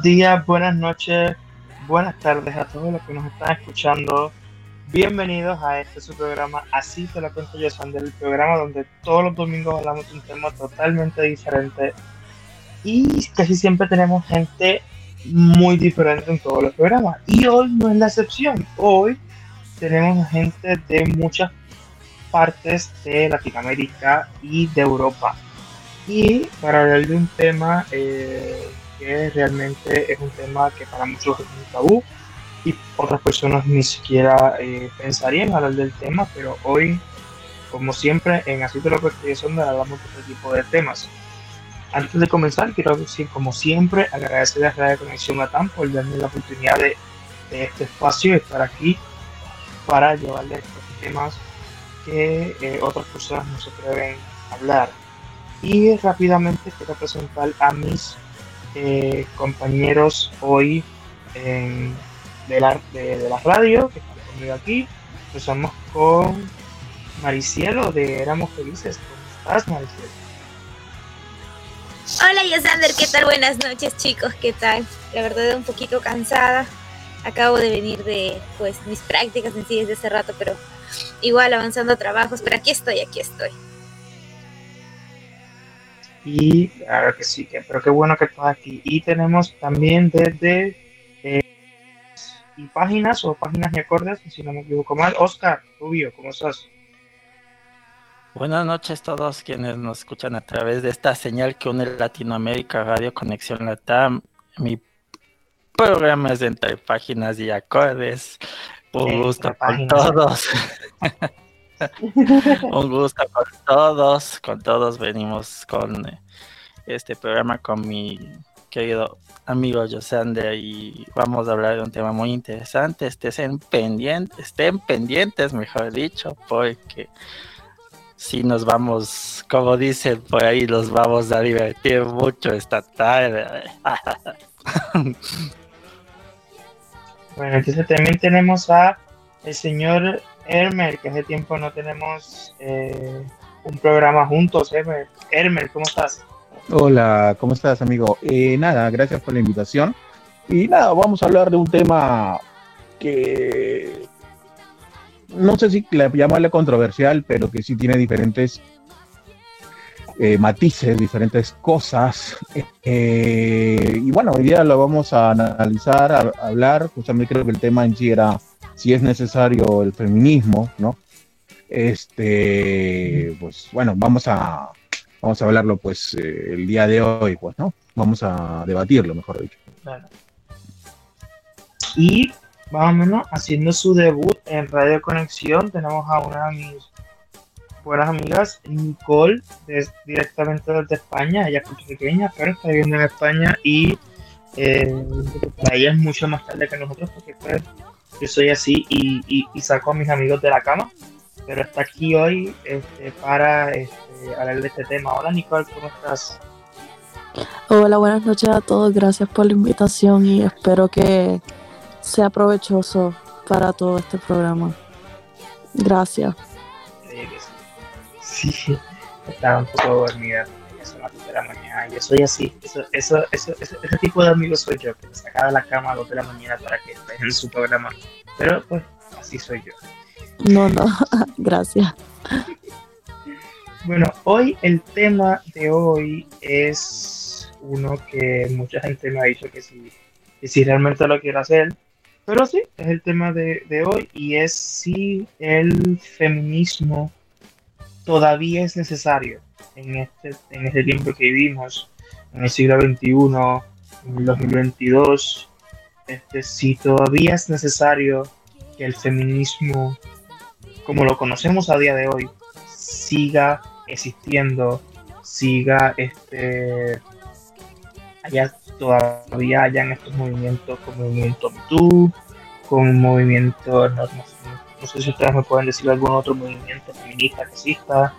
Buenos días, buenas noches, buenas tardes a todos los que nos están escuchando. Bienvenidos a este su programa Así te lo cuento yo, Sander, el programa donde todos los domingos hablamos de un tema totalmente diferente y casi siempre tenemos gente muy diferente en todos los programas. Y hoy no es la excepción. Hoy tenemos gente de muchas partes de Latinoamérica y de Europa. Y para hablar de un tema eh, que realmente es un tema que para muchos es un tabú y otras personas ni siquiera eh, pensarían hablar del tema, pero hoy, como siempre, en Así te lo donde hablamos de este tipo de temas. Antes de comenzar, quiero decir, como siempre, agradecer a Radio Conexión Latam por darme la oportunidad de, este espacio y estar aquí para llevarles estos temas que eh, otras personas no se atreven a hablar. Y rápidamente quiero presentar a mis eh, compañeros hoy de, la, de, la radio que están conmigo aquí. Empezamos con Maricielo de Éramos Felices. ¿Cómo estás, Maricielo? Hola, Yosander, ¿qué tal? Buenas noches, chicos, ¿qué tal? La verdad, un poquito cansada. Acabo de venir de pues mis prácticas en sí desde hace rato, pero igual avanzando trabajos, pero aquí estoy, aquí estoy. Y claro que sí, pero qué bueno que estás aquí. Y tenemos también desde eh, y páginas o páginas y acordes, si no me equivoco mal. Oscar Rubio, ¿cómo estás? Buenas noches a todos quienes nos escuchan a través de esta señal que une Latinoamérica Radio Conexión Latam. Mi programa es entre páginas y acordes. Un gusto con todos. Un gusto con todos, con todos venimos con eh, este programa con mi querido amigo Josander y vamos a hablar de un tema muy interesante. Estén pendientes, estén pendientes, mejor dicho, porque si nos vamos, como dicen por ahí, nos vamos a divertir mucho esta tarde. bueno, entonces también tenemos a el señor Hermer, que hace tiempo no tenemos eh, un programa juntos. Hermer, Hermer, ¿cómo estás? Hola, ¿cómo estás, amigo? Eh, nada, gracias por la invitación. Y nada, vamos a hablar de un tema que no sé si llamarle controversial, pero que sí tiene diferentes eh, matices, diferentes cosas. y bueno, hoy día lo vamos a analizar, a, hablar. Justamente creo que el tema en sí era si es necesario el feminismo, ¿no? Este, pues bueno, vamos a, vamos a hablarlo pues eh, el día de hoy, pues, ¿no? Vamos a debatirlo, mejor dicho. Claro. Y vámonos haciendo su debut en Radio Conexión, tenemos a una de mis buenas amigas, Nicole, directamente desde España, ella es puertorriqueña, pero está viviendo en España y eh, para ella es mucho más tarde que nosotros porque pues, yo soy así y, saco a mis amigos de la cama, pero está aquí hoy este, para este, hablar de este tema. Hola Nicole, ¿cómo estás? Hola, buenas noches a todos, gracias por la invitación y espero que sea provechoso para todo este programa. Gracias. Sí, estaba un poco dormida, son las 2 de la mañana. Yo soy así, eso, eso, eso, ese, tipo de amigo soy yo, que me saca de la cama a las 2 de la mañana para que esté en su programa. Pero pues, así soy yo. No, no, gracias. Bueno, hoy el tema de hoy es uno que mucha gente me ha dicho que si, que si realmente lo quiero hacer, pero sí, es el tema de, de hoy y es si el feminismo todavía es necesario en este, en este tiempo que vivimos, en el siglo XXI, en el 2022, este, si todavía es necesario que el feminismo, como lo conocemos a día de hoy, siga existiendo, siga este haya, todavía hayan estos movimientos como movimiento MeToo, con movimiento no sé si ustedes me pueden decir algún otro movimiento feminista que exista,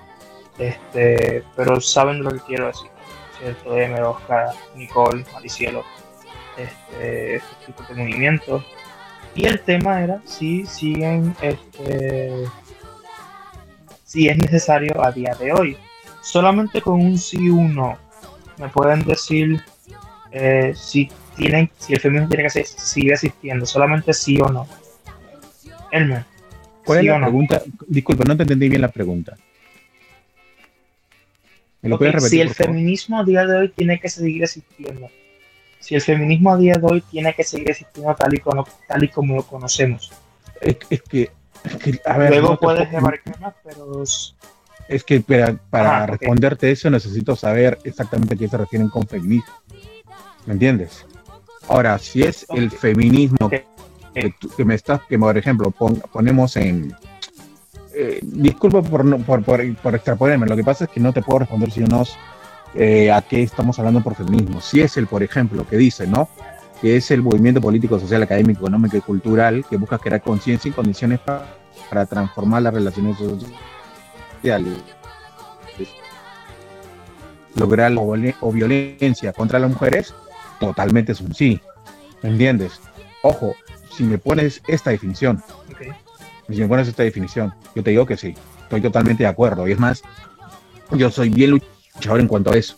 este, pero saben lo que quiero decir, ¿cierto? M, Oscar, Nicole, Maricielo, este, este tipo de movimientos. Y el tema era si siguen, este, si es necesario a día de hoy. Solamente con un sí o un no me pueden decir eh, si tienen, si el feminismo tiene que seguir existiendo, solamente sí o no. Elmer. ¿Cuál es la pregunta? Disculpa, no te entendí bien la pregunta. Si el feminismo a día de hoy tiene que seguir existiendo, si el feminismo a día de hoy tiene que seguir existiendo tal y como, tal y como lo conocemos. Es, que, a ver, Luego puedes llevar más, pero... Es que para, responderte eso necesito saber exactamente a qué se refieren con feminismo. ¿Me entiendes? Ahora, si es el feminismo que, me estás, que por ejemplo, ponemos en... Eh, disculpa por, por, por, extraponerme, lo que pasa es que no te puedo responder si no eh, a qué estamos hablando por feminismo. Si es el, por ejemplo, que dice, ¿no? Que es el movimiento político, social, académico, económico y cultural que busca crear conciencia y condiciones para, transformar las relaciones sociales lograr o, violencia contra las mujeres, totalmente es un sí. ¿Me entiendes? Ojo, si me pones esta definición, si me pones esta definición, yo te digo que sí, estoy totalmente de acuerdo. Y es más, yo soy bien luchador en cuanto a eso.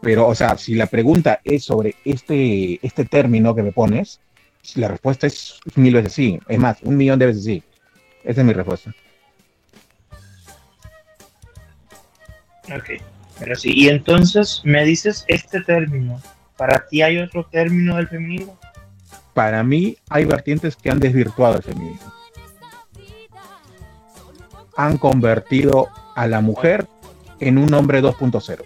Pero, o sea, si la pregunta es sobre este, este término que me pones, la respuesta es mil veces sí. Es más, un millón de veces sí. Esa es mi respuesta. Ok, pero sí. Y entonces me dices este término. ¿Para ti hay otro término del feminismo? para mí hay vertientes que han desvirtuado el feminismo. Han convertido a la mujer en un hombre 2.0.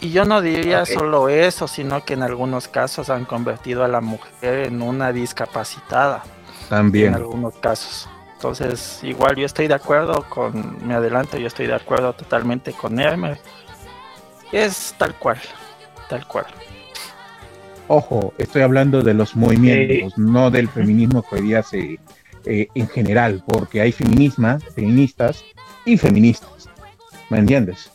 Y yo no diría solo eso, sino que en algunos casos han convertido a la mujer en una discapacitada. También. En algunos casos. Entonces, igual yo estoy de acuerdo con, me adelanto, yo estoy de acuerdo totalmente con Hermer. Es tal cual, tal cual. Ojo, estoy hablando de los movimientos, no del feminismo que hoy día se, eh, en general, porque hay feminismas, feministas y feministas. ¿Me entiendes?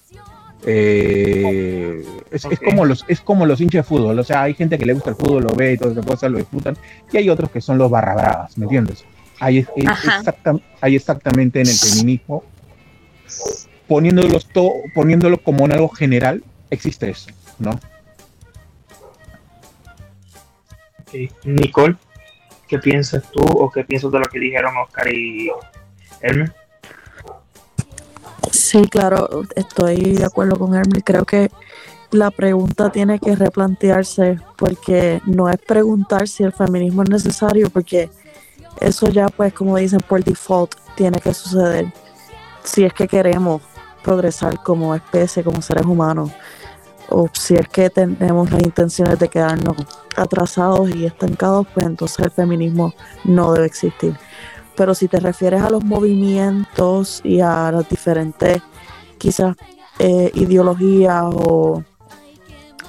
Eh, es, como los, es como los hinchas de fútbol, o sea, hay gente que le gusta el fútbol, lo ve y todas esas cosas, lo disfrutan, y hay otros que son los barra ¿me entiendes? Hay, hay exactamente en el feminismo, poniéndolo, poniéndolo como en algo general, existe eso, ¿no? Nicole, ¿qué piensas tú o qué piensas de lo que dijeron Oscar y Hermes? Sí, claro, estoy de acuerdo con Hermes. Creo que la pregunta tiene que replantearse porque no es preguntar si el feminismo es necesario, porque eso ya, pues, como dicen, por default tiene que suceder si es que queremos progresar como especie, como seres humanos o si es que tenemos las intenciones de quedarnos atrasados y estancados, pues entonces el feminismo no debe existir. pero si te refieres a los movimientos y a las diferentes quizás eh, ideologías o,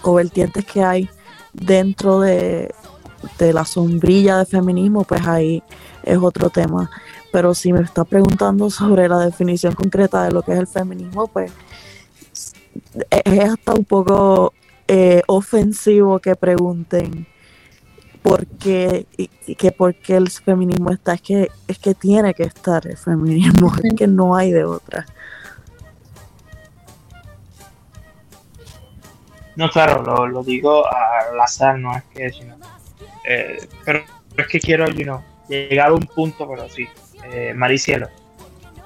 o vertientes que hay dentro de, de la sombrilla de feminismo, pues ahí es otro tema. Pero si me está preguntando sobre la definición concreta de lo que es el feminismo, pues es hasta un poco eh, ofensivo que pregunten por qué y, que por qué el feminismo está. Es que, es que tiene que estar el feminismo, es que no hay de otra. No, claro, lo, lo digo al azar, no es que, sino, eh, pero es que quiero, you know, llegar a un punto, pero sí, eh, Maricielo.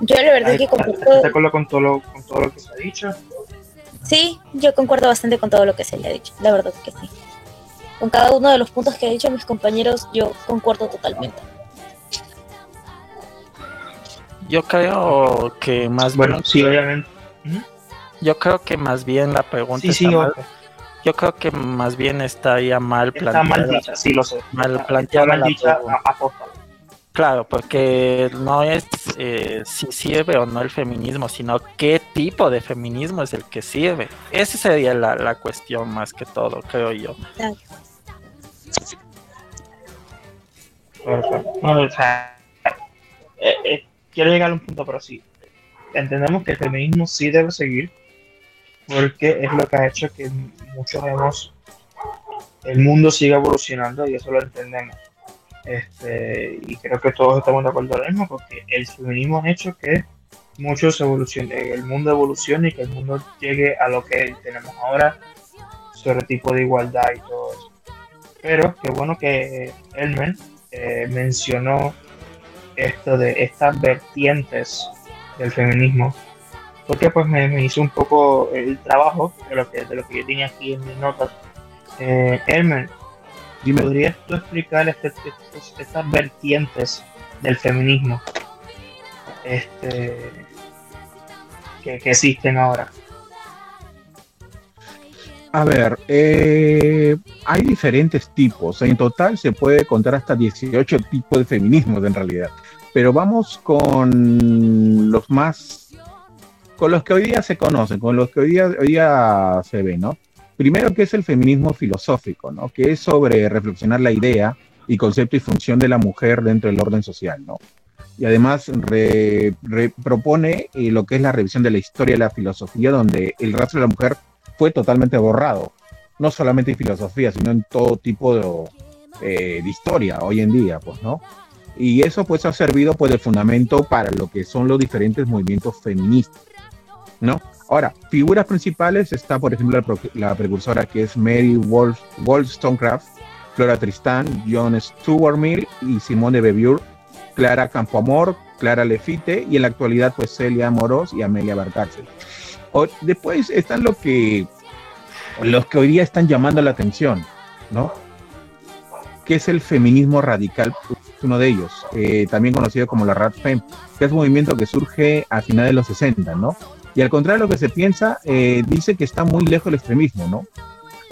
Yo la verdad es que ¿Estás comparto, de acuerdo con todo, lo, con todo lo que se ha dicho? Sí, yo concuerdo bastante con todo lo que se le ha dicho, la verdad es que sí. Con cada uno de los puntos que han dicho mis compañeros, yo concuerdo totalmente. Yo creo que más Bueno, bien, sí, obviamente. Yo creo que más bien la pregunta Sí, está sí, mal. Yo creo que más bien está ya mal está planteada. mal dicha, sí, lo sé. mal Está- planteada está mal la pregunta. Claro, porque no es eh, si sirve o no el feminismo, sino qué tipo de feminismo es el que sirve. Esa sería la, la cuestión más que todo, creo yo. Perfecto. No, o sea, eh, eh, quiero llegar a un punto, pero sí. Entendemos que el feminismo sí debe seguir, porque es lo que ha hecho que muchos hemos. El mundo siga evolucionando y eso lo entendemos. Este, y creo que todos estamos de acuerdo lo mismo, porque el feminismo ha hecho que muchos el mundo evolucione y que el mundo llegue a lo que tenemos ahora sobre tipo de igualdad y todo eso. Pero qué bueno que Elmer eh, mencionó esto de estas vertientes del feminismo porque pues me, hizo un poco el trabajo de lo que, de lo que yo tenía aquí en mis notas eh, Dime. ¿podrías tú explicar este- estos- estas vertientes del feminismo este que, que existen ahora? A ver, eh, hay diferentes tipos. En total se puede contar hasta 18 tipos de feminismos en realidad. Pero vamos con los más, con los que hoy día se conocen, con los que hoy día, hoy día se ven, ¿no? Primero que es el feminismo filosófico, ¿no? Que es sobre reflexionar la idea y concepto y función de la mujer dentro del orden social, ¿no? Y además re- propone eh, lo que es la revisión de la historia de la filosofía, donde el rastro de la mujer fue totalmente borrado, no solamente en filosofía, sino en todo tipo de, eh, historia hoy en día, pues, ¿no? Y eso pues ha servido pues de fundamento para lo que son los diferentes movimientos feministas, ¿no? Ahora, figuras principales está, por ejemplo, la, precursora que es Mary Wolf, Wollstonecraft, Flora Tristán, John Stuart Mill y Simone de Beauvoir, Clara Campoamor, Clara Lefite y en la actualidad pues Celia Moros y Amelia Barcárcel. Después están los que los que hoy día están llamando la atención, ¿no? Que es el feminismo radical, uno de ellos, eh, también conocido como la Rat Fem, que es un movimiento que surge a finales de los 60, ¿no? Y al contrario de lo que se piensa, eh, dice que está muy lejos del extremismo, ¿no?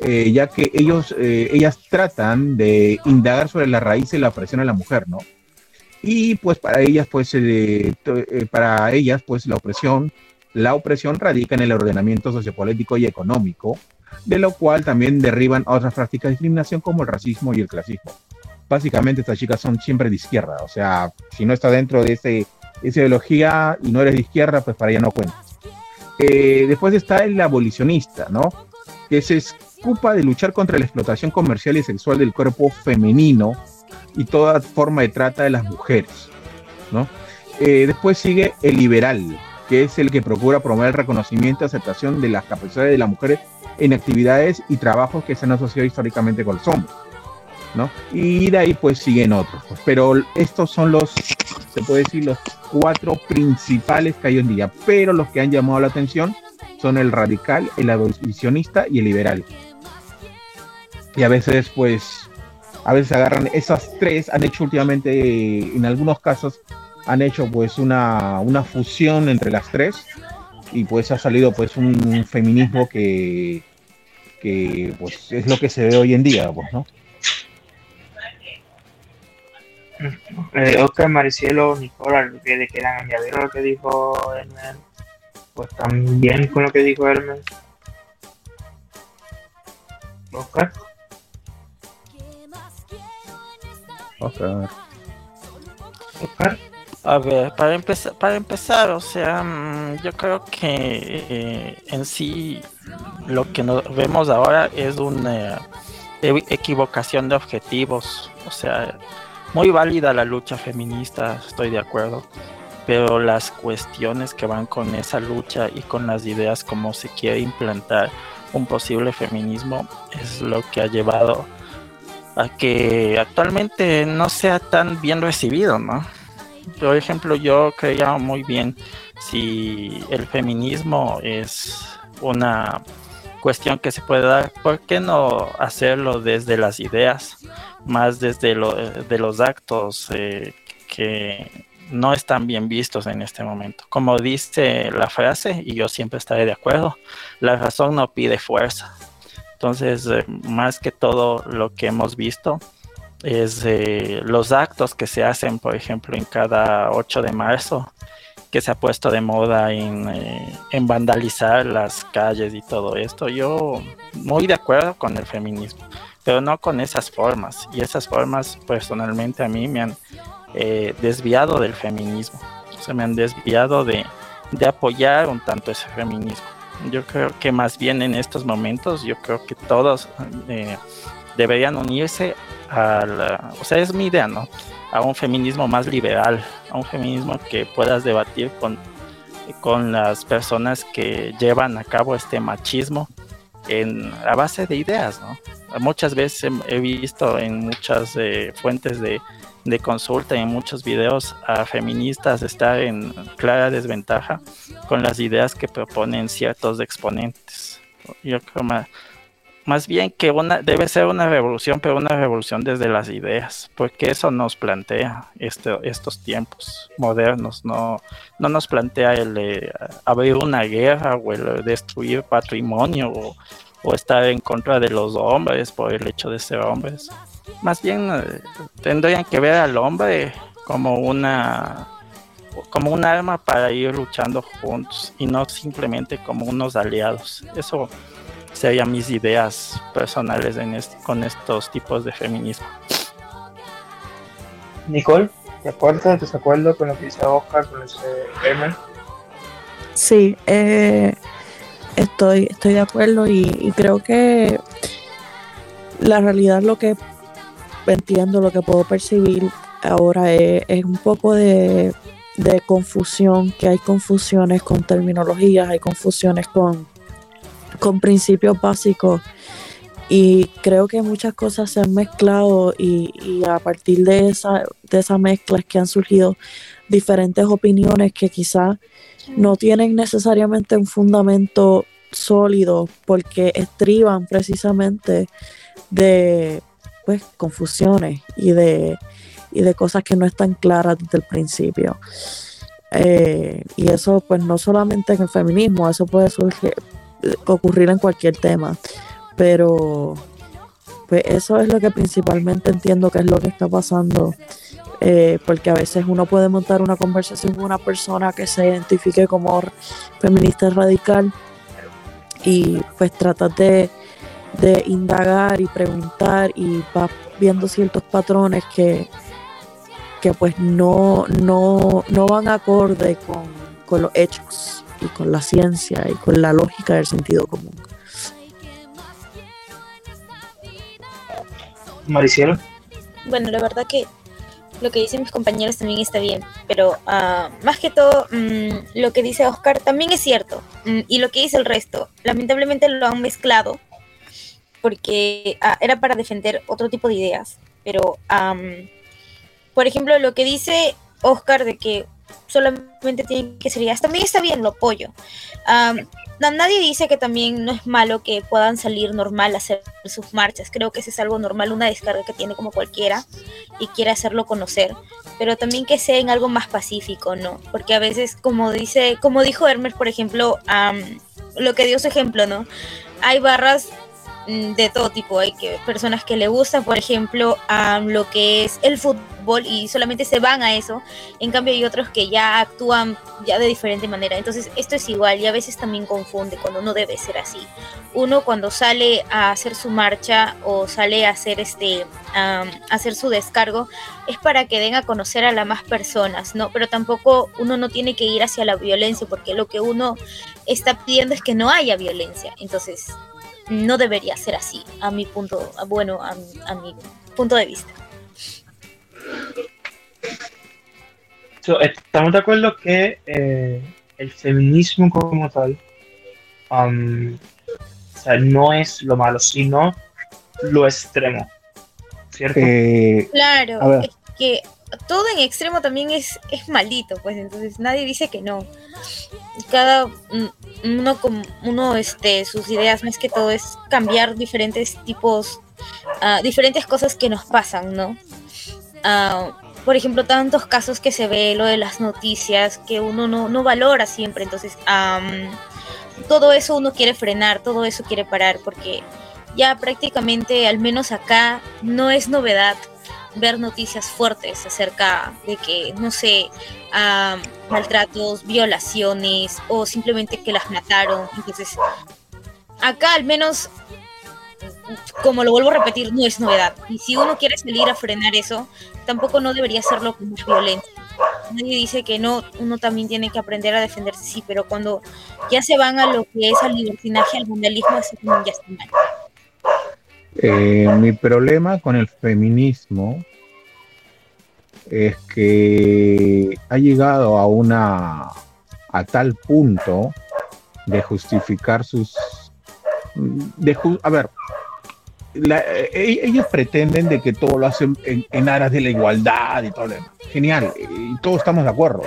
Eh, ya que ellos, eh, ellas tratan de indagar sobre la raíz de la opresión a la mujer, ¿no? Y pues para ellas, pues, eh, para ellas, pues la opresión la opresión radica en el ordenamiento sociopolítico y económico, de lo cual también derriban otras prácticas de discriminación como el racismo y el clasismo. Básicamente estas chicas son siempre de izquierda, o sea, si no está dentro de ese, esa ideología y no eres de izquierda, pues para ella no cuenta. Eh, después está el abolicionista, ¿no? Que se ocupa de luchar contra la explotación comercial y sexual del cuerpo femenino y toda forma de trata de las mujeres, ¿no? Eh, después sigue el liberal, que es el que procura promover el reconocimiento y aceptación de las capacidades de las mujeres en actividades y trabajos que se han asociado históricamente con los hombres, ¿no? Y de ahí pues siguen otros, pues, pero estos son los, se puede decir, los cuatro principales que hay hoy en día, pero los que han llamado la atención son el radical, el abolicionista y el liberal. Y a veces pues, a veces agarran esas tres, han hecho últimamente, en algunos casos, han hecho pues una, una fusión entre las tres y pues ha salido pues un feminismo que, que pues es lo que se ve hoy en día, pues, ¿no? Eh, Oscar, Maricielo, Nicola, lo que le quieran añadir a lo que dijo Hermes, pues también con lo que dijo Hermes. Oscar. Oscar. Oscar. A ver, para empezar, para empezar, o sea, mm, yo creo que eh, en sí lo que nos vemos ahora es una e- equivocación de objetivos, o sea, muy válida la lucha feminista, estoy de acuerdo, pero las cuestiones que van con esa lucha y con las ideas como se quiere implantar un posible feminismo es lo que ha llevado a que actualmente no sea tan bien recibido, ¿no? Por ejemplo, yo creía muy bien si el feminismo es una cuestión que se puede dar, ¿por qué no hacerlo desde las ideas, más desde de los actos eh, que no están bien vistos en este momento? Como dice la frase, y yo siempre estaré de acuerdo, la razón no pide fuerza. Entonces, eh, más que todo lo que hemos visto, es eh, los actos que se hacen, por ejemplo, en cada 8 de marzo, que se ha puesto de moda en, eh, en, vandalizar las calles y todo esto. Yo muy de acuerdo con el feminismo, pero no con esas formas. Y esas formas personalmente a mí me han eh, desviado del feminismo. Se me han desviado de, de apoyar un tanto ese feminismo. Yo creo que más bien en estos momentos, yo creo que todos eh, deberían unirse a o sea, es mi idea, ¿no? A un feminismo más liberal, a un feminismo que puedas debatir con, con las personas que llevan a cabo este machismo en, a base de ideas. Muchas veces he visto en muchas eh, fuentes de, de consulta y en muchos videos a feministas estar en clara desventaja con las ideas que proponen ciertos exponentes. Yo creo más, más bien que una debe ser una revolución, pero una revolución desde las ideas, porque eso nos plantea este, estos tiempos modernos, no, no nos plantea el eh, abrir una guerra o el destruir patrimonio o, estar en contra de los hombres por el hecho de ser hombres. Más bien eh, tendrían que ver al hombre como una como un arma para ir luchando juntos y no simplemente como unos aliados. Eso serían mis ideas personales en este, con estos tipos de feminismo. Nicole, ¿de acuerdo desacuerdo con lo que dice Oscar, con ese Herman? Sí, eh, estoy, estoy de acuerdo y, y, creo que la realidad lo que entiendo, lo que puedo percibir ahora es, es un poco de, de confusión, que hay confusiones con terminologías, hay confusiones con con principios básicos y creo que muchas cosas se han mezclado y, y, a partir de esa, de esa mezcla es que han surgido diferentes opiniones que quizás no tienen necesariamente un fundamento sólido porque estriban precisamente de pues confusiones y de, y de cosas que no están claras desde el principio. Eh, y eso pues no solamente en el feminismo, eso puede surgir, ocurrir en cualquier tema. Pero pues eso es lo que principalmente entiendo que es lo que está pasando. Eh, porque a veces uno puede montar una conversación con una persona que se identifique como feminista radical y pues tratar de, indagar y preguntar y va viendo ciertos patrones que, que pues no, no, no van acorde con, con los hechos y con la ciencia y con la lógica del sentido común. Maricielo. Bueno, la verdad que lo que dicen mis compañeros también está bien, pero uh, más que todo mmm, lo que dice Oscar también es cierto mmm, y lo que dice el resto, lamentablemente lo han mezclado porque uh, era para defender otro tipo de ideas, pero um, por ejemplo lo que dice Oscar de que solamente tienen que ser. También está bien, lo apoyo. Um, nadie dice que también no es malo que puedan salir normal a hacer sus marchas. Creo que eso es algo normal, una descarga que tiene como cualquiera y quiere hacerlo conocer. Pero también que sea en algo más pacífico, ¿no? Porque a veces, como dice, como dijo Hermes, por ejemplo, lo que dio su ejemplo, ¿no? Hay barras de todo tipo. Hay que, personas que le gustan, por ejemplo, a lo que es el fútbol y solamente se van a eso. En cambio hay otros que ya actúan ya de diferente manera. Entonces esto es igual y a veces también confunde cuando no debe ser así. Uno cuando sale a hacer su marcha o sale a hacer este hacer su descargo es para que den a conocer a las más personas, ¿no? Pero tampoco uno no tiene que ir hacia la violencia porque lo que uno está pidiendo es que no haya violencia. Entonces, no debería ser así, a mi punto, bueno, a, mi punto de vista. estamos de acuerdo que eh, el feminismo como tal um, no es lo malo, sino lo extremo. ¿Cierto? Eh, claro, es que todo en extremo también es, es maldito, pues entonces nadie dice que no. Cada uno, uno este, sus ideas más que todo es cambiar diferentes tipos, uh, diferentes cosas que nos pasan, ¿no? Uh, por ejemplo, tantos casos que se ve, lo de las noticias, que uno no, no valora siempre, entonces um, todo eso uno quiere frenar, todo eso quiere parar, porque ya prácticamente, al menos acá, no es novedad ver noticias fuertes acerca de que, no sé, maltratos, violaciones o simplemente que las mataron. Entonces, acá al menos, como lo vuelvo a repetir, no es novedad. Y si uno quiere salir a frenar eso, tampoco no debería hacerlo con violencia. Nadie dice que no, uno también tiene que aprender a defenderse, sí, pero cuando ya se van a lo que es al libertinaje, al vandalismo, como ya está mal. Eh, mi problema con el feminismo es que ha llegado a una a tal punto de justificar sus de a ver e, e, ellos pretenden de que todo lo hacen en, aras de la igualdad y todo lo. Genial, y todos estamos de acuerdo.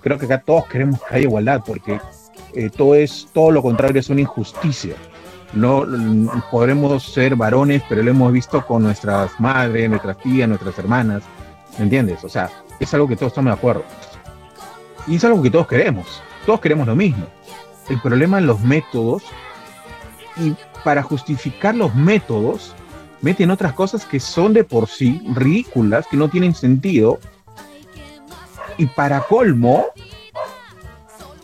Creo que acá todos queremos que haya igualdad porque eh, todo es todo lo contrario es una injusticia no podremos ser varones, pero lo hemos visto con nuestras madres, nuestras tías, nuestras hermanas, ¿me entiendes? O sea, es algo que todos estamos de acuerdo. Y es algo que todos queremos, todos queremos lo mismo. El problema en los métodos, y para justificar los métodos, meten otras cosas que son de por sí ridículas, que no tienen sentido, y para colmo,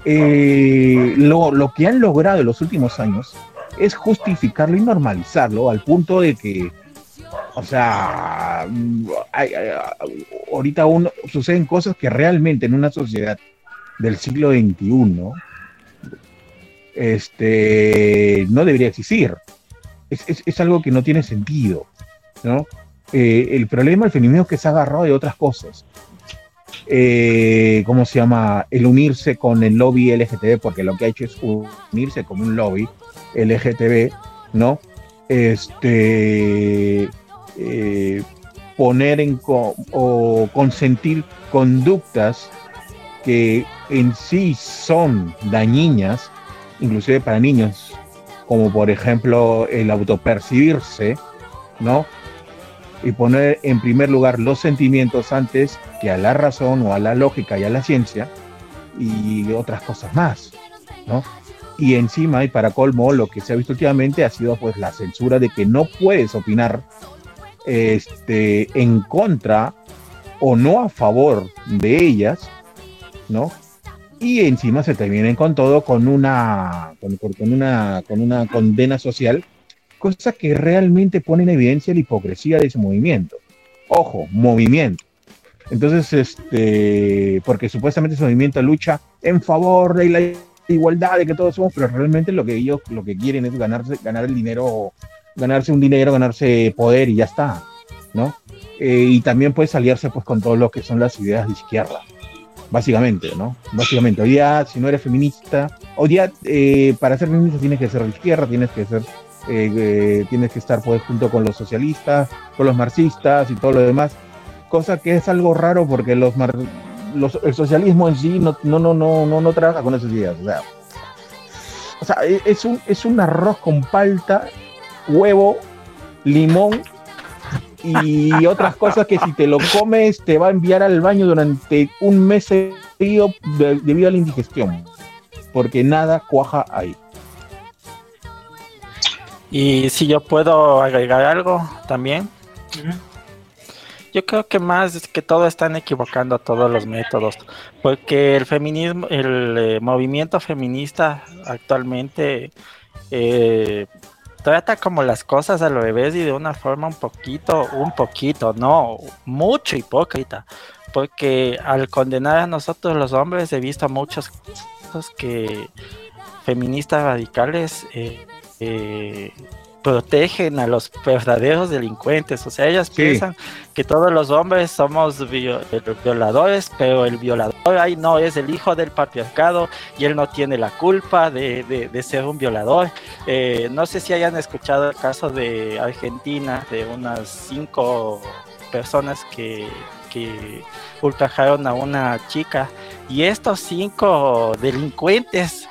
eh, lo, lo que han logrado en los últimos años es justificarlo y normalizarlo al punto de que, o sea, ahorita uno, suceden cosas que realmente en una sociedad del siglo XXI este, no debería existir. Es, algo que no tiene sentido. ¿no? Eh, el problema del feminismo es que se ha agarrado de otras cosas. Eh, ¿Cómo se llama? El unirse con el lobby LGTB, porque lo que ha hecho es unirse como un lobby LGTB, ¿no? Este, eh, poner en o consentir conductas que en sí son dañinas, inclusive para niños, como por ejemplo el autopercibirse, ¿no? Y poner en primer lugar los sentimientos antes que a la razón o a la lógica y a la ciencia y otras cosas más, ¿no? Y encima y para colmo lo que se ha visto últimamente ha sido pues la censura de que no puedes opinar este en contra o no a favor de ellas, ¿no? Y encima se terminan con todo con una con, una con una condena social, cosa que realmente pone en evidencia la hipocresía de ese movimiento. Ojo, movimiento. Entonces, este, porque supuestamente ese movimiento lucha en favor de la igualdad de que todos somos, pero realmente lo que ellos lo que quieren es ganarse, ganar el dinero, ganarse un dinero, ganarse poder y ya está, ¿no? Eh, y también puedes aliarse pues con todo lo que son las ideas de izquierda, básicamente, ¿no? Básicamente, hoy día si no eres feminista, hoy día eh, para ser feminista tienes que ser de izquierda, tienes que ser, eh, tienes que estar pues junto con los socialistas, con los marxistas y todo lo demás, cosa que es algo raro porque los mar el socialismo en sí no, no, no, no, no, no trabaja con esas ideas. O sea, e, es, un, es un arroz con palta, huevo, limón y otras cosas que si te lo comes te va a enviar al baño durante un mes seguido debido a la indigestión. Porque nada cuaja ahí. Y si yo puedo agregar algo también. Yo creo que más que todo están equivocando todos los métodos, porque el feminismo, el eh, movimiento feminista actualmente eh, trata como las cosas al revés y de una forma un poquito, un poquito, no, mucho hipócrita, porque al condenar a nosotros los hombres he visto a muchos que feministas radicales eh, eh, protegen a los verdaderos delincuentes. O sea, ellas piensan que todos los hombres somos violadores, pero el violador ahí no es el hijo del patriarcado y él no tiene la culpa de, ser un violador. Eh, no sé si hayan escuchado el caso de Argentina, de unas cinco personas que, que ultrajaron a una chica y estos cinco delincuentes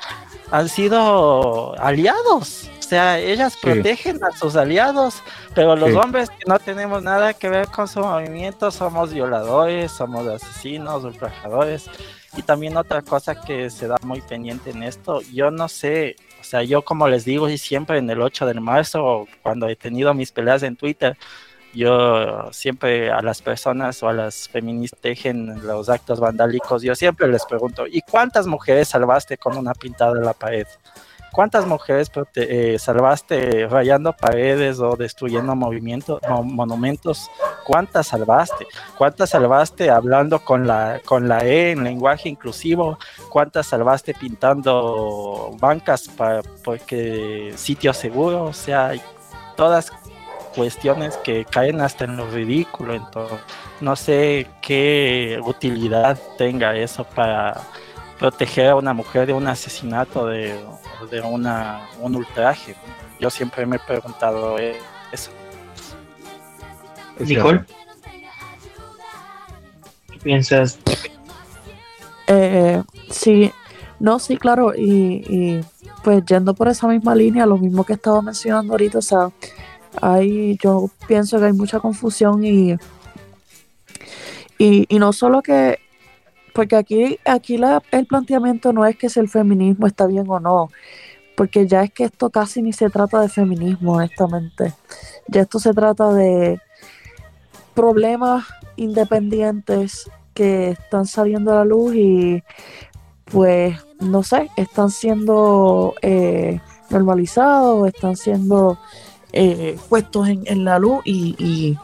han sido aliados. O sea, ellas protegen a sus aliados, pero los hombres que no tenemos nada que ver con su movimiento somos violadores, somos asesinos, ultrajadores. Y también otra cosa que se da muy pendiente en esto, yo no sé, o sea, yo como les digo y siempre en el 8 de marzo, cuando he tenido mis peleas en Twitter, yo siempre a las personas o a las feministas tejen los actos vandálicos, yo siempre les pregunto, ¿y cuántas mujeres salvaste con una pintada en la pared? ¿Cuántas mujeres eh, salvaste rayando paredes o destruyendo movimientos, monumentos? ¿Cuántas salvaste? ¿Cuántas salvaste hablando con la, con la E en lenguaje inclusivo? ¿Cuántas salvaste pintando bancas para porque sitio seguro? O sea, todas cuestiones que caen hasta en lo ridículo. Entonces, no sé qué utilidad tenga eso para proteger a una mujer de un asesinato, de, de una, un ultraje. Yo siempre me he preguntado eso. Nicole, ¿qué piensas? Eh, sí, no, sí, claro, y, y, pues yendo por esa misma línea, lo mismo que estaba mencionando ahorita, o sea, hay, yo pienso que hay mucha confusión y, y, no solo que, porque aquí, aquí la, el planteamiento no es que si el feminismo está bien o no, porque ya es que esto casi ni se trata de feminismo, honestamente. Ya esto se trata de problemas independientes que están saliendo a la luz y pues no sé, están siendo eh, normalizados, están siendo eh, puestos en, la luz y,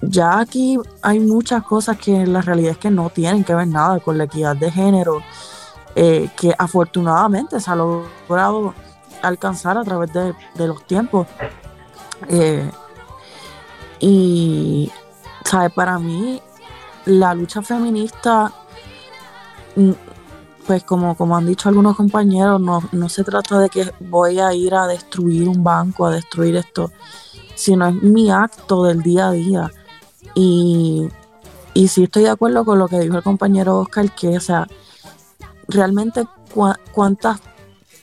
ya aquí hay muchas cosas que la realidad es que no tienen que ver nada con la equidad de género, eh, que afortunadamente se ha logrado alcanzar a través de, los tiempos. Eh, y, ¿sabe? Para mí, la lucha feminista mm, pues como, como han dicho algunos compañeros, no, no se trata de que voy a ir a destruir un banco, a destruir esto, sino es mi acto del día a día. Y, y sí estoy de acuerdo con lo que dijo el compañero Oscar, que, o sea, realmente cuántas,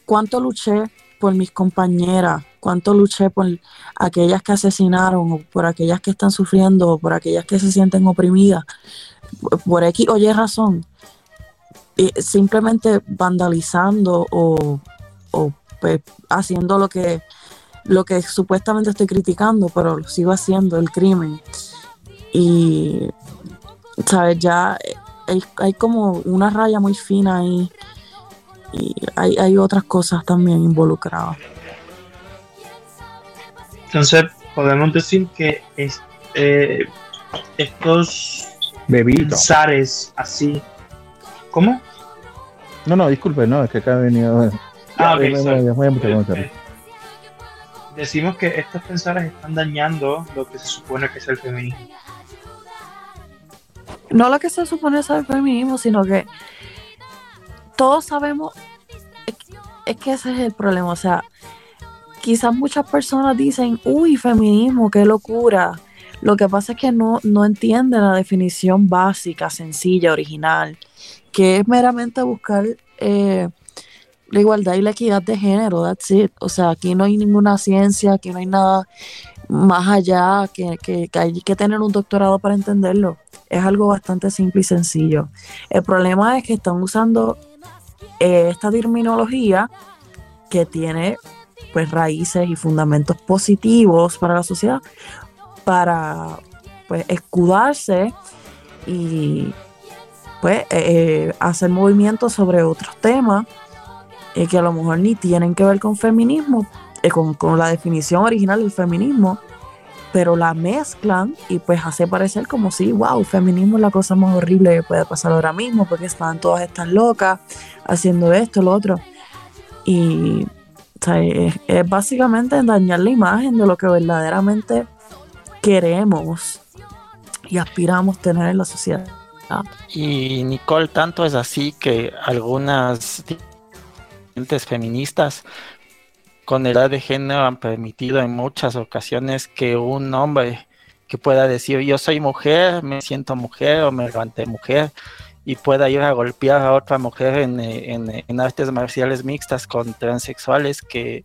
cuánto luché por mis compañeras, cuánto luché por aquellas que asesinaron, o por aquellas que están sufriendo, o por aquellas que se sienten oprimidas, por X o Y razón simplemente vandalizando o, pues, haciendo lo que lo que supuestamente estoy criticando, pero lo sigo haciendo, el crimen. Y, ¿sabes? Ya hay, como una raya muy fina ahí y hay, hay otras cosas también involucradas. Entonces, podemos decir que es, eh, estos bebitos así ¿Cómo? No, no, disculpe, no, es que acá ha venido. Ah, ok, Decimos que estos pensadores están dañando lo que se supone que es el feminismo. No lo que se supone es el feminismo, sino que todos sabemos, es que ese es el problema, o sea, quizás muchas personas dicen, uy, feminismo, qué locura. Lo que pasa es que no, no entienden la definición básica, sencilla, original que es meramente buscar eh, la igualdad y la equidad de género, that's it. O sea, aquí no hay ninguna ciencia, aquí no hay nada más allá que, que, hay que tener un doctorado para entenderlo. Es algo bastante simple y sencillo. El problema es que están usando eh, esta terminología que tiene pues raíces y fundamentos positivos para la sociedad para pues escudarse y pues eh, eh, hacer movimientos sobre otros temas eh, que a lo mejor ni tienen que ver con feminismo, con, con, la definición original del feminismo, pero la mezclan y pues hace parecer como si, wow, feminismo es la cosa más horrible que puede pasar ahora mismo, porque están todas estas locas haciendo esto, lo otro. Y es, es, básicamente dañar la imagen de lo que verdaderamente queremos y aspiramos tener en la sociedad. Y Nicole, tanto es así que algunas feministas con edad de género han permitido en muchas ocasiones que un hombre que pueda decir yo soy mujer, me siento mujer o me levanté mujer y pueda ir a golpear a otra mujer en, en, artes marciales mixtas con transexuales que,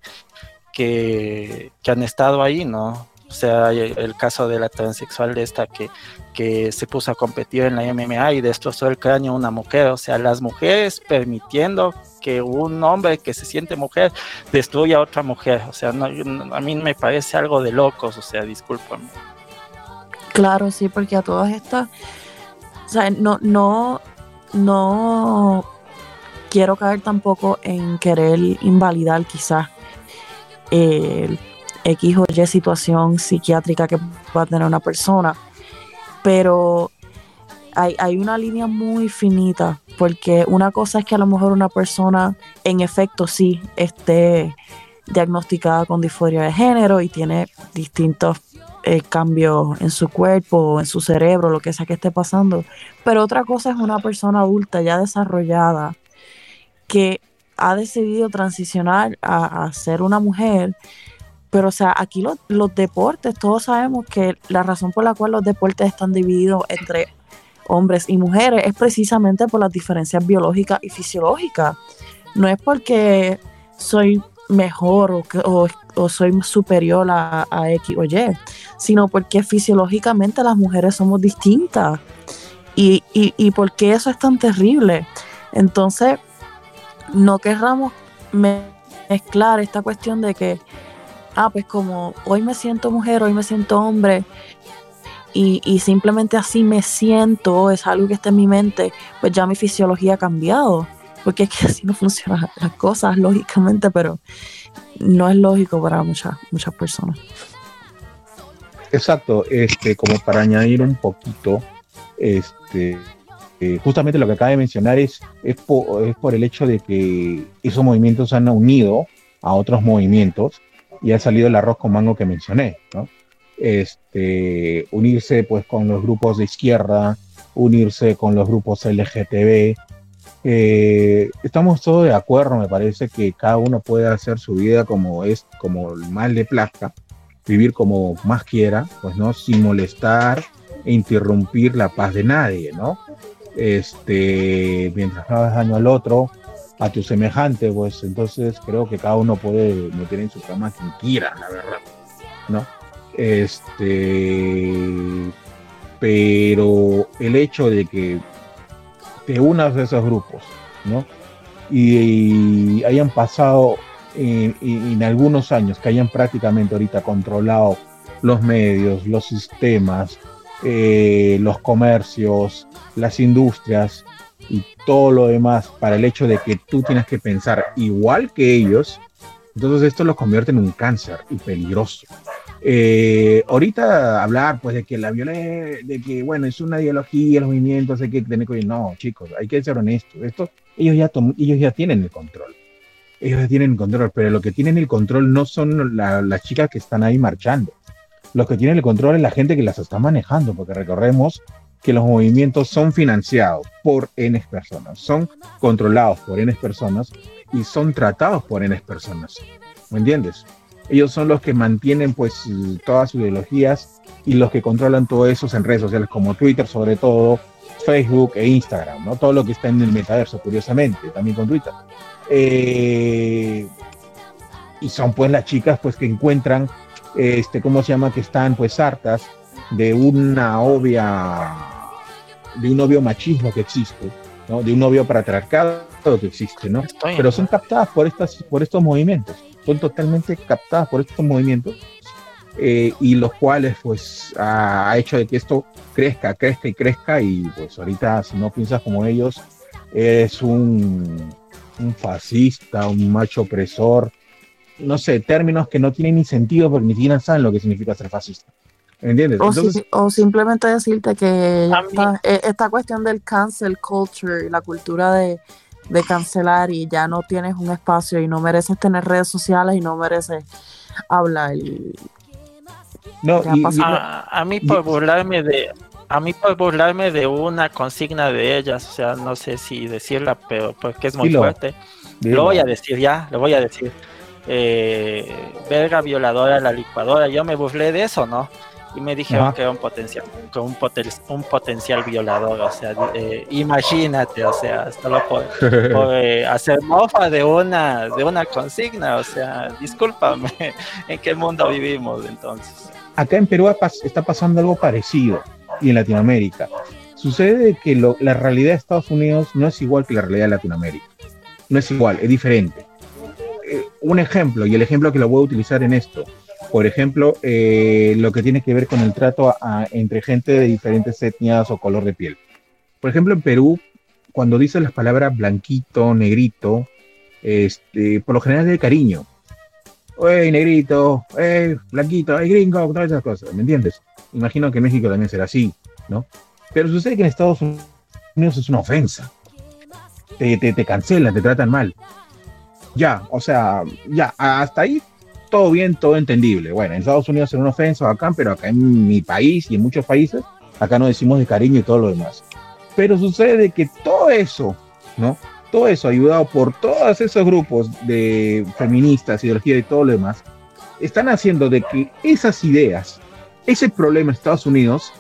que, que, han estado ahí, ¿no? O sea, el caso de la transexual de esta que, que se puso a competir en la MMA y destrozó el cráneo a una mujer. O sea, las mujeres permitiendo que un hombre que se siente mujer destruya a otra mujer. O sea, a mí me parece algo de locos, o sea, discúlpame. Claro, sí, porque a todas estas, o sea, no, no, no quiero caer tampoco en querer invalidar quizás el X o Y situación psiquiátrica que va a tener una persona, pero hay, hay, una línea muy finita, porque una cosa es que a lo mejor una persona en efecto sí esté diagnosticada con disforia de género y tiene distintos eh, cambios en su cuerpo, en su cerebro, lo que sea que esté pasando, pero otra cosa es una persona adulta ya desarrollada que ha decidido transicionar a, a ser una mujer pero, o sea, aquí los, deportes, todos sabemos que la razón por la cual los deportes están divididos entre hombres y mujeres es precisamente por las diferencias biológicas y fisiológicas. No es porque soy mejor o, o, soy superior a, X o Y, sino porque fisiológicamente las mujeres somos distintas. Y, y, y por qué eso es tan terrible. Entonces, no querramos mezclar esta cuestión de que ah, pues como hoy me siento mujer, hoy me siento hombre, y, simplemente así me siento, es algo que está en mi mente, pues ya mi fisiología ha cambiado, porque es que así no funcionan las cosas, lógicamente, pero no es lógico para muchas, muchas personas. Exacto, este, como para añadir un poquito, este, eh, justamente lo que acaba de mencionar es, es, por el hecho de que esos movimientos han unido a otros movimientos y ha salido el arroz con mango que mencioné, ¿no? Este, unirse pues con los grupos de izquierda, unirse con los grupos LGTB. Eh, estamos todos de acuerdo, me parece que cada uno puede hacer su vida como es, como mal le plazca, vivir como más quiera, pues no, sin molestar e interrumpir la paz de nadie, ¿no? Este, mientras no hagas daño al otro, a tu semejante, pues entonces creo que cada uno puede meter en su cama quien quiera, la verdad, ¿no? Este, pero el hecho de que te unas a esos grupos, ¿no? Y, hayan pasado en, algunos años, que hayan prácticamente ahorita controlado los medios, los sistemas, eh, los comercios, las industrias, y todo lo demás para el hecho de que tú tienes que pensar igual que ellos, entonces esto lo convierte en un cáncer y peligroso. Eh, ahorita hablar pues de que la violencia, de que bueno, es una ideología, los movimientos, hay que tener que no, chicos, hay que ser honestos. Esto, ellos ya, ellos ya tienen el control. Ellos ya tienen el control, pero lo que tienen el control no son las chicas que están ahí marchando. Lo que tienen el control es la gente que las está manejando, porque recordemos que los movimientos son financiados por N personas, son controlados por N personas y son tratados por N personas. ¿Me entiendes? Ellos son los que mantienen pues todas sus ideologías y los que controlan todo eso en redes sociales como Twitter sobre todo, Facebook e Instagram, ¿no? Todo lo que está en el metaverso, curiosamente, también con Twitter. Eh, y son pues las chicas pues que encuentran, este, ¿cómo se llama? Que están pues hartas de una obvia, de un obvio machismo que existe ¿no? De un novio patriarcado que existe, ¿no? Estoy Pero son captadas por, estas, por estos movimientos, son totalmente captadas por estos movimientos eh, y los cuales pues ha, ha hecho de que esto crezca, crezca y crezca y pues ahorita si no piensas como ellos eres un, un fascista, un macho opresor, no sé, términos que no tienen ni sentido porque ni siquiera saben lo que significa ser fascista. ¿Entiendes? O, Entonces, si- o simplemente decirte que e- esta cuestión del cancel culture y la cultura de, de cancelar y ya no tienes un espacio y no mereces tener redes sociales y no mereces hablar. Y, no, y- y- a, a mí por burlarme de a mí por burlarme de una consigna de ellas, o sea, no sé si decirla, pero porque es muy Dilo. fuerte. Lo voy a decir ya, lo voy a decir. Eh, verga violadora la licuadora, yo me burlé de eso, ¿no? Y me dijeron Ajá. que era un potencial, que un, poten- un potencial violador, o sea, eh, imagínate, o sea, solo por, por, eh, hacer mofa de una, de una consigna, o sea, discúlpame, ¿en qué mundo vivimos entonces? acá en Perú está pasando algo parecido y en Latinoamérica. Sucede que lo- la realidad de Estados Unidos no es igual que la realidad de Latinoamérica. No es igual, es diferente. Eh, un ejemplo, y el ejemplo que lo voy a utilizar en esto, por ejemplo, eh, lo que tiene que ver con el trato a- a- entre gente de diferentes etnias o color de piel. Por ejemplo, en Perú, cuando dice las palabras blanquito, negrito, este, por lo general es de cariño. Oye, negrito, eh, blanquito, eh, gringo, todas esas cosas, ¿me entiendes? Imagino que en México también será así, ¿no? Pero sucede que en Estados Unidos es una ofensa. Te, te, te cancelan, te tratan mal. Ya, o sea, ya, hasta ahí todo bien, todo entendible. Bueno, en Estados Unidos es una ofensa bacán, pero acá en mi país y en muchos países, acá no decimos de cariño y todo lo demás. Pero sucede que todo eso, ¿no? Todo eso ayudado por todos esos grupos de feministas, ideología y todo lo demás, están haciendo de que esas ideas, ese problema en Estados Unidos,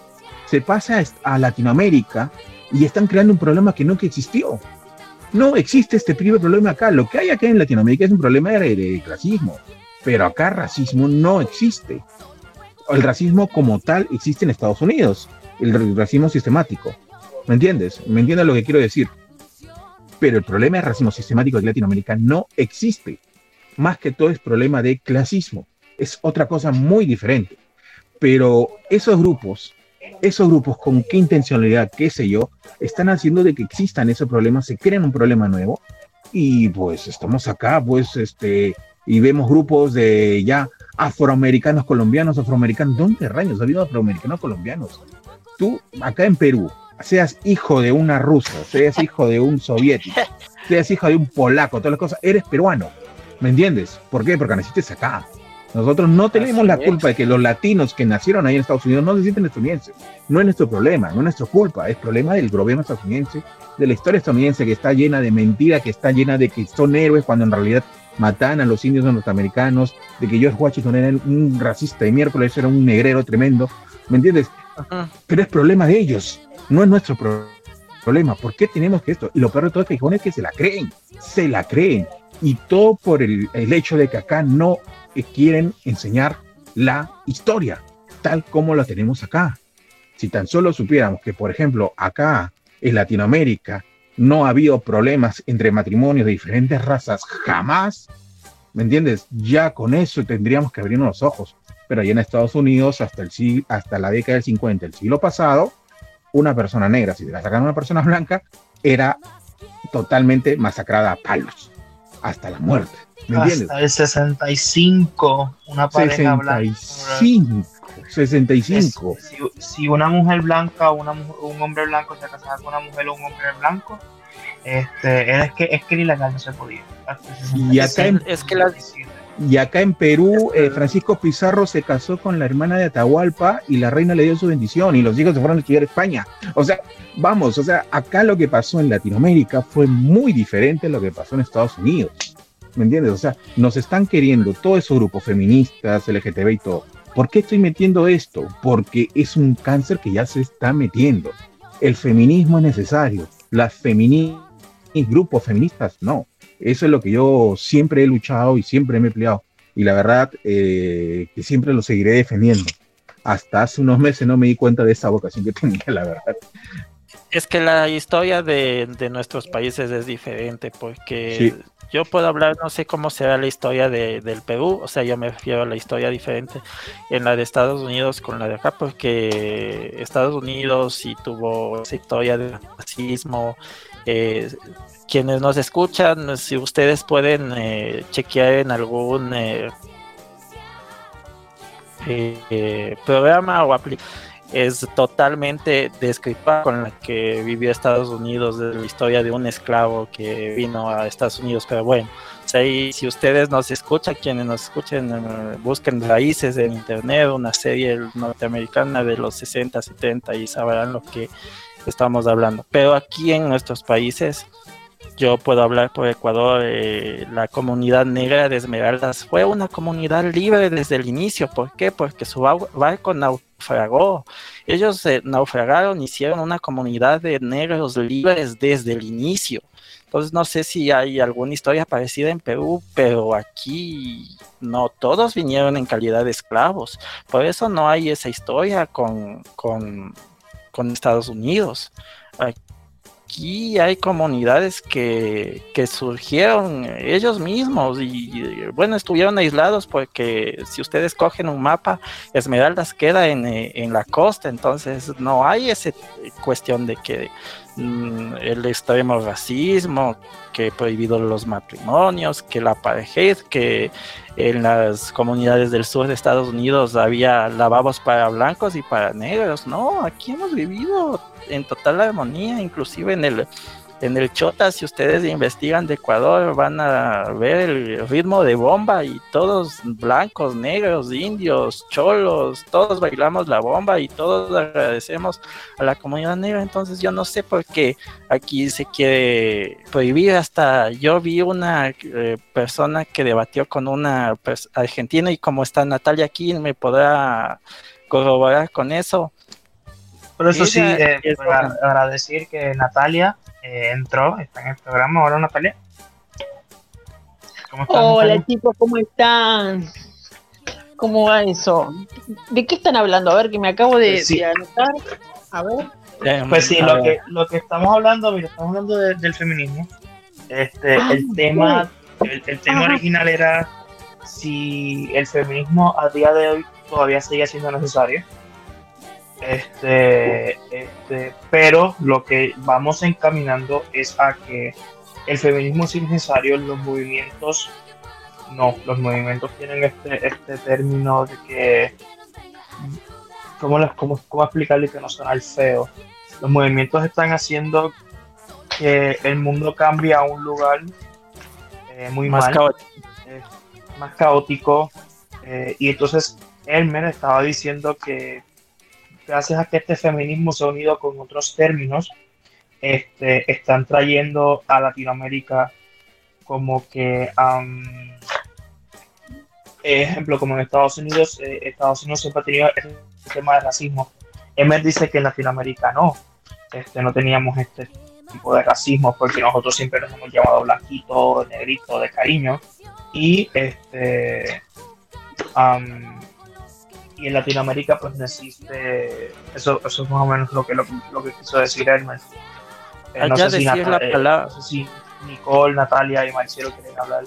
se pasa a Latinoamérica y están creando un problema que nunca existió. No existe este primer problema acá. Lo que hay acá en Latinoamérica es un problema de, de racismo, pero acá racismo no existe. El racismo como tal existe en Estados Unidos, el racismo sistemático. ¿Me entiendes? ¿Me entiendes lo que quiero decir? Pero el problema de racismo sistemático de Latinoamérica no existe. Más que todo es problema de clasismo. Es otra cosa muy diferente. Pero esos grupos, esos grupos con qué intencionalidad, qué sé yo, están haciendo de que existan esos problemas, se crean un problema nuevo y pues estamos acá, pues, este, y vemos grupos de ya afroamericanos colombianos, afroamericanos, ¿dónde rayos ha habido afroamericanos colombianos? Tú, acá en Perú, seas hijo de una rusa, seas hijo de un soviético, seas hijo de un polaco, todas las cosas, eres peruano, ¿me entiendes? ¿Por qué? Porque naciste acá. Nosotros no tenemos Así la es. culpa de que los latinos que nacieron ahí en Estados Unidos no se sienten estadounidenses. No es nuestro problema, no es nuestra culpa, es problema del gobierno estadounidense, de la historia estadounidense que está llena de mentiras, que está llena de que son héroes cuando en realidad matan a los indios norteamericanos, de que George Washington era un racista de miércoles, era un negrero tremendo, ¿me entiendes? Pero es problema de ellos, no es nuestro pro- problema. ¿Por qué tenemos que esto? Y lo peor de todo es que es que se la creen, se la creen. Y todo por el, el hecho de que acá no quieren enseñar la historia tal como la tenemos acá. Si tan solo supiéramos que, por ejemplo, acá en Latinoamérica no ha habido problemas entre matrimonios de diferentes razas jamás, ¿me entiendes? Ya con eso tendríamos que abrirnos los ojos. Pero allá en Estados Unidos, hasta, el, hasta la década del 50, el siglo pasado, una persona negra, si te la sacaban a una persona blanca, era totalmente masacrada a palos, hasta la muerte. ¿Me entiendes? Hasta el 65, una pareja blanca. 65, 65. Si, si una mujer blanca o una un hombre blanco se casaba con una mujer o un hombre blanco, este, es que es que ni legal no se podía. Y acá en- 65, es que la- 67. Y acá en Perú, eh, Francisco Pizarro se casó con la hermana de Atahualpa y la reina le dio su bendición y los hijos se fueron a estudiar a España. O sea, vamos, o sea, acá lo que pasó en Latinoamérica fue muy diferente a lo que pasó en Estados Unidos. ¿Me entiendes? O sea, nos están queriendo todos esos grupos feministas, LGTB y todo. ¿Por qué estoy metiendo esto? Porque es un cáncer que ya se está metiendo. El feminismo es necesario. Las feministas, grupos feministas, no. Eso es lo que yo siempre he luchado y siempre me he peleado. Y la verdad eh, que siempre lo seguiré defendiendo. Hasta hace unos meses no me di cuenta de esa vocación que tenía, la verdad. Es que la historia de, nuestros países es diferente porque yo puedo hablar, no sé cómo será la historia de, del Perú, o sea, yo me refiero a la historia diferente en la de Estados Unidos con la de acá porque Estados Unidos sí tuvo esa historia de racismo. Eh, quienes nos escuchan, si ustedes pueden eh, chequear en algún eh, programa o aplicación es totalmente descrita con la que vivió Estados Unidos, de la historia de un esclavo que vino a Estados Unidos. Pero bueno, si, si ustedes nos escuchan, quienes nos escuchen, eh, busquen raíces en internet, una serie norteamericana de los 60, 70 y sabrán lo que estamos hablando. Pero aquí en nuestros países, yo puedo hablar por Ecuador, eh, la comunidad negra de Esmeraldas fue una comunidad libre desde el inicio. ¿Por qué? Porque su barco naufragó. Ellos eh, naufragaron, hicieron una comunidad de negros libres desde el inicio. Entonces no sé si hay alguna historia parecida en Perú, pero aquí no todos vinieron en calidad de esclavos. Por eso no hay esa historia con, con, con Estados Unidos aquí hay comunidades que, surgieron ellos mismos y bueno, estuvieron aislados porque si ustedes cogen un mapa, Esmeraldas queda en, eh, en la costa, entonces no hay esa cuestión de que mm, el extremo racismo, que prohibido los matrimonios, que la apartheid, que en las comunidades del sur de Estados Unidos había lavabos para blancos y para negros. No, aquí hemos vivido en total armonía, inclusive en el en el Chota, si ustedes investigan de Ecuador, van a ver el ritmo de bomba y todos blancos, negros, indios, cholos, todos bailamos la bomba y todos agradecemos a la comunidad negra. Entonces yo no sé por qué aquí se quiere prohibir. Hasta yo vi una eh, persona que debatió con una argentina y como está Natalia aquí, me podrá corroborar con eso. Por eso sí, eh, para decir que Natalia eh, entró, está en el programa. Hola Natalia. ¿Cómo están, Hola chicos, ¿cómo están? ¿Cómo va eso? ¿De qué están hablando? A ver, que me acabo de, anotar. A ver. Pues sí, lo que, lo que estamos hablando, mira, estamos hablando del feminismo. Este, ah, el tema, el, tema original era si el feminismo a día de hoy todavía sigue siendo necesario. Este, este, pero lo que vamos encaminando es a que el feminismo es necesario, los movimientos no, los movimientos tienen este, este término de que, ¿cómo, cómo, cómo explicarle que no el feo? Los movimientos están haciendo que el mundo cambie a un lugar eh, muy más caótico, eh, más caótico eh, y entonces Elmer estaba diciendo que gracias a que este feminismo se ha unido con otros términos, este, están trayendo a Latinoamérica como que, ejemplo, como en Estados Unidos, eh, Estados Unidos siempre ha tenido el tema de racismo. Emer dice que en Latinoamérica no, este, no teníamos este tipo de racismo porque nosotros siempre nos hemos llamado blanquito, negrito, de cariño. Y este, y en Latinoamérica pues no existe eso, eso es más o menos lo que, lo, que quiso decir Hermes. Eh, no, sé si la eh, palabra... no sé si Nicole, Natalia y Marcelo quieren hablar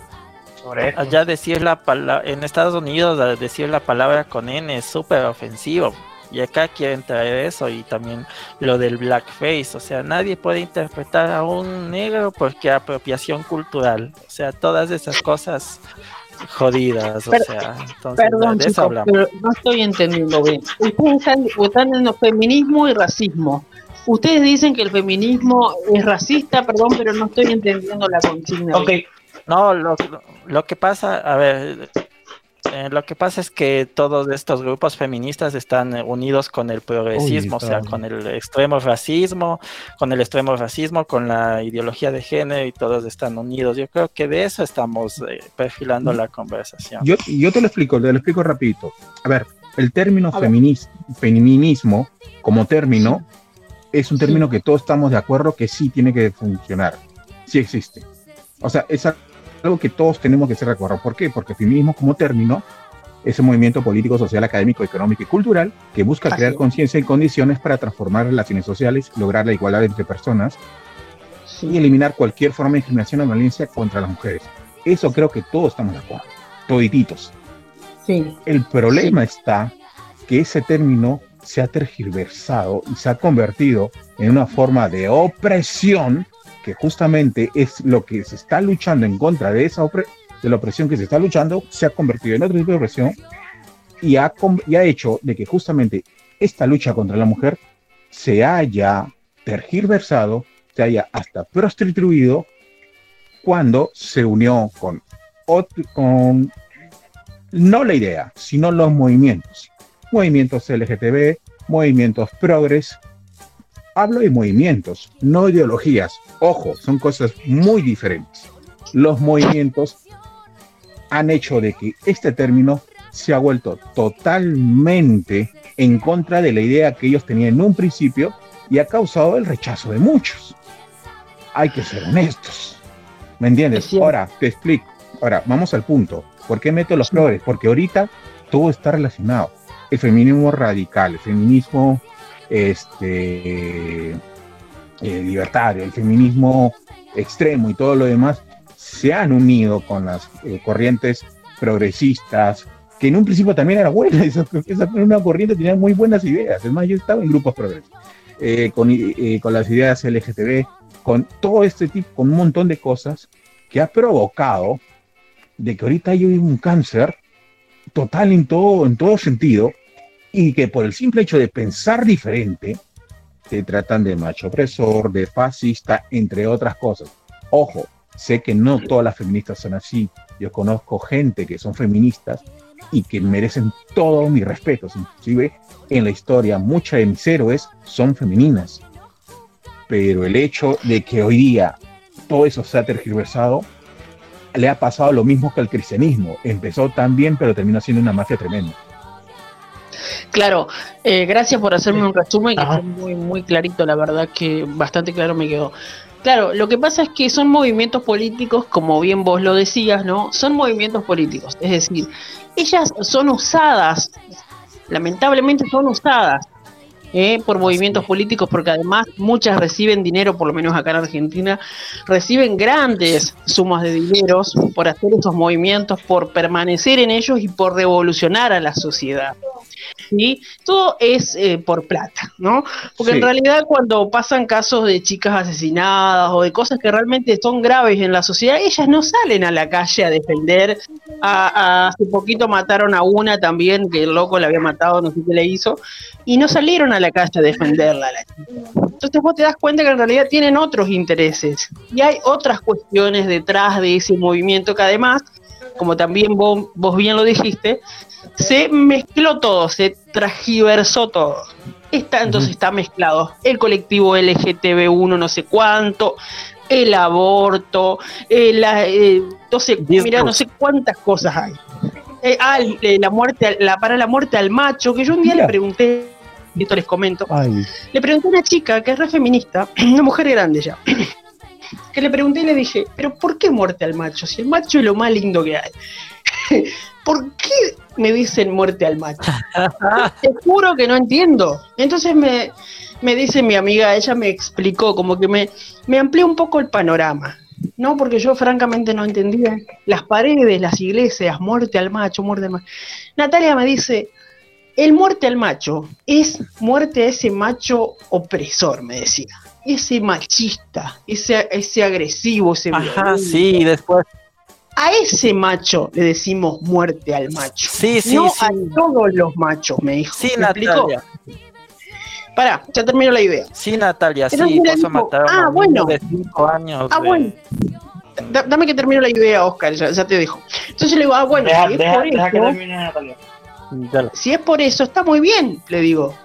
sobre esto. Allá decir la palabra, en Estados Unidos decir la palabra con N es súper ofensivo. Y acá quieren traer eso y también lo del blackface. O sea, nadie puede interpretar a un negro porque apropiación cultural. O sea, todas esas cosas jodidas, o sea, entonces, perdón, pero no estoy entendiendo bien. Ustedes están, en el feminismo y racismo. Ustedes dicen que el feminismo es racista, perdón, pero no estoy entendiendo la consigna. Ok, no, lo, lo que pasa, a ver, eh, lo que pasa es que todos estos grupos feministas están eh, unidos con el progresismo, o sea, con el extremo racismo, con el extremo racismo, con la ideología de género y todos están unidos. Yo creo que de eso estamos eh, perfilando mm. la conversación. Yo, yo te lo explico, te lo explico rapidito. A ver, el término feminismo como término es un término que todos estamos de acuerdo que sí tiene que funcionar, sí existe. O sea, esa algo que todos tenemos que ser de acuerdo. ¿Por qué? Porque feminismo como término Es un movimiento político, social, académico, económico y cultural que busca Así crear conciencia y condiciones para transformar relaciones sociales, lograr la igualdad entre personas y eliminar cualquier forma de discriminación o violencia contra las mujeres. Eso creo que todos estamos de acuerdo, todititos. Sí, El problema está que ese término se ha tergiversado y se ha convertido en una forma de opresión que justamente es lo que se está luchando en contra de esa de la opresión que se está luchando, se ha convertido en otro tipo de opresión y ha, ha hecho de que justamente esta lucha contra la mujer se haya tergiversado, se haya hasta prostituido cuando se unió con no la idea, sino los movimientos. Movimientos LGTB, movimientos progres. Hablo de movimientos, no ideologías. Ojo, son cosas muy diferentes. Los movimientos han hecho de que este término se ha vuelto totalmente en contra de la idea que ellos tenían en un principio y ha causado el rechazo de muchos. Hay que ser honestos. ¿Me entiendes? Ahora, te explico. Ahora, vamos al punto. ¿Por qué meto los progres? Porque ahorita todo está relacionado. El feminismo radical, el feminismo este, eh, libertario, el feminismo extremo y todo lo demás se han unido con las eh, corrientes progresistas, que en un principio también era buena, esa, esa una corriente tenía muy buenas ideas, es más, yo estaba en grupos progresistas, eh, con, eh, con las ideas LGTB, con todo este tipo, con un montón de cosas que ha provocado de que ahorita hay un cáncer total en todo, en todo sentido, y que por el simple hecho de pensar diferente, te tratan de macho opresor, de fascista, entre otras cosas. Ojo, sé que no todas las feministas son así. Yo conozco gente que son feministas y que merecen todo mi respeto. Inclusive en la historia, muchas de mis héroes son femeninas. Pero el hecho de que hoy día todo eso se ha tergiversado, le ha pasado lo mismo que al cristianismo. Empezó tan bien, pero terminó siendo una mafia tremenda. Claro, eh, gracias por hacerme un resumen que fue muy, muy clarito, la verdad que bastante claro me quedó. Claro, lo que pasa es que son movimientos políticos, como bien vos lo decías, ¿no? Son movimientos políticos, es decir, ellas son usadas, lamentablemente son usadas ¿eh? por movimientos políticos, porque además muchas reciben dinero, por lo menos acá en Argentina, reciben grandes sumas de dineros por hacer esos movimientos, por permanecer en ellos y por revolucionar a la sociedad. ¿Sí? Todo es eh, por plata, ¿no? Porque Sí. en realidad cuando pasan casos de chicas asesinadas o de cosas que realmente son graves en la sociedad, ellas no salen a la calle a defender. A, a- hace poquito mataron a una también, que el loco la había matado, no sé qué le hizo, y no salieron a la calle a defenderla. a la chica. Entonces vos te das cuenta que en realidad tienen otros intereses y hay otras cuestiones detrás de ese movimiento que además, como también vos, vos bien lo dijiste, se mezcló todo, se transgiversó todo. Está, entonces está mezclado el colectivo LGTB1 no sé cuánto, el aborto, eh, la, eh, no sé, mira, no sé cuántas cosas hay. Eh, ah, la muerte, la, para la muerte al macho, que yo un día Mira. le pregunté, esto les comento, Ay, le pregunté a una chica que es re feminista, una mujer grande ya, que le pregunté y le dije, pero ¿por qué muerte al macho? Si el macho es lo más lindo que hay. ¿Por qué me dicen muerte al macho? Te juro que no entiendo. Entonces me, me dice mi amiga, ella me explicó, como que me, me amplió un poco el panorama. No, porque yo francamente no entendía. Las paredes, las iglesias, muerte al macho, muerte al macho. Natalia me dice, el muerte al macho es muerte a ese macho opresor, me decía. Ese machista, ese, ese agresivo, ese Ajá, violento. sí, después. A ese macho le decimos muerte al macho. Sí, sí, no sí. a todos los machos, me dijo. Sí, ¿Me explicó? Natalia. Pará, ya termino la idea. Sí, Natalia, sí, dijo, mataron ah, a un bueno. de 5 años. Ah, de- bueno. Da- dame que termino la idea, Oscar, ya, ya te dejo. Entonces le digo, ah, bueno, Deja, si es deja- por deja que termine Natalia. Si es por eso, está muy bien, le digo.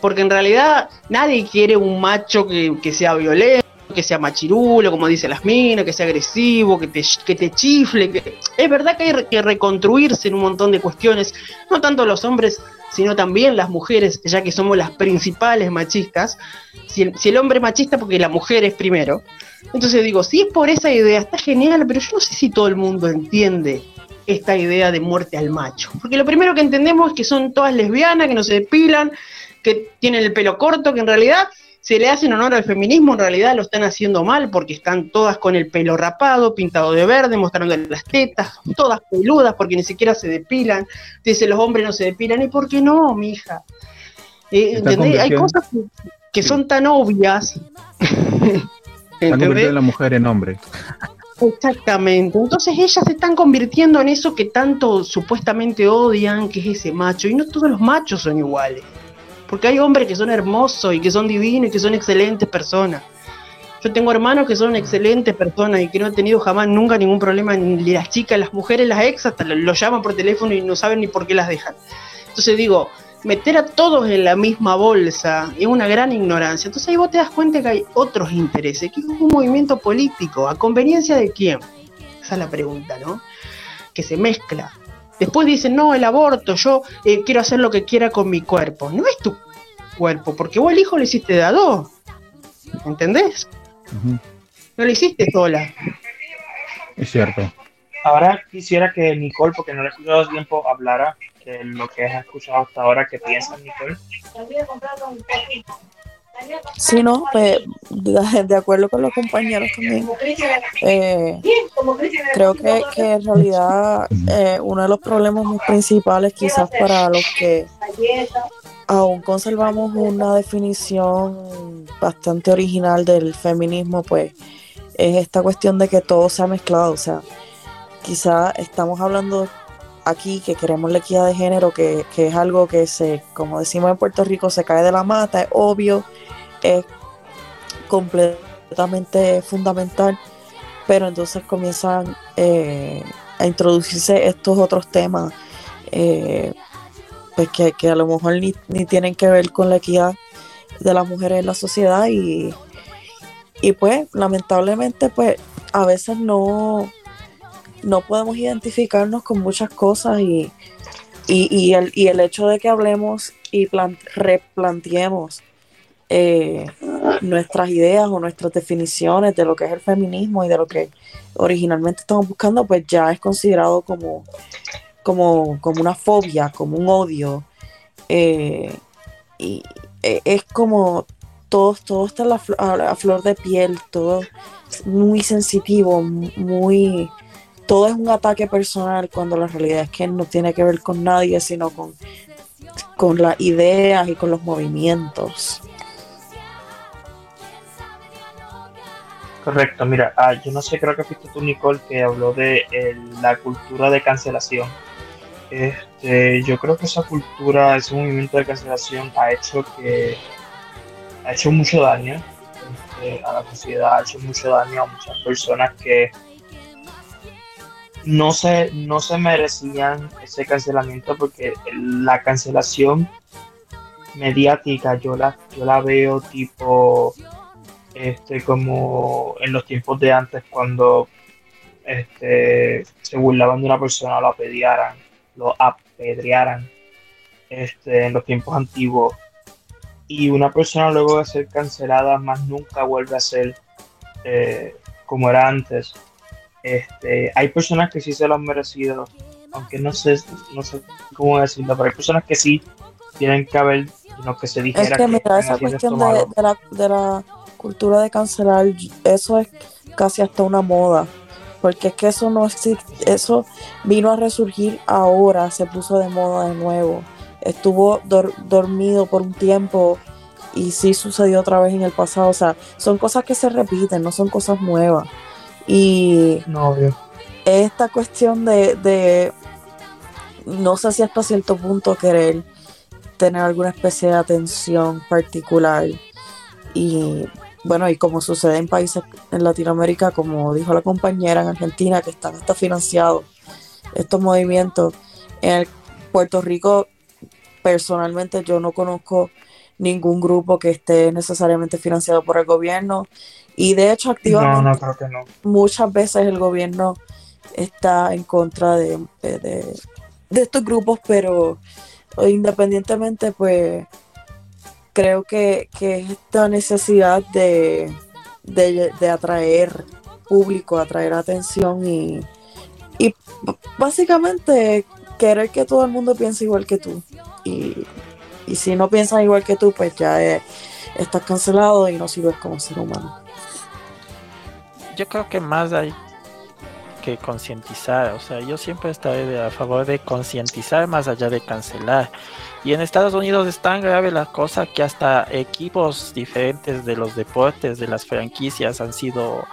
Porque en realidad nadie quiere un macho que, que sea violento, que sea machirulo, como dicen las minas, que sea agresivo, que te, que te chifle. Que... Es verdad que hay que reconstruirse en un montón de cuestiones, no tanto los hombres, sino también las mujeres, ya que somos las principales machistas. Si el, si el hombre es machista, porque la mujer es primero. Entonces digo, si es por esa idea, está genial, pero yo no sé si todo el mundo entiende esta idea de muerte al macho. Porque lo primero que entendemos es que son todas lesbianas, que no se depilan, que tienen el pelo corto, que en realidad se le hacen honor al feminismo, en realidad lo están haciendo mal porque están todas con el pelo rapado, pintado de verde, mostrando las tetas, todas peludas porque ni siquiera se depilan. Dice, los hombres no se depilan. ¿Y por qué no, mija? Eh, Hay cosas que, son tan obvias. A la mujer en hombre. Exactamente. Entonces ellas se están convirtiendo en eso que tanto supuestamente odian, que es ese macho. Y no todos los machos son iguales. Porque hay hombres que son hermosos y que son divinos y que son excelentes personas. Yo tengo hermanos que son excelentes personas y que no han tenido jamás nunca ningún problema ni las chicas, las mujeres, las ex hasta lo llaman por teléfono y no saben ni por qué las dejan. Entonces digo, meter a todos en la misma bolsa es una gran ignorancia. Entonces ahí vos te das cuenta que hay otros intereses, que es un movimiento político. ¿A conveniencia de quién? Esa es la pregunta, ¿no? Que se mezcla. Después dicen, no, el aborto, yo eh, quiero hacer lo que quiera con mi cuerpo. No es tu cuerpo, porque vos el hijo le hiciste de a dos. ¿Entendés? No lo hiciste sola. Es cierto. Ahora quisiera que Nicole, porque no le he escuchado tiempo, hablara de lo que has escuchado hasta ahora. ¿Qué piensas, Nicole? Sí, no, pues, de, acuerdo con los compañeros también. Eh, creo que, que, en realidad eh, uno de los problemas más principales quizás para los que aún conservamos una definición bastante original del feminismo, pues es esta cuestión de que todo se ha mezclado. O sea, quizás estamos hablando aquí que queremos la equidad de género, que, que es algo que se, como decimos en Puerto Rico, se cae de la mata, es obvio es completamente fundamental, pero entonces comienzan eh, a introducirse estos otros temas eh, pues que, a lo mejor ni, tienen que ver con la equidad de las mujeres en la sociedad y, y pues lamentablemente pues a veces no, no podemos identificarnos con muchas cosas y, y, el, y el hecho de que hablemos y replanteemos eh, nuestras ideas o nuestras definiciones de lo que es el feminismo y de lo que originalmente estamos buscando, pues ya es considerado como, como, como una fobia, como un odio. Eh, y eh, es como todo, todo está a, flor de piel, todo muy sensitivo, muy... Todo es un ataque personal cuando la realidad es que no tiene que ver con nadie, sino con, con las ideas y con los movimientos. Correcto, mira, ah, yo no sé, creo que fuiste tú, Nicole, que habló de la cultura de cancelación. Este, yo creo que esa cultura, ese movimiento de cancelación ha hecho que ha hecho mucho daño este, a la sociedad, ha hecho mucho daño a muchas personas que no se, no se merecían ese cancelamiento porque la cancelación mediática yo la, yo la veo tipo este, como en los tiempos de antes cuando este, se burlaban de una persona, lo apedrearan, lo apedrearan este, en los tiempos antiguos. Y una persona luego de ser cancelada más nunca vuelve a ser eh, como era antes. Este, hay personas que sí se lo han merecido, aunque no sé, no sé cómo decirlo, pero hay personas que sí tienen que haber, no que se dijera. Es que, mira, esa cuestión de, de la cultura de cancelar, eso es casi hasta una moda, porque es que eso no existe, eso vino a resurgir ahora, se puso de moda de nuevo, estuvo dormido por un tiempo y sí sucedió otra vez en el pasado, o sea, son cosas que se repiten, no son cosas nuevas. Y no, esta cuestión de, de, no sé si hasta cierto punto querer tener alguna especie de atención particular y bueno, y como sucede en países en Latinoamérica, como dijo la compañera en Argentina, que están hasta financiados estos movimientos. En Puerto Rico, personalmente, yo no conozco ningún grupo que esté necesariamente financiado por el gobierno. Y de hecho, activamente, muchas veces el gobierno está en contra de, de estos grupos, pero independientemente, pues creo que, que esta necesidad de, de, atraer público, atraer atención y, y básicamente querer que todo el mundo piense igual que tú. Y, y si no piensan igual que tú, pues ya eh, estás cancelado y no sirves como ser humano. Yo creo que más hay que concientizar, o sea, yo siempre estaré a favor de concientizar más allá de cancelar. Y en Estados Unidos es tan grave la cosa que hasta equipos diferentes de los deportes, de las franquicias, han sido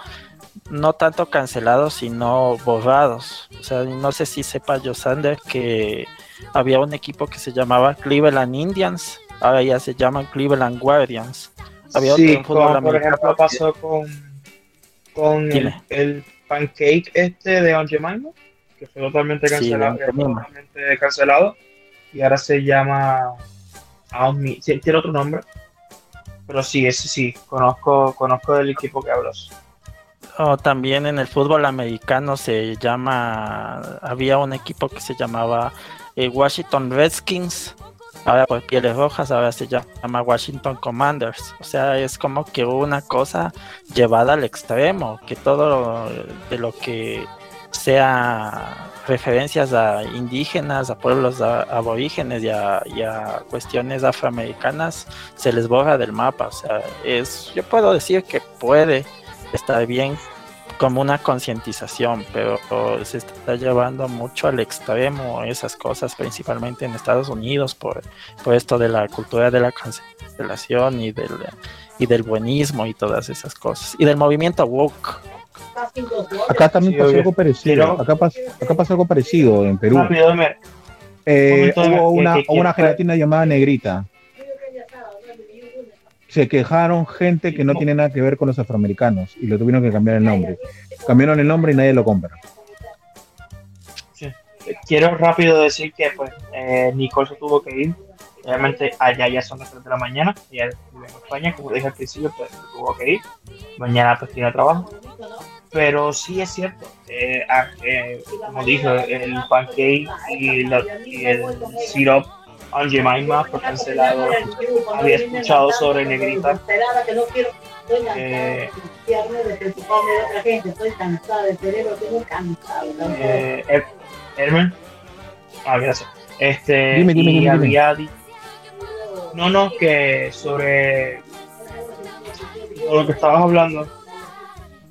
no tanto cancelados, sino borrados. O sea, no sé si sepa Josander que había un equipo que se llamaba Cleveland Indians, ahora ya se llaman Cleveland Guardians. Había sí, otro fútbol como por ejemplo pasó con, con el, pancake este de Aunt Jemima, que fue totalmente cancelado, que fue totalmente cancelado y ahora se llama tiene otro nombre, pero sí, ese sí, conozco, conozco del equipo que hablas. O también en el fútbol americano se llama, había un equipo que se llamaba Washington Redskins, ahora por pieles rojas, ahora se llama Washington Commanders. O sea, es como que una cosa llevada al extremo, que todo de lo que sea referencias a indígenas, a pueblos aborígenes y a, y a cuestiones afroamericanas se les borra del mapa. O sea, es, yo puedo decir que puede estar bien como una concientización, pero se está llevando mucho al extremo esas cosas, principalmente en Estados Unidos, por, por esto de la cultura de la cancelación y del, y del buenismo y todas esas cosas. Y del movimiento woke. Acá también Sí, pasó obvio. algo parecido. Pero- Acá, pas- acá pasó algo parecido en Perú. Rápido, Eh, hubo que- una, que- una gelatina llamada negrita. Se quejaron gente que no tiene nada que ver con los afroamericanos y lo tuvieron que cambiar el nombre. Cambiaron el nombre y nadie lo compra. quiero rápido decir que pues eh, Nicole se tuvo que ir. Obviamente allá ya son las 3 de la mañana, ella vive en España, como dije al principio, pues se tuvo que ir. Mañana pues tiene trabajo. Pero sí es cierto, eh, eh, como dijo, el pancake y, y el syrup on Jemima fue cancelado. Había escuchado sobre Negrita. Eh, eh, Her- Hermen. Ah, gracias. Este, Dime, dime, y dime, había No, no, que sobre lo que estabas hablando.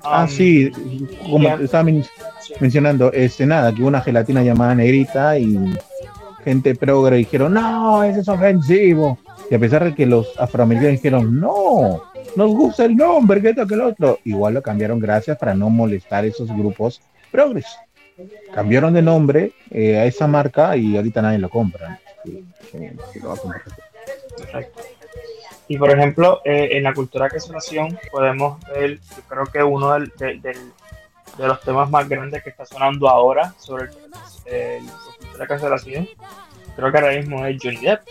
Ah, um, sí, como estaba men- sí. mencionando, este nada, que hubo una gelatina llamada negrita y gente progre dijeron, no, ese es ofensivo. Y a pesar de que los afroamericanos dijeron, no, nos gusta el nombre, que esto, que el otro, igual lo cambiaron gracias para no molestar esos grupos progres. Cambiaron de nombre eh, a esa marca y ahorita nadie lo compra. Y por ejemplo, eh, en la cultura de cancelación podemos ver, yo creo que uno del- del- de los temas más grandes que está sonando ahora sobre el, la cancelación, creo que ahora mismo es Johnny Depp.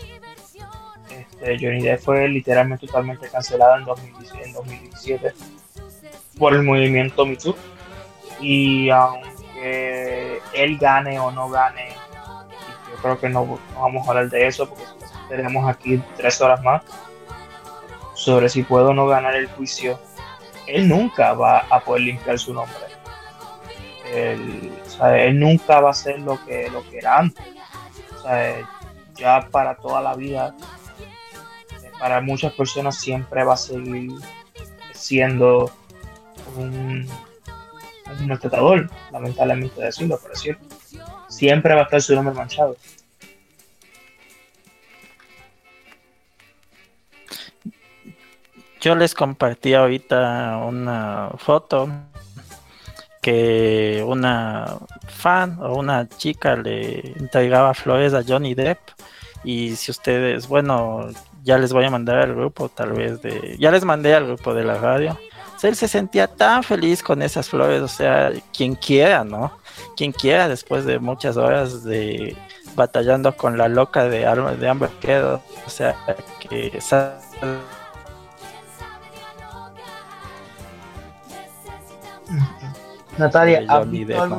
Este, Johnny Depp fue literalmente totalmente cancelado en 2017, en 2017 por el movimiento Me Too. Y aunque él gane o no gane, yo creo que no, no vamos a hablar de eso porque tenemos aquí tres horas más sobre si puedo o no ganar el juicio, él nunca va a poder limpiar su nombre. Él, nunca va a ser lo que, lo que era antes. O sea, ya para toda la vida, para muchas personas siempre va a seguir siendo un, un maltratador, lamentablemente decirlo, pero es cierto. Siempre va a estar su nombre manchado. Yo les compartí ahorita una foto que una fan o una chica le entregaba flores a Johnny Depp y si ustedes, bueno, ya les voy a mandar al grupo tal vez de, ya les mandé al grupo de la radio. O sea, él se sentía tan feliz con esas flores, o sea, quien quiera, ¿no? Quien quiera después de muchas horas de batallando con la loca de, de Amber Heard, o sea, que sa- Natalia, de ¿has Johnny visto Depp, algo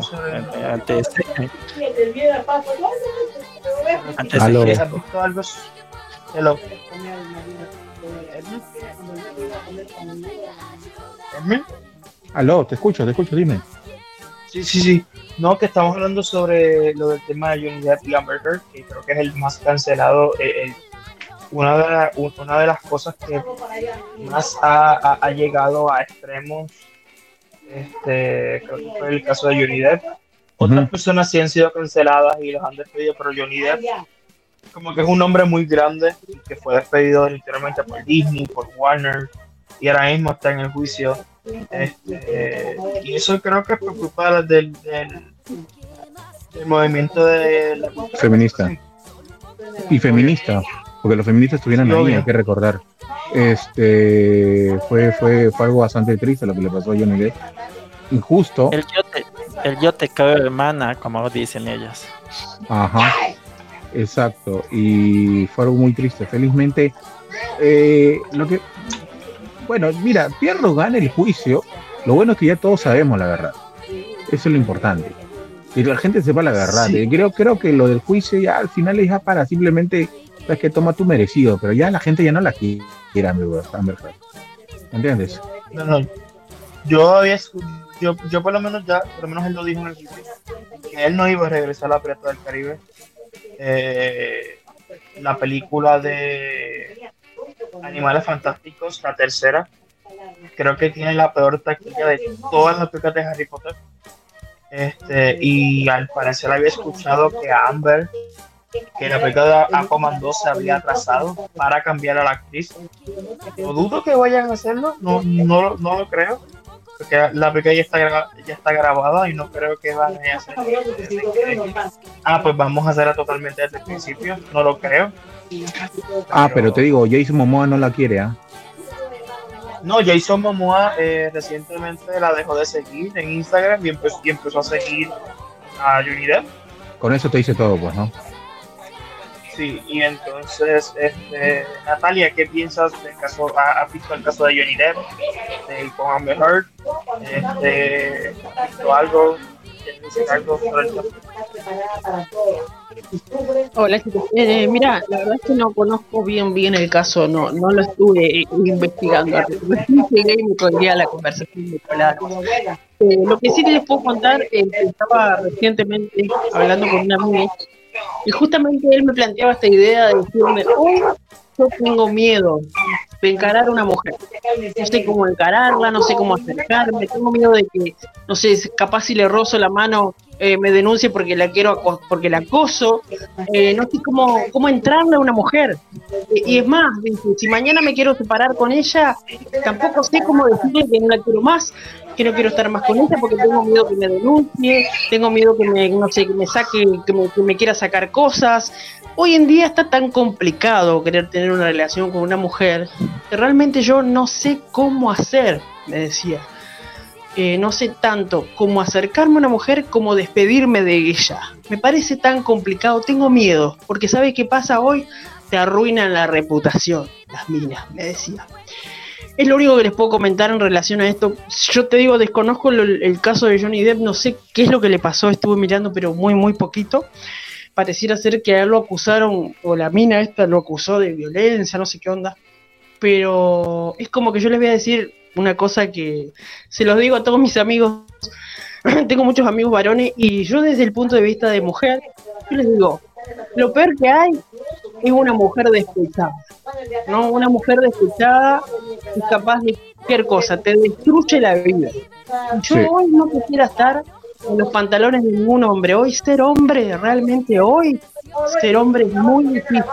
Aló. ese ¿Has visto algo? s- Hello. ¿Edmund? Aló, te escucho, te escucho, dime. Sí, sí, sí. No, que estamos hablando sobre lo del tema de Johnny Depp y Amber Heard, que creo que es el más cancelado. eh, eh, una, de la- un- una de las cosas que más ha, ha- ha llegado a extremos, este, creo que fue el caso de Johnny Depp. Otras personas sí han sido canceladas y los han despedido, pero Johnny Depp como que es un nombre muy grande que fue despedido literalmente por Disney, por Warner y ahora mismo está en el juicio. Este, y eso creo que es por culpa del, del, del movimiento de la Feminista. Y feminista, porque los feministas estuvieron Sí, ahí, hay que recordar. Este fue, fue, fue algo bastante triste lo que le pasó a Johnny Depp. Injusto. El yo te, el yo te hermana, como dicen ellas. Ajá. Exacto. Y fue algo muy triste. Felizmente, eh, lo que. Bueno, mira, Pierro gana el juicio. Lo bueno es que ya todos sabemos la verdad. Eso es lo importante. Que la gente sepa la verdad. Sí. Creo, creo que lo del juicio ya al final es ya para simplemente. Es que toma tu merecido, pero ya la gente ya no la quiere, Amber Heard. ¿Entiendes? No. Yo había yo, yo por lo menos ya, por lo menos él lo dijo en el juicio, que él no iba a regresar a la Pirata del Caribe. Eh, la película de Animales Fantásticos, la tercera, creo que tiene la peor táctica de todas las películas de Harry Potter. Este, y al parecer había escuchado que Amber, que la película de Aquaman 2 se había atrasado para cambiar a la actriz. No dudo que vayan a hacerlo, no, no, lo- no lo creo, porque la película ya está, ya está grabada y no creo que vayan a hacer. Ah, pues vamos a hacerla totalmente desde el principio, no lo creo. Ah, pero te digo, Jason Momoa no la quiere, ¿ah? No, Jason Momoa eh, recientemente la dejó de seguir en Instagram y empezó, y empezó a seguir a Johnny Depp. Con eso te dice todo, pues, ¿no? Sí, y entonces, este, Natalia, ¿qué piensas del caso? ¿ha- ¿Has visto el caso de Johnny Depp de, con Amber Heard? Este, ¿Has visto algo? ¿Quieres decir algo sobre el caso? Hola chicos, Eh, mira, la verdad es que no conozco bien bien el caso, no, no lo estuve eh, investigando. Llegué y me colgué a la conversación de. Eh, lo que sí les puedo contar es que estaba recientemente hablando con un amigo y justamente él me planteaba esta idea de decirme, hoy yo tengo miedo de encarar a una mujer. No sé cómo encararla, no sé cómo acercarme, tengo miedo de que, no sé, capaz si le rozo la mano eh, me denuncie porque la quiero porque la acoso, eh, no sé cómo, cómo entrarle a una mujer. Y, es más, si mañana me quiero separar con ella, tampoco sé cómo decirle que no la quiero más, que no quiero estar más con ella porque tengo miedo que me denuncie, tengo miedo que me, no sé, que me saque, que me quiera sacar cosas. Hoy en día está tan complicado querer tener una relación con una mujer que realmente yo no sé cómo hacer, me decía. Eh, no sé tanto cómo acercarme a una mujer como despedirme de ella. Me parece tan complicado, tengo miedo, porque ¿sabes qué pasa hoy? Te arruinan la reputación, las minas, me decía. Es lo único que les puedo comentar en relación a esto. Yo te digo, desconozco lo- el caso de Johnny Depp, no sé qué es lo que le pasó, estuve mirando, pero muy, muy poquito. Pareciera ser que a él lo acusaron, o la mina esta lo acusó de violencia, no sé qué onda. Pero es como que yo les voy a decir una cosa que se los digo a todos mis amigos. Tengo muchos amigos varones y yo desde el punto de vista de mujer, yo les digo, lo peor que hay es una mujer despechada. ¿no? Una mujer despechada es capaz de cualquier cosa, te destruye la vida. Yo Sí. hoy no quisiera estar en los pantalones de ningún hombre. Hoy ser hombre, realmente hoy, ser hombre es muy difícil.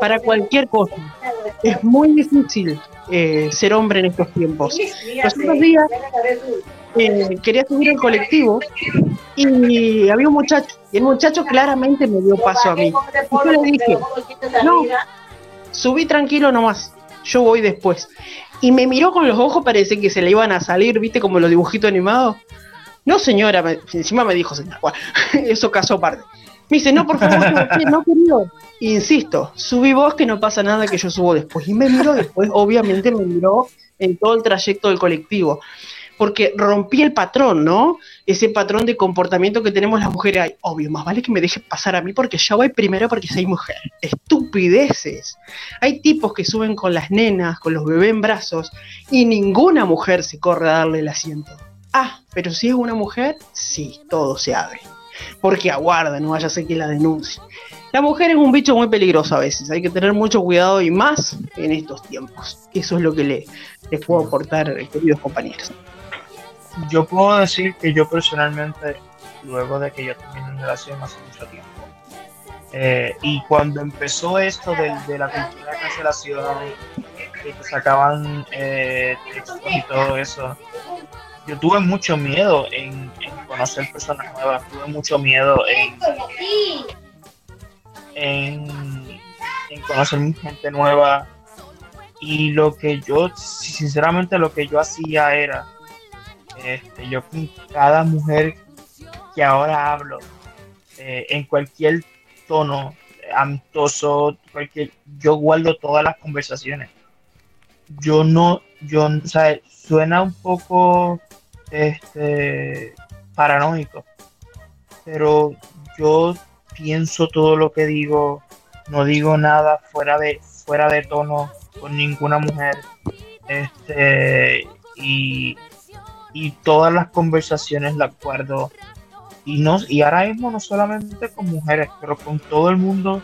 Para cualquier cosa. Es muy difícil eh, ser hombre en estos tiempos. Los otros días eh, quería subir al colectivo y había un muchacho. Y el muchacho claramente me dio paso a mí. Y yo le dije, no, subí tranquilo nomás, yo voy después. Y me miró con los ojos, parece que se le iban a salir, viste, como los dibujitos animados. No, señora, encima me dijo, señora, eso caso aparte. Me dice, no, por favor, no, no, querido. Insisto, subí vos que no pasa nada que yo subo después. Y me miró después, obviamente me miró en todo el trayecto del colectivo. Porque rompí el patrón, ¿no? Ese patrón de comportamiento que tenemos las mujeres. Ay, obvio, más vale que me dejes pasar a mí porque yo voy primero porque soy mujer. Estupideces. Hay tipos que suben con las nenas, con los bebés en brazos, y ninguna mujer se corre a darle el asiento. Ah, pero si es una mujer, sí, todo se abre. Porque aguarda, no vaya a ser que la denuncie. La mujer es un bicho muy peligroso a veces, hay que tener mucho cuidado y más en estos tiempos. Eso es lo que le, les puedo aportar, queridos compañeros. Yo puedo decir que yo personalmente, luego de que yo terminé una relación hace mucho tiempo, eh, y cuando empezó esto de, de la cultura de cancelación, que te sacaban eh, textos y todo eso, yo tuve mucho miedo en, conocer personas nuevas, tuve mucho miedo en, en, en conocer gente nueva. Y lo que yo, sinceramente, lo que yo hacía era, este, yo con cada mujer que ahora hablo, eh, en cualquier tono amistoso, cualquier, yo guardo todas las conversaciones. Yo no, yo, o suena un poco este paranoico, pero yo pienso todo lo que digo, no digo nada fuera de fuera de tono con ninguna mujer. Este y, y todas las conversaciones las guardo y no y ahora mismo no solamente con mujeres, pero con todo el mundo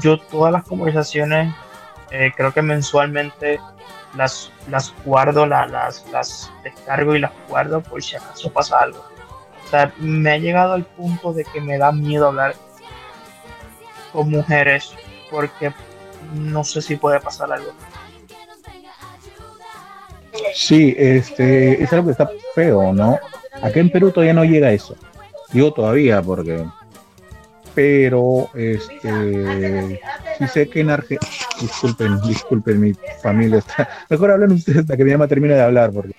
yo todas las conversaciones eh, creo que mensualmente las, las guardo, la- las, las descargo y las guardo por si acaso pasa algo. O sea, me ha llegado al punto de que me da miedo hablar con mujeres porque no sé si puede pasar algo. Sí, este, es algo que está feo, ¿no? Acá en Perú todavía no llega eso. Digo todavía porque... Pero, este, sí sé que en Argentina... Disculpen, disculpen, mi familia está... Mejor hablan ustedes hasta que mi mamá termine de hablar porque...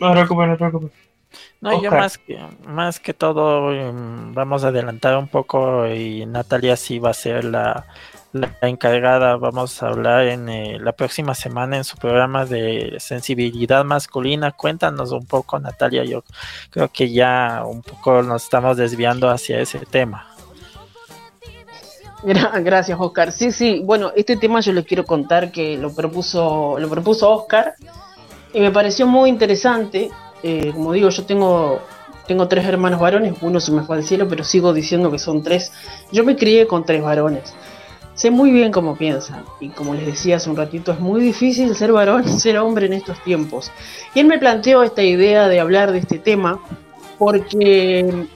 No preocupes, no preocupes. No, yo más que, más que todo em, vamos a adelantar un poco y Natalia sí va a ser la, la encargada. Vamos a hablar en eh, la próxima semana en su programa de sensibilidad masculina. Cuéntanos un poco, Natalia. Yo creo que ya un poco nos estamos desviando hacia ese tema. Gra- Gracias, Oscar. Sí, sí, bueno, este tema yo les quiero contar que lo propuso, lo propuso Oscar y me pareció muy interesante. Eh, como digo, yo tengo, tengo tres hermanos varones, uno se me fue al cielo, pero sigo diciendo que son tres. Yo me crié con tres varones. Sé muy bien cómo piensan y como les decía hace un ratito, es muy difícil ser varón, ser hombre en estos tiempos. Y él me planteó esta idea de hablar de este tema porque,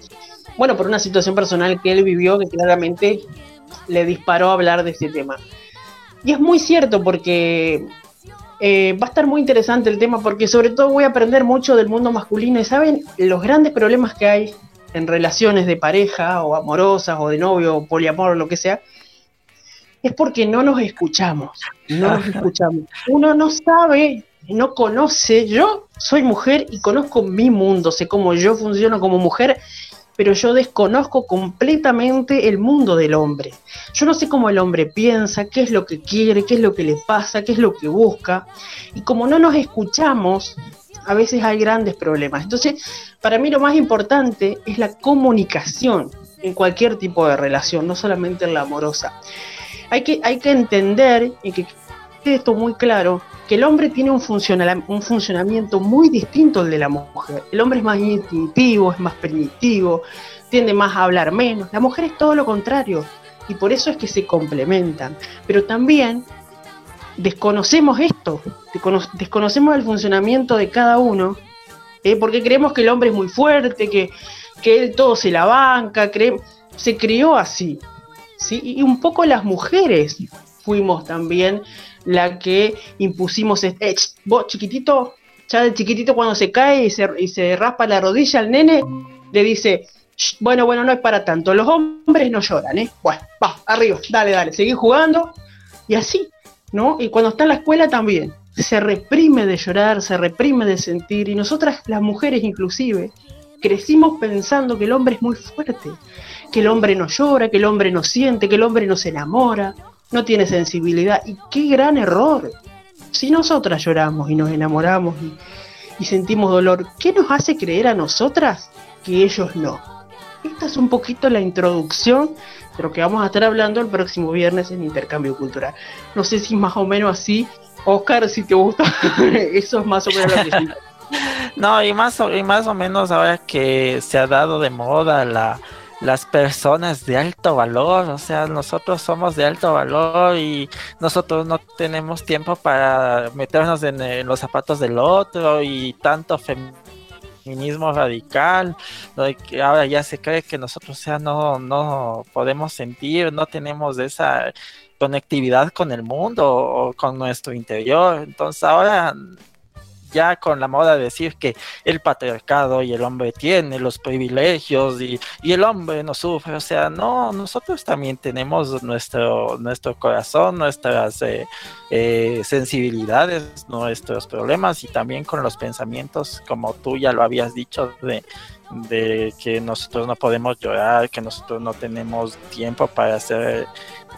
bueno, por una situación personal que él vivió que claramente le disparó a hablar de este tema. Y es muy cierto porque eh, va a estar muy interesante el tema porque sobre todo voy a aprender mucho del mundo masculino y saben los grandes problemas que hay en relaciones de pareja o amorosas o de novio o poliamor o lo que sea. Es porque no nos escuchamos, no nos escuchamos. Uno no sabe, no conoce. Yo soy mujer y conozco mi mundo, sé cómo yo funciono como mujer pero yo desconozco completamente el mundo del hombre. Yo no sé cómo el hombre piensa, qué es lo que quiere, qué es lo que le pasa, qué es lo que busca. Y como no nos escuchamos, a veces hay grandes problemas. Entonces, para mí lo más importante es la comunicación en cualquier tipo de relación, no solamente en la amorosa. Hay que, hay que entender que esto muy claro, que el hombre tiene un, funcionamiento muy distinto al de la mujer. El hombre es más instintivo, es más primitivo, tiende más a hablar menos. La mujer es todo lo contrario y por eso es que se complementan. Pero también desconocemos esto, descono- desconocemos el funcionamiento de cada uno, ¿eh? porque creemos que el hombre es muy fuerte, que, que él todo se la banca, se crió así. ¿sí? Y un poco las mujeres fuimos también la que impusimos, ch, vos chiquitito, ya de chiquitito cuando se cae y se, y se raspa la rodilla al nene, le dice, "Sh, bueno, bueno, no es para tanto, los hombres no lloran, ¿eh? Bueno, va, arriba, dale, dale, seguí jugando, y así, ¿no? Y cuando está en la escuela también, se reprime de llorar, se reprime de sentir, y nosotras, las mujeres inclusive, crecimos pensando que el hombre es muy fuerte, que el hombre no llora, que el hombre no siente, que el hombre no se enamora, no tiene sensibilidad. Y qué gran error. Si nosotras lloramos y nos enamoramos y, y sentimos dolor, ¿qué nos hace creer a nosotras que ellos no? Esta es un poquito la introducción de lo que vamos a estar hablando el próximo viernes en Intercambio Cultural. No sé si más o menos así, Oscar, si te gusta, eso es más o menos lo que yo No, y más, y más o menos ahora que se ha dado de moda la, las personas de alto valor, o sea, nosotros somos de alto valor y nosotros no tenemos tiempo para meternos en, los zapatos del otro y tanto feminismo radical, que ahora ya se cree que nosotros, sea, no, no podemos sentir, no tenemos esa conectividad con el mundo o con nuestro interior, entonces ahora ya con la moda de decir que el patriarcado y el hombre tiene los privilegios y, el hombre no sufre, o sea, no, nosotros también tenemos nuestro, nuestro corazón, nuestras eh, eh, sensibilidades, nuestros problemas y también con los pensamientos, como tú ya lo habías dicho, de, de que nosotros no podemos llorar, que nosotros no tenemos tiempo para ser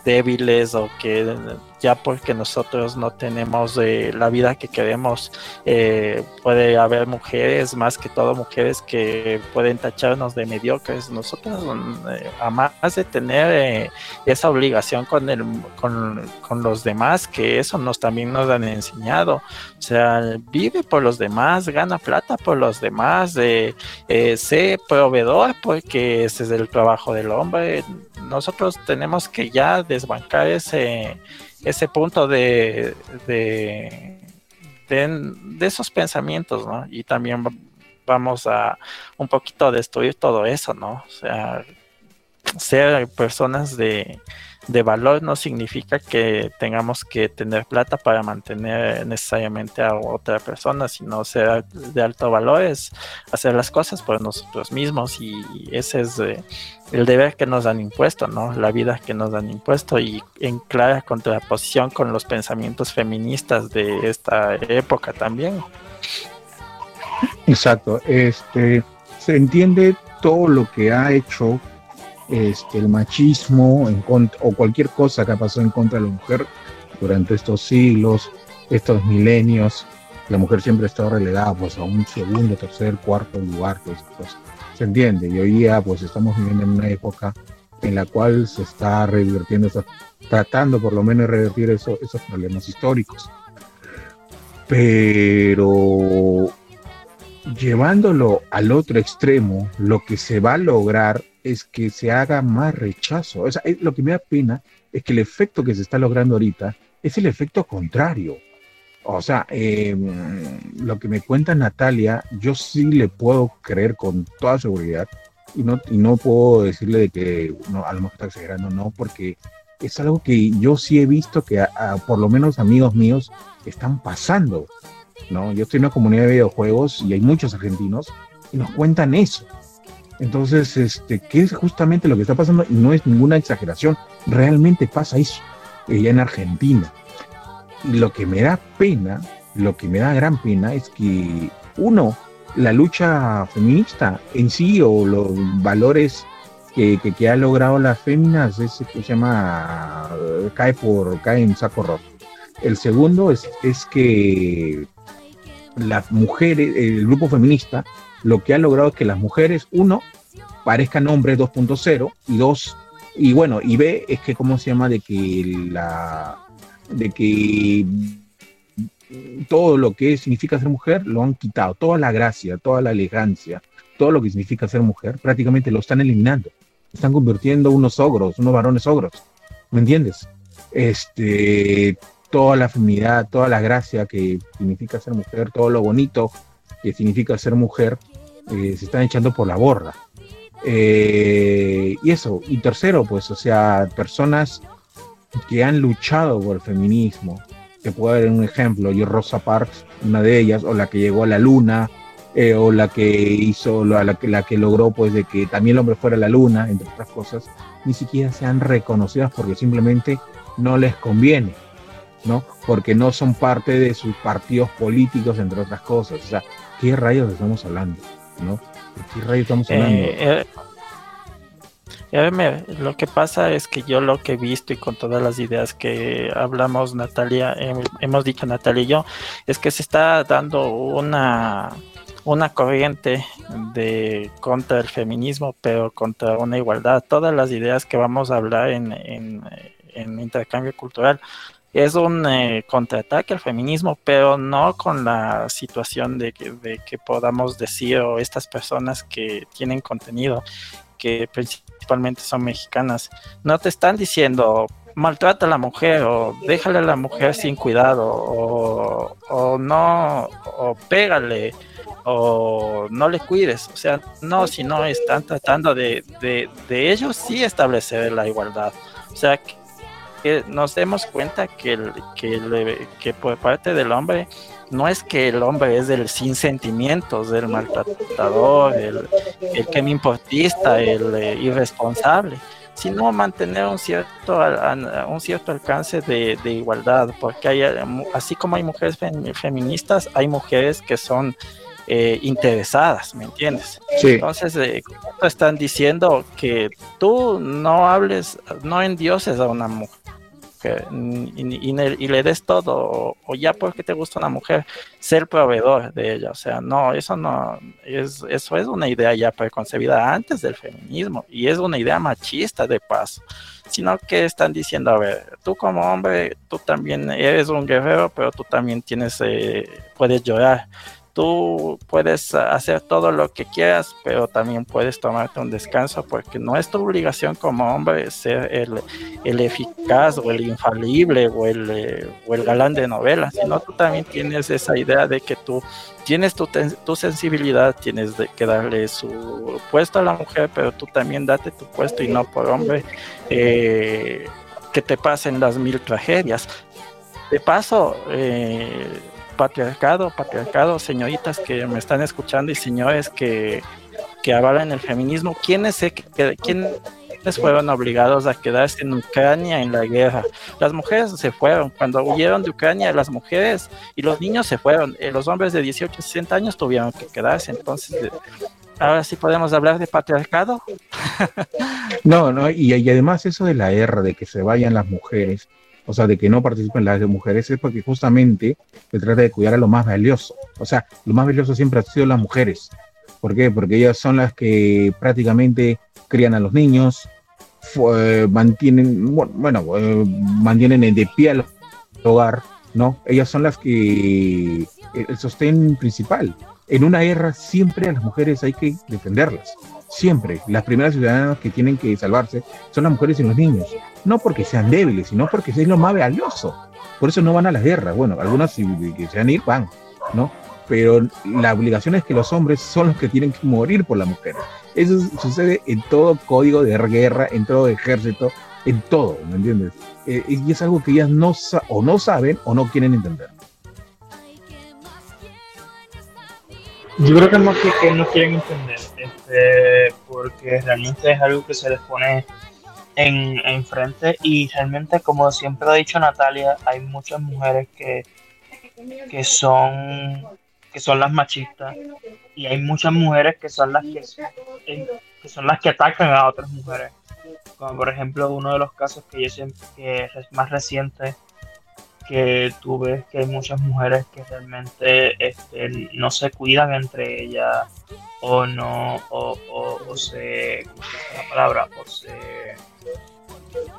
débiles o que ya porque nosotros no tenemos eh, la vida que queremos, eh, puede haber mujeres, más que todo mujeres que pueden tacharnos de mediocres. Nosotros, eh, además de tener esa obligación con, el, con, con, los demás, que eso nos también nos han enseñado. O sea, vive por los demás, gana plata por los demás, sé proveedor porque ese es el trabajo del hombre. Nosotros tenemos que ya desbancar ese ese punto de, de, de, esos pensamientos, ¿no? Y también vamos a un poquito destruir todo eso, ¿no? O sea, ser personas de, de valor no significa que tengamos que tener plata para mantener necesariamente a otra persona, sino ser de alto valor es hacer las cosas por nosotros mismos y ese es eh, el deber que nos han impuesto, ¿no? La vida que nos han impuesto y en clara contraposición con los pensamientos feministas de esta época también. Exacto, este se entiende todo lo que ha hecho este, el machismo en o cualquier cosa que ha pasado en contra de la mujer durante estos siglos, estos milenios. La mujer siempre ha estado relegada pues, a un segundo, tercer, cuarto lugar. Pues, pues, se entiende. Y hoy día pues, estamos viviendo en una época en la cual se está revirtiendo, está tratando por lo menos de revertir eso, esos problemas históricos. Pero llevándolo al otro extremo, lo que se va a lograr es que se haga más rechazo. O sea, lo que me da pena es que el efecto que se está logrando ahorita es el efecto contrario. O sea, em, lo que me cuenta Natalia, yo sí le puedo creer con toda seguridad y no, y no puedo decirle de que no, a lo mejor está exagerando, no, porque es algo que yo sí he visto que por lo menos amigos míos están pasando. ¿no? Yo estoy en una comunidad de videojuegos y hay muchos argentinos y nos cuentan eso. Entonces, este, ¿qué es justamente lo que está pasando? Y no es ninguna exageración, realmente pasa eso, eh, en Argentina. Y lo que me da pena, lo que me da gran pena es que, uno, la lucha feminista en sí o los valores que, que, ha logrado las féminas que se llama cae por cae en saco roto. El segundo es, es que las mujeres, el grupo feminista, lo que ha logrado es que las mujeres, uno, parezcan hombres 2.0 y dos, y bueno, y B es que, ¿cómo se llama? De que la, de que todo lo que significa ser mujer lo han quitado, toda la gracia, toda la elegancia, todo lo que significa ser mujer, prácticamente lo están eliminando. Están convirtiendo unos ogros, unos varones ogros. ¿Me entiendes? Este, toda la feminidad, toda la gracia que significa ser mujer, todo lo bonito que significa ser mujer, eh, se están echando por la borra. Eh, y eso, y tercero, pues, o sea, personas que han luchado por el feminismo, que puede haber un ejemplo, yo Rosa Parks, una de ellas, o la que llegó a la luna, eh, o la que hizo, la, que, la que logró pues de que también el hombre fuera a la luna, entre otras cosas, ni siquiera sean reconocidas porque simplemente no les conviene. ¿no? Porque no son parte de sus partidos políticos, entre otras cosas. O sea, ¿qué rayos estamos hablando? ¿No? ¿De qué estamos hablando? Eh, eh, lo que pasa es que yo lo que he visto y con todas las ideas que hablamos Natalia, hemos dicho Natalia y yo, es que se está dando una una corriente de contra el feminismo, pero contra una igualdad. Todas las ideas que vamos a hablar en, en, en intercambio cultural es un eh, contraataque al feminismo, pero no con la situación de que, podamos decir o estas personas que tienen contenido, que principalmente son mexicanas, no te están diciendo maltrata a la mujer o déjale a la mujer sin cuidado o, no o pégale o no le cuides, o sea, no, sino están tratando de, de, de ellos sí establecer la igualdad, o sea, que, que nos demos cuenta que, el, que, por parte del hombre no es que el hombre es el sin sentimientos, el maltratador, el, el que me importista, el eh, irresponsable, sino mantener un cierto, un cierto alcance de, igualdad, porque hay, así como hay mujeres feministas, hay mujeres que son eh, interesadas, ¿me entiendes? Sí. Entonces, eh, están diciendo que tú no hables, no endioses a una mujer. Y, y, y, le des todo, o, o, ya porque te gusta una mujer, ser proveedor de ella. O sea, no, eso no es, eso es una idea ya preconcebida antes del feminismo y es una idea machista de paso. Sino que están diciendo, a ver, tú como hombre, tú también eres un guerrero, pero tú también tienes, eh, puedes llorar tú puedes hacer todo lo que quieras, pero también puedes tomarte un descanso porque no es tu obligación como hombre ser el, eficaz o el infalible o el, eh, o el galán de novela, sino tú también tienes esa idea de que tú tienes tu, tu sensibilidad, tienes que darle su puesto a la mujer, pero tú también date tu puesto y no por hombre eh, que te pasen las mil tragedias. De paso, eh, patriarcado, patriarcado, señoritas que me están escuchando y señores que, que avalan el feminismo, ¿quiénes, se, que, ¿quiénes fueron obligados a quedarse en Ucrania en la guerra? Las mujeres se fueron, cuando huyeron de Ucrania las mujeres y los niños se fueron, eh, los hombres de 18 a 60 años tuvieron que quedarse, entonces... Eh, Ahora sí podemos hablar de patriarcado. no, no, y, y además eso de la R, de que se vayan las mujeres, o sea, de que no participen las mujeres, es porque justamente se trata de cuidar a lo más valioso. O sea, lo más valioso siempre han sido las mujeres. ¿Por qué? Porque ellas son las que prácticamente crían a los niños, fue, mantienen, bueno, eh, mantienen de pie al hogar, ¿no? Ellas son las que el sostén principal. En una guerra siempre a las mujeres hay que defenderlas siempre las primeras ciudadanas que tienen que salvarse son las mujeres y los niños. No porque sean débiles, sino porque es lo más valioso. Por eso no van a las guerras. Bueno, algunas si que sean ir van, ¿no? Pero la obligación es que los hombres son los que tienen que morir por la mujer. Eso sucede en todo código de guerra, en todo ejército, en todo, ¿me entiendes? Eh, y es algo que ellas no o no saben o no quieren entender. Yo creo que más que, que no quieren entender, este, porque realmente es algo que se les pone en, en frente y realmente, como siempre ha dicho Natalia, hay muchas mujeres que, que son que son las machistas y hay muchas mujeres que son las que, que son las que atacan a otras mujeres. Como por ejemplo uno de los casos que yo siempre que es más reciente que tú ves que hay muchas mujeres que realmente este, no se cuidan entre ellas o no, o, o, se, ¿cómo se la palabra? O se,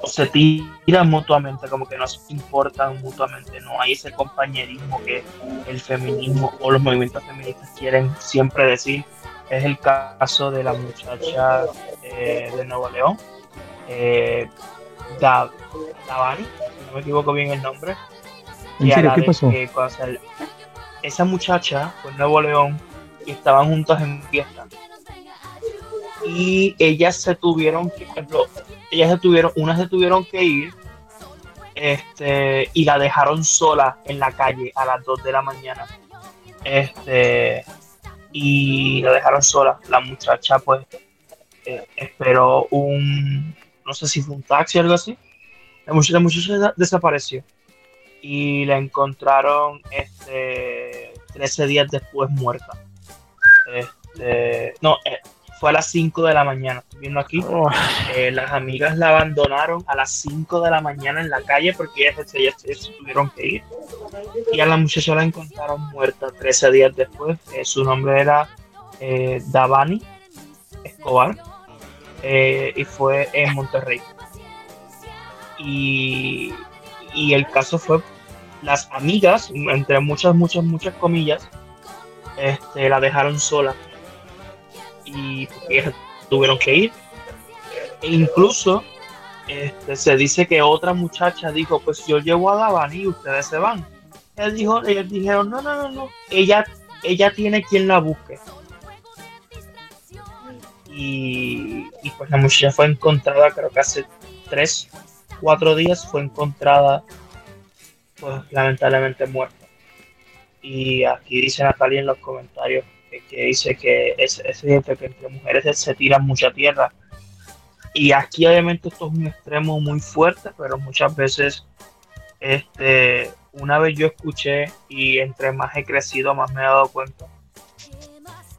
o se tiran mutuamente, como que no se importan mutuamente, no hay ese compañerismo que el feminismo o los movimientos feministas quieren siempre decir. Es el caso de la muchacha eh, de Nuevo León, eh, Davani, si no me equivoco bien el nombre, ¿En serio? ¿Qué pasó? Que, o sea, esa muchacha fue en Nuevo León y estaban juntas en fiesta. Y ellas se tuvieron que, por ejemplo, ellas se tuvieron, unas se tuvieron que ir este, y la dejaron sola en la calle a las 2 de la mañana. Este, y la dejaron sola. La muchacha, pues, eh, esperó un, no sé si fue un taxi o algo así. La muchacha, la muchacha desapareció y la encontraron este 13 días después muerta. Este, no, eh, fue a las 5 de la mañana, estoy viendo aquí. Oh. Eh, las amigas la abandonaron a las 5 de la mañana en la calle porque ellas, ellas, ellas tuvieron que ir. Y a la muchacha la encontraron muerta 13 días después. Eh, su nombre era eh, Davani Escobar y fue en Monterrey. Y y el caso fue las amigas, entre muchas, muchas, muchas comillas, este, la dejaron sola y ellas tuvieron que ir. E incluso este, se dice que otra muchacha dijo, pues yo llevo a Davani y ustedes se van. Él dijo, ellos dijeron, no, no, no, no, ella, ella tiene quien la busque. Y, y pues la muchacha fue encontrada, creo que hace tres, cuatro días fue encontrada, pues lamentablemente muerta. Y aquí dice Natalia en los comentarios que, dice que es, es que entre mujeres se tira mucha tierra. Y aquí obviamente esto es un extremo muy fuerte, pero muchas veces, este, una vez yo escuché y entre más he crecido, más me he dado cuenta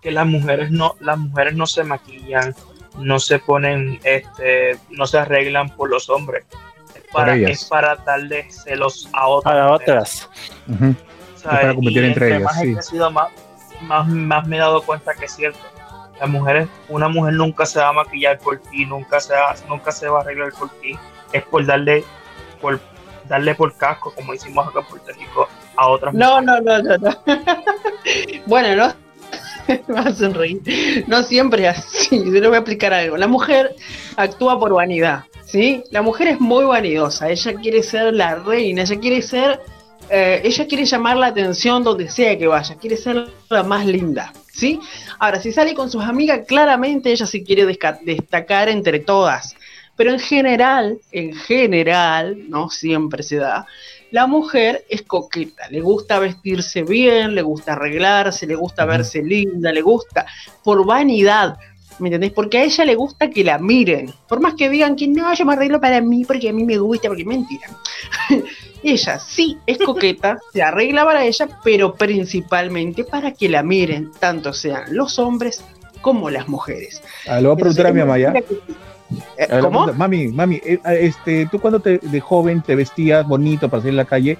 que las mujeres no, las mujeres no se maquillan, no se ponen, este, no se arreglan por los hombres. Es para, es para darle celos a otras. A otras. para competir entre ellas. Más he crecido, más, más, más me he dado cuenta que es cierto. Las mujeres, una mujer nunca se va a maquillar por ti, nunca se va, nunca se va a arreglar por ti. Es por darle, por darle por casco, como hicimos acá en Puerto Rico, a otras no, mujeres. No, no, no, no. bueno, no. No siempre es así. Yo le voy a explicar algo. La mujer actúa por vanidad. ¿sí? La mujer es muy vanidosa. Ella quiere ser la reina. Ella quiere ser eh, ella quiere llamar la atención donde sea que vaya, quiere ser la más linda, ¿sí? Ahora, si sale con sus amigas, claramente ella se quiere destacar entre todas, pero en general, en general, no siempre se da, la mujer es coqueta, le gusta vestirse bien, le gusta arreglarse, le gusta verse linda, le gusta por vanidad, ¿me entendés? Porque a ella le gusta que la miren, por más que digan que no, yo me arreglo para mí porque a mí me gusta, porque mentira. ella sí es coqueta, se arregla para ella, pero principalmente para que la miren, tanto sean los hombres como las mujeres. Ah, lo voy a preguntar a mi mamá ya. ¿Cómo? Mami, mami, eh, este, tú cuando te, de joven te vestías bonito para salir en la calle,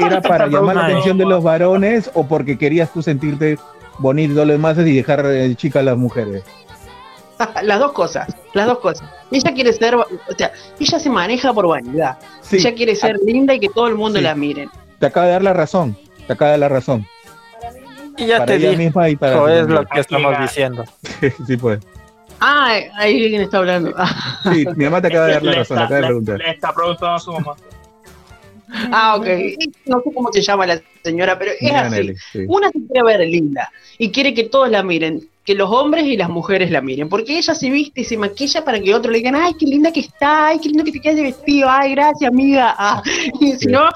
¿era para llamar la atención de los varones o porque querías tú sentirte bonito lo demás y dejar eh, chicas a las mujeres? las dos cosas, las dos cosas. Ella quiere ser, o sea, ella se maneja por vanidad. Ella quiere ser linda y que todo el mundo la miren. Te acaba de dar la razón, te acaba de dar la razón. Y ya te digo, misma y para es lo que estamos diciendo. sí, pues. Ah, ahí alguien está hablando. sí, mi mamá te acaba de dar la razón, acaba de preguntar. Le está preguntando a su mamá. Ah, ok. No sé cómo se llama la señora, pero es así. Una se quiere ver linda y quiere que todos la miren que los hombres y las mujeres la miren, porque ella se viste y se maquilla para que otro le digan, ay, qué linda que está, ay, qué lindo que te quedas de vestido, ay, gracias, amiga. Ah, y si no,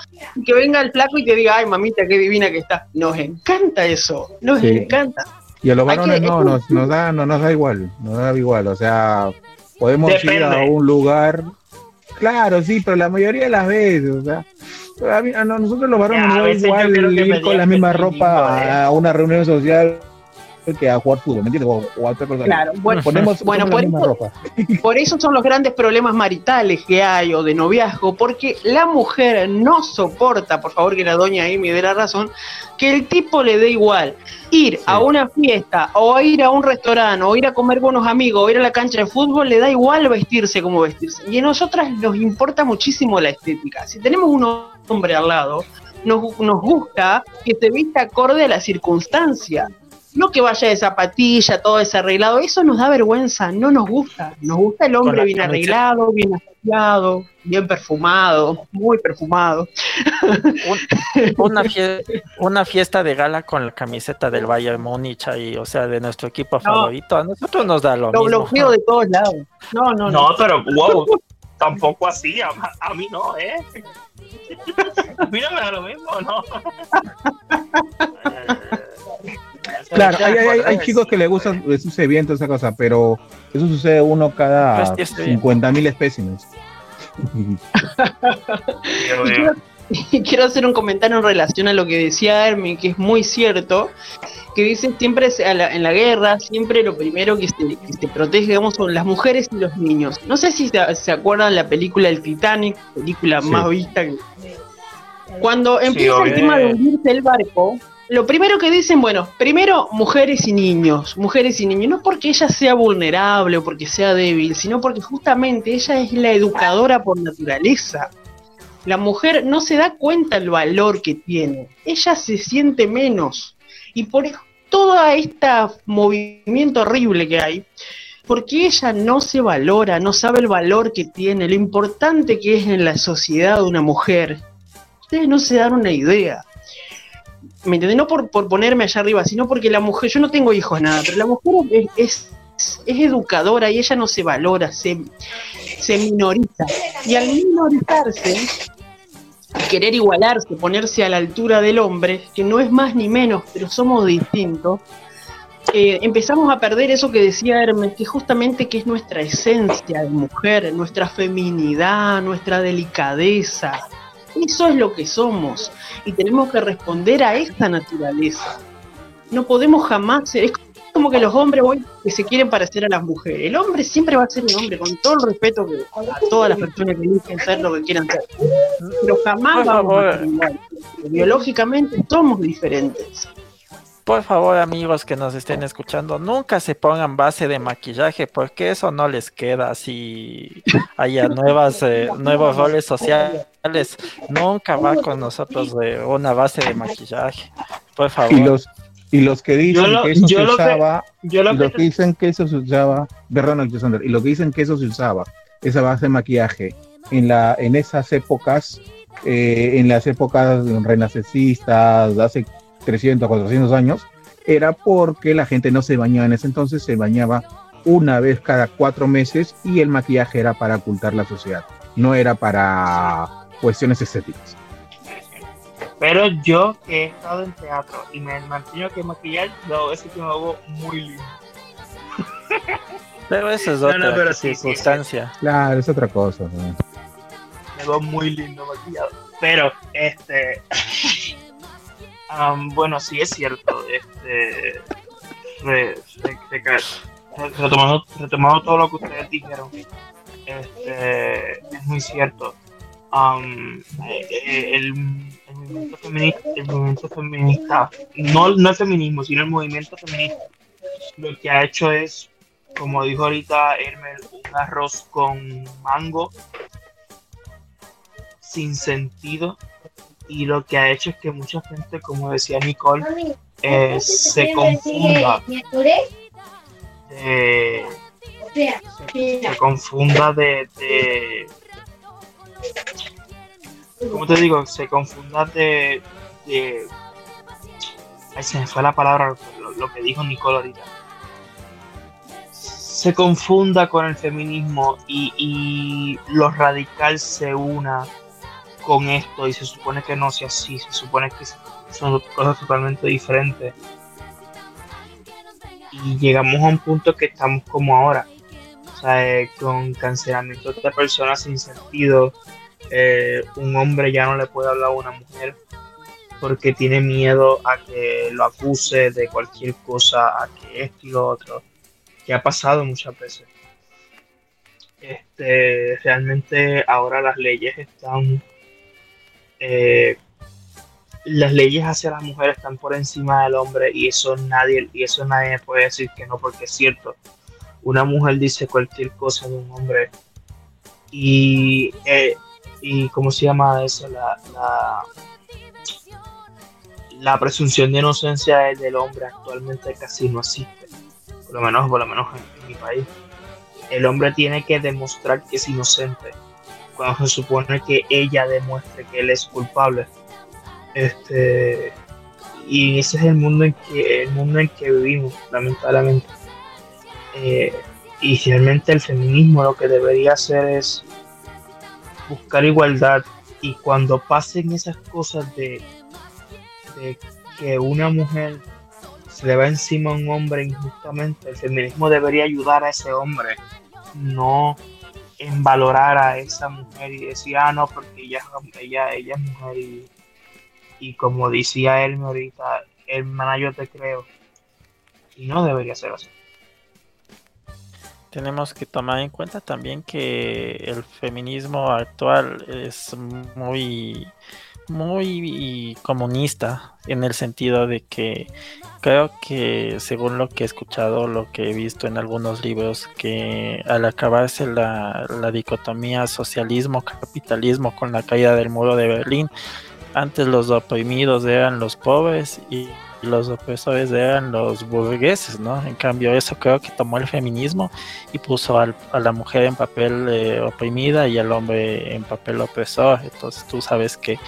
que venga el flaco y te diga, ay, mamita, qué divina que está. Nos encanta eso, nos encanta. Y a los varones no, nos, nos, da, no nos da igual, nos da igual, o sea, podemos ir a un lugar, claro, sí, pero la mayoría de las veces, o sea, a, nosotros los varones nos da igual ir con la misma ropa ¿eh? a una reunión social que a jugar fútbol, ¿me entiendes? O, a otra cosa. Claro, bueno, Ponemos, bueno por, eso, ropa. por eso son los grandes problemas maritales que hay o de noviazgo, porque la mujer no soporta, por favor que la doña ahí me dé la razón, que el tipo le dé igual ir a una fiesta o ir a un restaurante o ir a comer con unos amigos o ir a la cancha de fútbol, le da igual vestirse como vestirse. Y a nosotras nos importa muchísimo la estética. Si tenemos un hombre al lado, nos, nos gusta que se vista acorde a la circunstancia no que vaya de zapatilla, todo desarreglado, eso nos da vergüenza, no nos gusta. Nos gusta el hombre bien arreglado, bien asociado, bien perfumado, muy perfumado. una, fiesta, una fiesta de gala con la camiseta del Bayern Múnich y, o sea, de nuestro equipo favorito, a nosotros nos da lo, lo mismo. Lo bloqueo de todos lados. No, no, no. No, pero wow, tampoco así, a, a mí no, ¿eh? A mí no me da lo mismo, ¿no? Claro, hay, hay, chicos que le gustan sus eventos, esa cosa, pero eso sucede uno cada 50 mil espécimes. y quiero, hacer un comentario en relación a lo que decía Hermi, que es muy cierto, que dice siempre en la guerra, siempre lo primero que se, protege, digamos, son las mujeres y los niños. No sé si se, acuerdan la película El Titanic, película más vista que... Cuando empieza el tema de hundirse el barco, lo primero que dicen, bueno, primero mujeres y niños, mujeres y niños, no porque ella sea vulnerable o porque sea débil, sino porque justamente ella es la educadora por naturaleza. La mujer no se da cuenta el valor que tiene, ella se siente menos. Y por todo este movimiento horrible que hay, porque ella no se valora, no sabe el valor que tiene, lo importante que es en la sociedad una mujer. Ustedes no se dan una idea. No por, ponerme allá arriba, sino porque la mujer, yo no tengo hijos nada, pero la mujer es, es, educadora y ella no se valora, se, se minoriza. Y al minorizarse, querer igualarse, ponerse a la altura del hombre, que no es más ni menos, pero somos distintos, eh, empezamos a perder eso que decía Hermes, que justamente que es nuestra esencia de mujer, nuestra feminidad, nuestra delicadeza. Eso es lo que somos y tenemos que responder a esta naturaleza. No podemos jamás ser, es como que los hombres hoy que se quieren parecer a las mujeres. El hombre siempre va a ser un hombre, con todo el respeto que, a todas las personas que dicen ser lo que quieran ser. Pero jamás vamos a ser igual. Biológicamente somos diferentes. Por favor, amigos que nos estén escuchando, nunca se pongan base de maquillaje porque eso no les queda si haya nuevas eh, nuevos roles sociales. Nunca va con nosotros de una base de maquillaje. Por favor. Y los, y los que dicen que eso se usaba, lo que, dicen que eso se usaba, perdón, y lo que dicen que eso se usaba, esa base de maquillaje en la en esas épocas eh, en las épocas renacentistas, hace 300, 400 años, era porque la gente no se bañaba en ese entonces, se bañaba una vez cada cuatro meses y el maquillaje era para ocultar la suciedad, no era para cuestiones estéticas. Pero yo que he estado en teatro y me mantengo que maquillar, lo es que me hago muy lindo. Pero eso es otra circunstancia. claro, es otra cosa. Me veo muy lindo maquillado. Pero, este. bueno, sí es cierto. Este, retomando, retomando, todo lo que ustedes dijeron, este, es muy cierto. Eh, el, movimiento feminista, el movimiento feminista no, no el feminismo, sino el movimiento feminista, lo que ha hecho es, como dijo ahorita Hermel, un arroz con mango sin sentido y lo que ha hecho es que mucha gente, como decía Nicole, eh, se confunda. De, se, confunda de, de, ¿Cómo te digo? Se confunda de. de se me fue la palabra, lo, que dijo Nicole ahorita. Se confunda con el feminismo y, y lo radical se una con esto y se supone que no sea así, se supone que son cosas totalmente diferentes. Y llegamos a un punto que estamos como ahora, eh, con cancelamiento de personas sin sentido. Eh, un hombre ya no le puede hablar a una mujer porque tiene miedo a que lo acuse de cualquier cosa, a que esto y lo otro, que ha pasado muchas veces. Este, realmente ahora las leyes están eh, las leyes hacia las mujeres están por encima del hombre y eso nadie y eso nadie puede decir que no porque es cierto una mujer dice cualquier cosa de un hombre y eh, y cómo se llama eso la, la, presunción de inocencia del hombre actualmente casi no existe por lo menos por lo menos en mi país el hombre tiene que demostrar que es inocente cuando se supone que ella demuestre que él es culpable. Este, y ese es el mundo en que, el mundo en que vivimos, lamentablemente. Eh, y realmente el feminismo lo que debería hacer es buscar igualdad y cuando pasen esas cosas de, que una mujer se le va encima a un hombre injustamente, el feminismo debería ayudar a ese hombre, no en valorar a esa mujer y decir, ah, no, porque ella, ella, ella es mujer y, como decía él ahorita, hermana, yo te creo. Y no debería ser así. Tenemos que tomar en cuenta también que el feminismo actual es muy muy comunista en el sentido de que creo que según lo que he escuchado, lo que he visto en algunos libros, que al acabarse la, la dicotomía socialismo-capitalismo con la caída del muro de Berlín, antes los oprimidos eran los pobres y los opresores eran los burgueses, ¿no? En cambio, eso creo que tomó el feminismo y puso a la mujer en papel eh, oprimida y al hombre en papel opresor. Entonces tú sabes que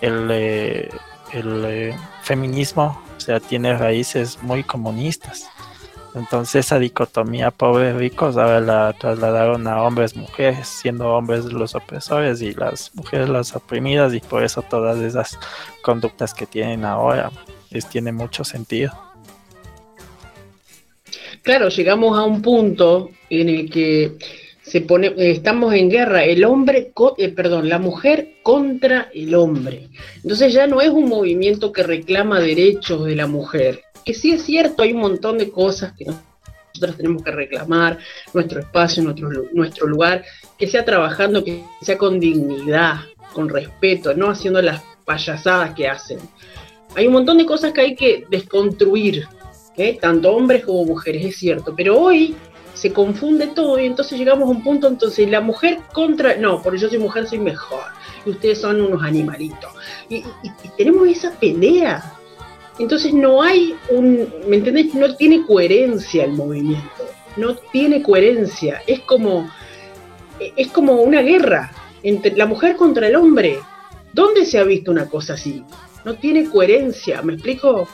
el, eh, eh, feminismo, o sea, tiene raíces muy comunistas. Entonces esa dicotomía pobres ricos ahora la trasladaron a hombres mujeres, siendo hombres los opresores y las mujeres las oprimidas y por eso todas esas conductas que tienen ahora tiene mucho sentido. Claro, llegamos a un punto en el que se pone, estamos en guerra, el hombre, eh, perdón, la mujer contra el hombre. Entonces ya no es un movimiento que reclama derechos de la mujer, que sí es cierto, hay un montón de cosas que nosotros tenemos que reclamar, nuestro espacio, nuestro, nuestro lugar, que sea trabajando, que sea con dignidad, con respeto, no haciendo las payasadas que hacen. Hay un montón de cosas que hay que desconstruir, ¿eh? tanto hombres como mujeres, es cierto, pero hoy se confunde todo y entonces llegamos a un punto, entonces la mujer contra, no, porque yo soy mujer soy mejor, y ustedes son unos animalitos. Y, tenemos esa pelea. Entonces no hay un, ¿me entendés? No tiene coherencia el movimiento, no tiene coherencia, es como, es como una guerra entre la mujer contra el hombre. ¿Dónde se ha visto una cosa así? No tiene coherencia, ¿me explico?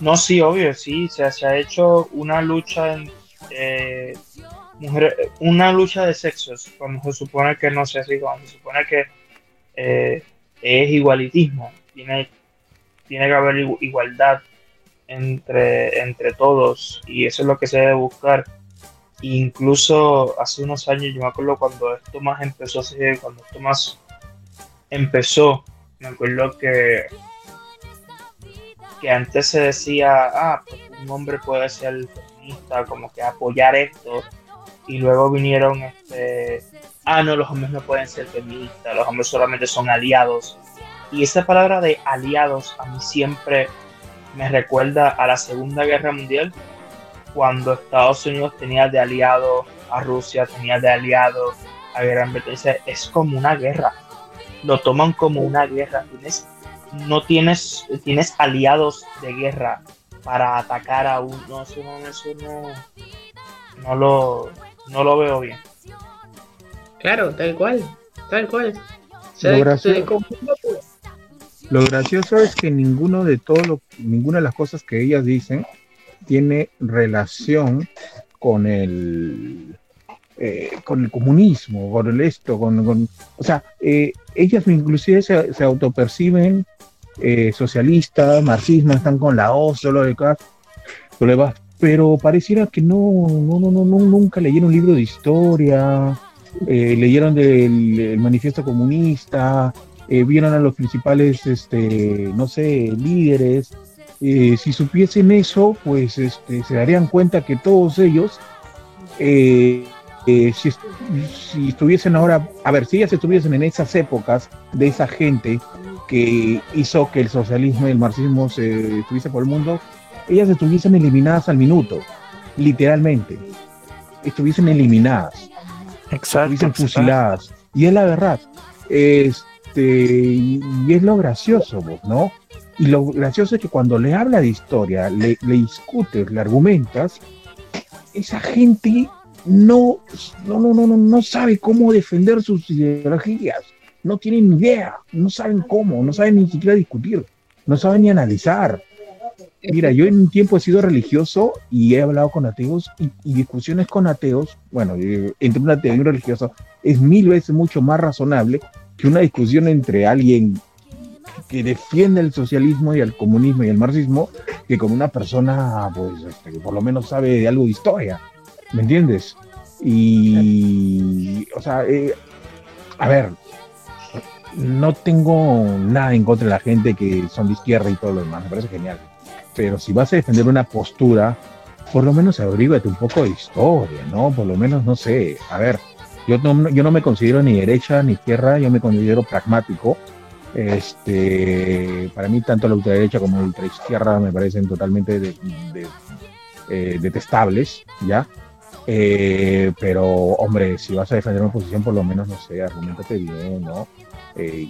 No, sí, obvio, sí, se, ha hecho una lucha en, eh, una lucha de sexos, cuando se supone que no se así, cuando se supone que eh, es igualitismo, tiene, tiene que haber igualdad entre, entre todos y eso es lo que se debe buscar. Incluso hace unos años, yo me acuerdo cuando esto más empezó a ser, cuando esto más empezó, me acuerdo que, que antes se decía, ah, pues un hombre puede ser feminista, como que apoyar esto, y luego vinieron, este, ah, no, los hombres no pueden ser feministas, los hombres solamente son aliados. Y esa palabra de aliados a mí siempre me recuerda a la Segunda Guerra Mundial, cuando Estados Unidos tenía de aliado a Rusia, tenía de aliado a Gran Bretaña. Es como una guerra lo toman como una guerra. Tienes, no tienes, tienes aliados de guerra para atacar a un. No, eso no, eso no, no lo, no lo veo bien. Claro, tal cual, tal cual. lo, gracioso, lo gracioso es que ninguno de todo lo, ninguna de las cosas que ellas dicen tiene relación con el eh, con el comunismo, con el esto, con, o sea, eh, ellas inclusive se, autoperciben eh, socialistas, marxistas, están con la O, solo de acá, pero pareciera que no, no, no, no, nunca leyeron un libro de historia, leyeron del manifiesto comunista, vieron a los principales, este, no sé, líderes. si supiesen eso, pues este, se darían cuenta que todos ellos eh, si, estuviesen ahora, a ver, si ellas estuviesen en esas épocas de esa gente que hizo que el socialismo y el marxismo se estuviese por el mundo, ellas estuviesen eliminadas al minuto, literalmente. Estuviesen eliminadas. Exacto. Estuviesen fusiladas. Y es la verdad. Este, y es lo gracioso, ¿no? Y lo gracioso es que cuando le habla de historia, le, le discutes, le argumentas, esa gente no, no, no, no, no sabe cómo defender sus ideologías, no tienen ni idea, no saben cómo, no saben ni siquiera discutir, no saben ni analizar. Mira, yo en un tiempo he sido religioso y he hablado con ateos y, discusiones con ateos, bueno, eh, entre un ateo y un religioso, es mil veces mucho más razonable que una discusión entre alguien que defiende el socialismo y el comunismo y el marxismo que con una persona, pues, este, que por lo menos sabe de algo de historia. ¿Me entiendes? Y, o sea, eh, a ver, no tengo nada en contra de la gente que son de izquierda y todo lo demás, me parece genial. Pero si vas a defender una postura, por lo menos abrígate un poco de historia, ¿no? Por lo menos, no sé, a ver, Yo no, yo no me considero ni derecha ni izquierda, yo me considero pragmático. Este, para mí tanto la ultraderecha como la ultraizquierda me parecen totalmente eh, detestables, ¿ya? Eh, pero, hombre, si vas a defender una posición, por lo menos, no sé, argumentate bien, ¿no? Eh,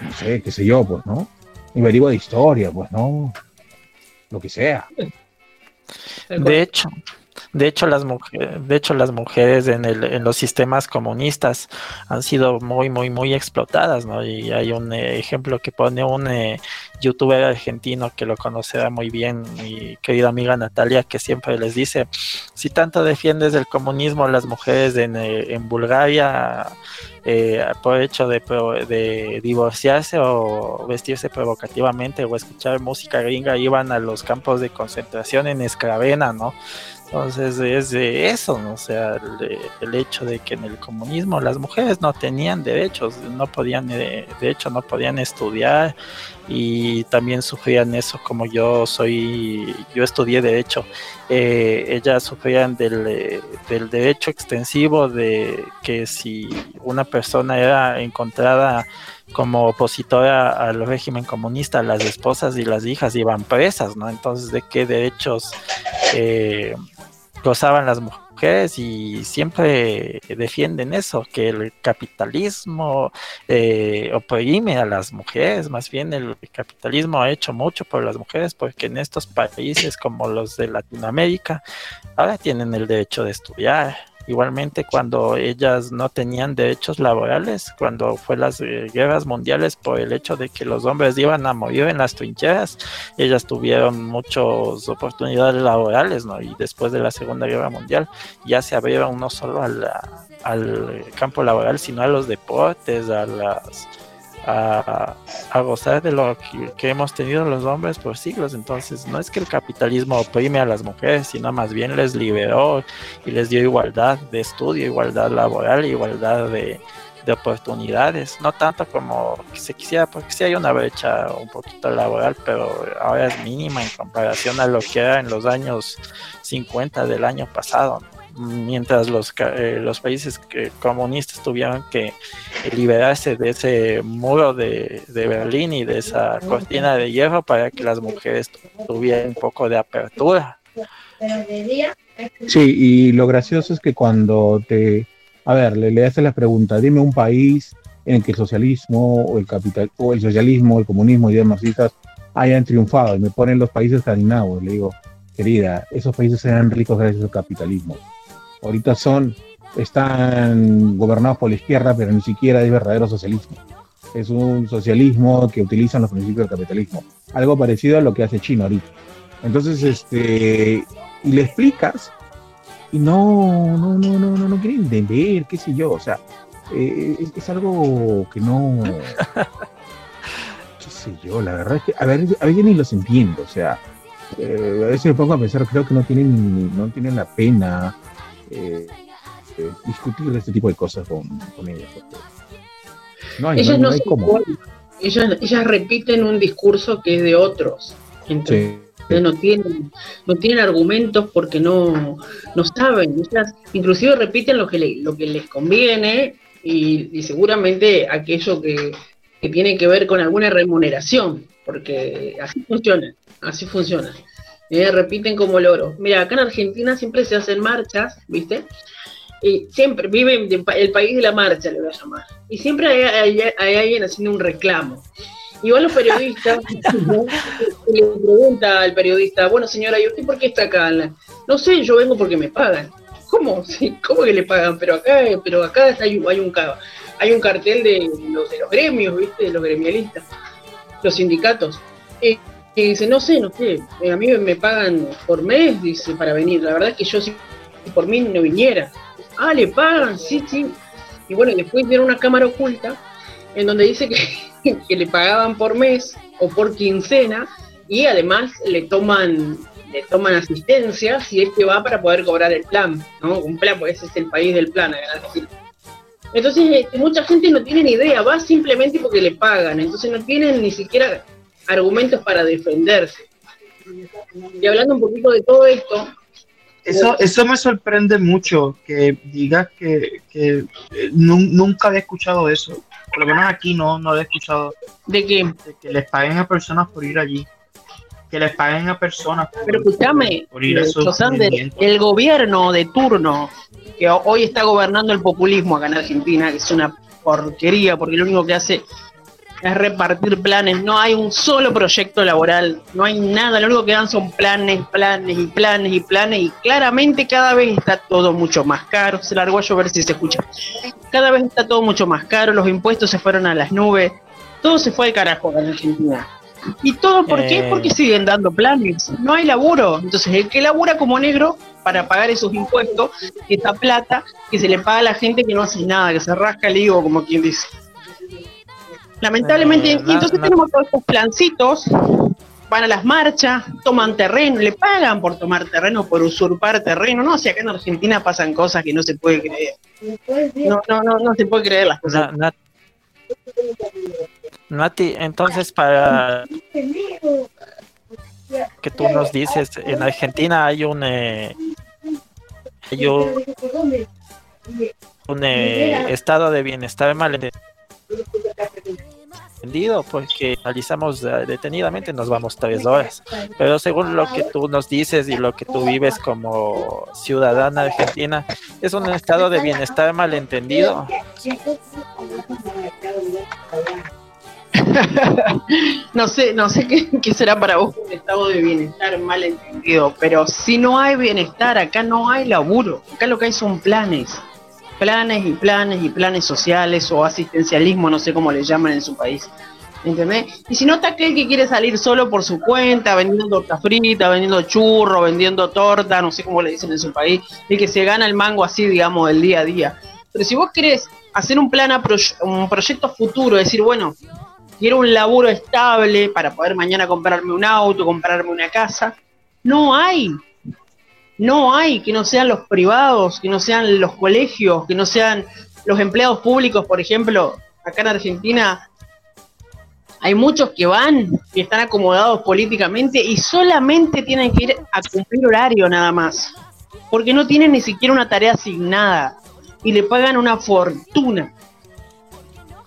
no sé, qué sé yo, pues, ¿no? Averigua de historia, pues, ¿no? Lo que sea. De hecho, de hecho, las mujeres, de hecho, las mujeres en, el, en los sistemas comunistas han sido muy, muy, muy explotadas, ¿no? Y hay un eh, ejemplo que pone un eh, youtuber argentino que lo conocerá muy bien, mi querida amiga Natalia, que siempre les dice, si tanto defiendes el comunismo, las mujeres en, eh, en Bulgaria, por hecho de, de, divorciarse o vestirse provocativamente o escuchar música gringa, iban a los campos de concentración en Escravena, ¿no? Entonces es de eso, o sea, el, hecho de que en el comunismo las mujeres no tenían derechos, no podían, eh, de hecho, no podían estudiar y también sufrían eso como yo soy, yo estudié derecho, eh, ellas sufrían del, eh, del derecho extensivo de que si una persona era encontrada como opositora al régimen comunista, las esposas y las hijas iban presas, ¿no? Entonces, ¿de qué derechos eh, gozaban las mujeres? Y siempre defienden eso, que el capitalismo eh, oprime a las mujeres, más bien el capitalismo ha hecho mucho por las mujeres, porque en estos países como los de Latinoamérica, ahora tienen el derecho de estudiar, Igualmente cuando ellas no tenían derechos laborales, cuando fue las eh, guerras mundiales por el hecho de que los hombres iban a morir en las trincheras, ellas tuvieron muchas oportunidades laborales, ¿no? Y después de la Segunda Guerra Mundial ya se abrieron no solo al campo laboral, sino a los deportes, a las a, gozar de lo que, hemos tenido los hombres por siglos. Entonces, no es que el capitalismo oprime a las mujeres, sino más bien les liberó y les dio igualdad de estudio, igualdad laboral, igualdad de, oportunidades. No tanto como se quisiera, porque sí hay una brecha un poquito laboral, pero ahora es mínima en comparación a lo que era en los años 50 del año pasado mientras los, eh, los países comunistas tuvieron que liberarse de ese muro de, Berlín y de esa cortina de hierro para que las mujeres tuvieran un poco de apertura. Sí, y lo gracioso es que cuando te, a ver, le, le haces la pregunta, dime un país en el que el socialismo o el capital o el socialismo, el comunismo y demás hayan triunfado y me ponen los países escandinavos, le digo, querida, esos países eran ricos gracias al capitalismo ahorita son, están gobernados por la izquierda, pero ni siquiera es verdadero socialismo. Es un socialismo que utiliza los principios del capitalismo. Algo parecido a lo que hace China ahorita. Entonces, este, y le explicas, y no, no, no, no, no, no quieren entender, qué sé yo, o sea, eh, es, algo que no, qué sé yo, la verdad es que a, ver, a veces ni los entiendo, o sea, eh, a veces me pongo a pensar, creo que no tienen, no tienen la pena eh, eh, discutir este tipo de cosas con, ellas. No ellas no, Ellas, repiten un discurso que es de otros. Entonces, no tienen, no tienen argumentos porque no, no saben. Ellas inclusive repiten lo que, lo que les conviene y, seguramente aquello que, que tiene que ver con alguna remuneración, porque así funciona, así funciona. Eh, repiten como loro. Mira, acá en Argentina siempre se hacen marchas, ¿viste? Y siempre viven el país de la marcha, le voy a llamar. Y siempre hay, alguien haciendo un reclamo. Igual los periodistas, le pregunta al periodista, bueno señora, ¿y usted por qué está acá? No sé, yo vengo porque me pagan. ¿Cómo? ¿Cómo que le pagan? Pero acá, pero acá hay, hay, un, hay un cartel de los, de los gremios, ¿viste? De los gremialistas, los sindicatos. Eh, y dice, no sé, no sé, eh, a mí me pagan por mes, dice, para venir. La verdad es que yo si por mí no viniera. Ah, le pagan, sí, sí. Y bueno, después dieron una cámara oculta en donde dice que, que le pagaban por mes o por quincena y además le toman le toman asistencia si es que va para poder cobrar el plan, ¿no? Un plan, porque ese es el país del plan, Entonces, este, mucha gente no tiene ni idea, va simplemente porque le pagan, entonces no tienen ni siquiera argumentos para defenderse. Y hablando un poquito de todo esto, eso, eso me sorprende mucho que digas que, que eh, nu- nunca había escuchado eso. Por lo menos aquí no, no había escuchado De que, de que les paguen a personas por ir allí. Que les paguen a personas por, pero escúchame, por ir a movimientos. el gobierno de turno que ho- hoy está gobernando el populismo acá en Argentina, que es una porquería, porque lo único que hace es repartir planes, no hay un solo proyecto laboral, no hay nada, lo único que dan son planes, planes y planes y planes, y claramente cada vez está todo mucho más caro, se largó a llover si se escucha, cada vez está todo mucho más caro, los impuestos se fueron a las nubes, todo se fue al carajo en Argentina. ¿Y todo por qué? Eh. Porque siguen dando planes, no hay laburo, entonces el que labura como negro para pagar esos impuestos, esa plata que se le paga a la gente que no hace nada, que se rasca el higo, como quien dice. Lamentablemente, Eh, y na- entonces tenemos todos estos plancitos, van a las marchas, toman terreno, le pagan por tomar terreno, por usurpar terreno. No, si acá en Argentina pasan cosas que no se puede creer. No, no, no, no se puede creer las cosas. Na- Nat- Nati, entonces para que tú nos dices, en Argentina hay un, eh, hay un, un, eh, estado de bienestar mal entendido porque analizamos eh, detenidamente nos vamos tres horas pero según lo que tú nos dices y lo que tú vives como ciudadana argentina es un estado de bienestar malentendido No sé, no sé qué, qué será para vos un estado de bienestar mal entendido, pero si no hay bienestar, acá no hay laburo. Acá lo que hay son planes. Planes y planes y planes sociales o asistencialismo, no sé cómo le llaman en su país. ¿Entendés? Y si no está aquel que quiere salir solo por su cuenta, vendiendo torta frita, vendiendo churro, vendiendo torta, no sé cómo le dicen en su país, y que se gana el mango así, digamos, del día a día. Pero si vos querés hacer un plan, a proye- un proyecto futuro, decir, bueno, quiero un laburo estable para poder mañana comprarme un auto, comprarme una casa. No hay. No hay que no sean los privados, que no sean los colegios, que no sean los empleados públicos, por ejemplo, acá en Argentina hay muchos que van y están acomodados políticamente y solamente tienen que ir a cumplir horario nada más, porque no tienen ni siquiera una tarea asignada y le pagan una fortuna.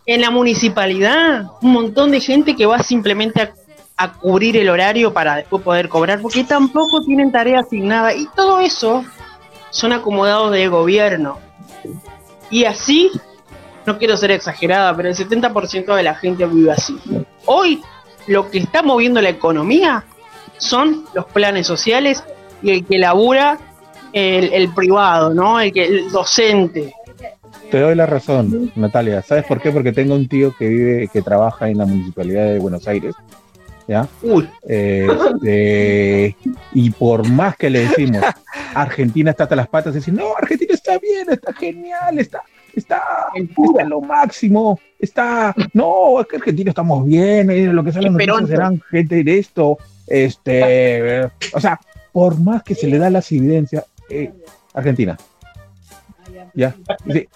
En la municipalidad, un montón de gente que va simplemente a, a cubrir el horario para después poder cobrar, porque tampoco tienen tarea asignada. Y todo eso son acomodados de gobierno. Y así, no quiero ser exagerada, pero el 70% de la gente vive así. Hoy, lo que está moviendo la economía son los planes sociales y el que labura el, el privado, ¿no? El, que, el docente, Te doy la razón, Natalia. ¿Sabes por qué? Porque tengo un tío que vive, que trabaja en la municipalidad de Buenos Aires, ¿ya? Uy, Este, y por más que le decimos, Argentina está hasta las patas, decir, no, Argentina está bien, está genial, está, está, está en lo máximo, está, no, es que Argentina estamos bien, eh, lo que salen serán gente de esto, este, o sea, por más que se le da las evidencias, eh, Argentina. Ya, sí.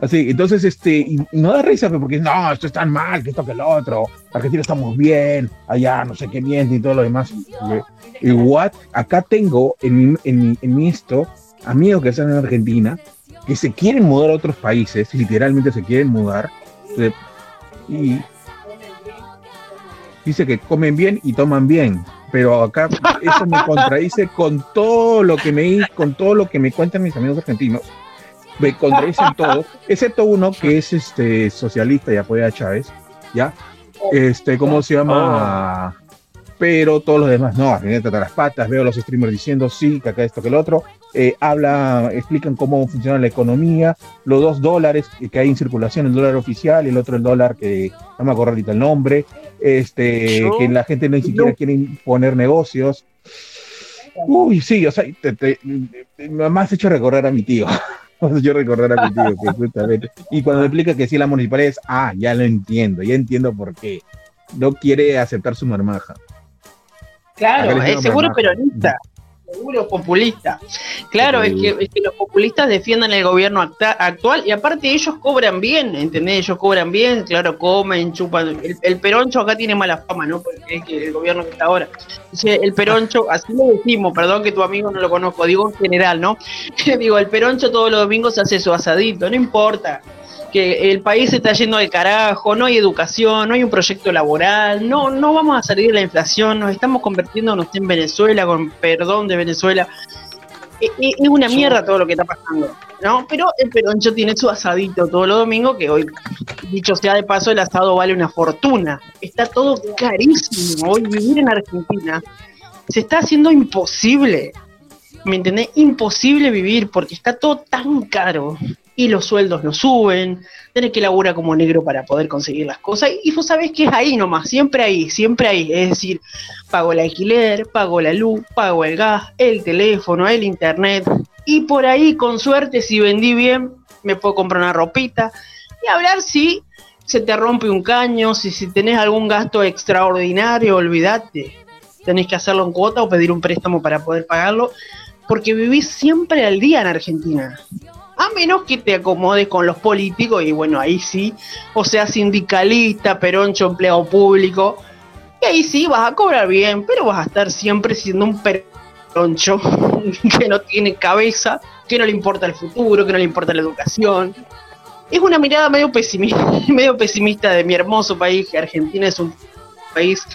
Así, entonces, este, y, no da risa, porque no, esto es tan mal, que esto que el otro, Argentina estamos bien, allá no sé qué miente y todo lo demás. Y, what, acá tengo en, en, en esto amigos que están en Argentina, que se quieren mudar a otros países, literalmente se quieren mudar, y dice que comen bien y toman bien, pero acá eso me contradice con todo lo que me con todo lo que me cuentan mis amigos argentinos me contradicen todos, excepto uno que es este socialista y apoya a Chávez, ¿ya? Este, ¿cómo se llama? Pero todos los demás no, Argentina trata las patas, veo a los streamers diciendo sí, que acá esto, que el otro, eh, habla, explican cómo funciona la economía, los dos dólares que hay en circulación, el dólar oficial y el otro el dólar que no me acuerdo ahorita el nombre, este, Yo- que la gente ni siquiera quiere poner negocios. Uy, sí, o sea, te, te- te- me has hecho recordar a mi tío. Hecho recordar a mi tío, que justamente. Y cuando explica que sí, la municipalidad es, ah, ya lo entiendo, ya entiendo por qué. No quiere aceptar su marmaja. claro, es seguro marmaja. peronista. Seguro populista. Claro, es que, es que los populistas defiendan el gobierno actual y aparte ellos cobran bien, ¿entendés? Ellos cobran bien, claro, comen, chupan. El, el peroncho acá tiene mala fama, ¿no? Porque el gobierno que está ahora. El peroncho, así lo decimos, perdón que tu amigo no lo conozco, digo en general, ¿no? digo, el peroncho todos los domingos hace su asadito, no importa que el país se está yendo al carajo, no hay educación, no hay un proyecto laboral, no, no vamos a salir de la inflación, nos estamos convirtiéndonos en Venezuela, con perdón de Venezuela. E- e- Es una mierda todo lo que está pasando, ¿no? Pero el peroncho tiene su asadito todos los domingos, que hoy, dicho sea de paso, el asado vale una fortuna. Está todo carísimo. Hoy vivir en Argentina se está haciendo imposible. ¿Me entendés? Imposible vivir porque está todo tan caro y los sueldos no suben, tenés que laburar como negro para poder conseguir las cosas y vos sabés que es ahí nomás, siempre ahí, siempre ahí, es decir, pago el alquiler, pago la luz, pago el gas, el teléfono, el internet y por ahí con suerte si vendí bien me puedo comprar una ropita y hablar si se te rompe un caño, si, si tenés algún gasto extraordinario, olvídate, tenés que hacerlo en cuota o pedir un préstamo para poder pagarlo porque vivís siempre al día en Argentina. A menos que te acomodes con los políticos y bueno, ahí sí, o sea, sindicalista, peroncho, empleado público, y ahí sí vas a cobrar bien, pero vas a estar siempre siendo un peroncho que no tiene cabeza, que no le importa el futuro, que no le importa la educación. Es una mirada medio pesimista, medio pesimista de mi hermoso país, que Argentina es un país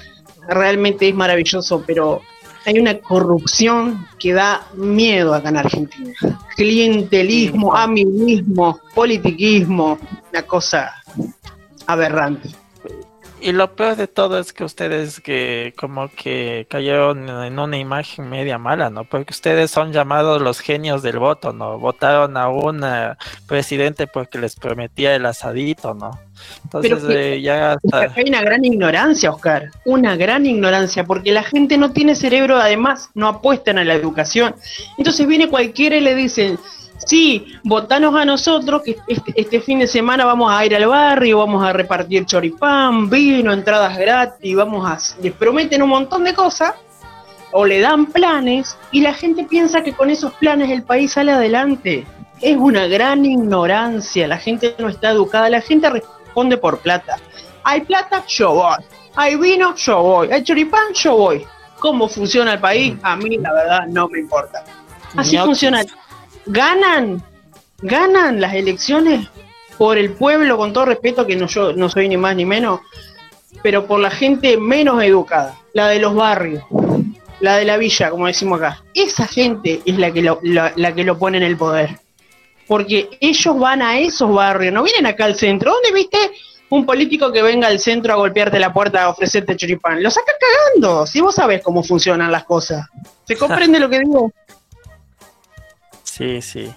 realmente es maravilloso, pero hay una corrupción que da miedo acá en Argentina. Clientelismo, amiguismo, politiquismo, una cosa aberrante. Y lo peor de todo es que ustedes que como que cayeron en una imagen media mala, ¿no? Porque ustedes son llamados los genios del voto, ¿no? Votaron a un presidente porque les prometía el asadito, ¿no? Entonces Pero que- eh, ya hasta... Hay una gran ignorancia, Oscar, una gran ignorancia, porque la gente no tiene cerebro, además no apuestan a la educación. Entonces viene cualquiera y le dicen, sí, votanos a nosotros, que este, este fin de semana vamos a ir al barrio, vamos a repartir choripán, vino, entradas gratis, vamos a... Les prometen un montón de cosas, o le dan planes, y la gente piensa que con esos planes el país sale adelante. Es una gran ignorancia, la gente no está educada, la gente responde por plata. Hay plata, yo voy. Hay vino, yo voy. Hay choripán, yo voy. ¿Cómo funciona el país? A mí, la verdad, no me importa. Así funciona. Ganan, ganan las elecciones por el pueblo, con todo respeto, que no, yo no soy ni más ni menos, pero por la gente menos educada, la de los barrios, la de la villa, como decimos acá. Esa gente es la que lo, la, la que lo pone en el poder. Porque ellos van a esos barrios, no vienen acá al centro. ¿Dónde viste un político que venga al centro a golpearte la puerta a ofrecerte choripán? Lo saca cagando, si vos sabés cómo funcionan las cosas. ¿Se comprende lo que digo? Sí, sí.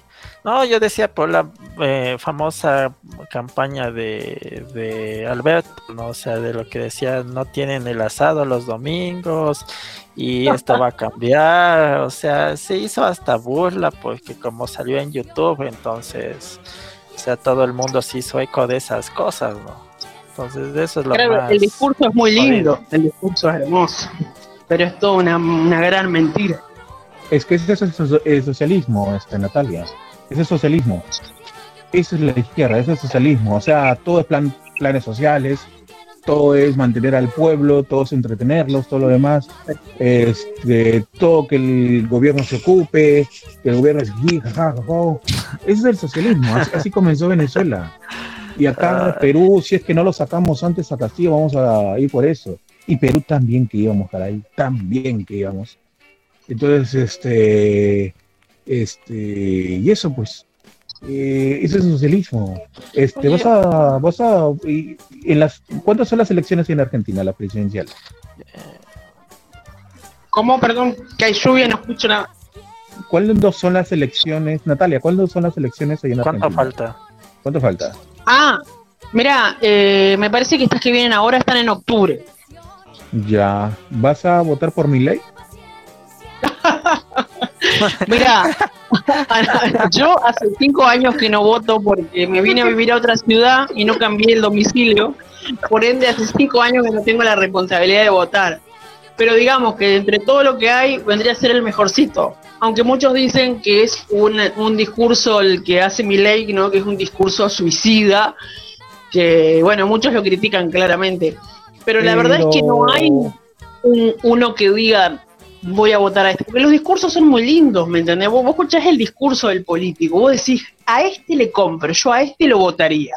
No, yo decía por la eh, famosa campaña de, de Alberto, ¿no? O sea, de lo que decía, no tienen el asado los domingos y esto va a cambiar. O sea, se hizo hasta burla porque como salió en YouTube, entonces, o sea, todo el mundo se hizo eco de esas cosas, ¿no? Entonces, eso es lo Claro, más... el discurso es muy lindo, el discurso es hermoso, pero es toda una, una gran mentira. Es que ese es el socialismo, este, Natalia. Ese es socialismo. Eso es la izquierda, ese es socialismo. O sea, todo es plan, planes sociales, todo es mantener al pueblo, todo es entretenerlos, todo lo demás. Este, todo que el gobierno se ocupe, que el gobierno es. Ese es el socialismo, así, así comenzó Venezuela. Y acá Ah. Perú, si es que no lo sacamos antes a Castillo, vamos a ir por eso. Y Perú también que íbamos, caray, también que íbamos. Entonces, este, este, y eso pues, eh, ese es el socialismo. Este, Oye. vas a, vas a, y- en las, ¿cuántas son las elecciones en Argentina, la presidencial? ¿Cómo? Perdón, que hay lluvia, no escucho nada. ¿Cuáles son las elecciones, Natalia? ¿Cuáles son las elecciones ahí en ¿Cuánto Argentina? falta? ¿Cuánto falta? Ah, mira, eh, me parece que estas que vienen ahora están en octubre. Ya, ¿vas a votar por mi ley? Mira, yo hace cinco años que no voto porque me vine a vivir a otra ciudad y no cambié el domicilio. Por ende, hace cinco años que no tengo la responsabilidad de votar. pero digamos que entre todo lo que hay vendría a ser el mejorcito. Aunque muchos dicen que es un, un discurso el que hace Milei, ¿no? que es un discurso suicida, que bueno, muchos lo critican claramente. Pero la verdad es que no hay un- uno que diga voy a votar a este. Porque los discursos son muy lindos, ¿me entendés? Vos, vos escuchás el discurso del político, vos decís, a este le compro, yo a este lo votaría.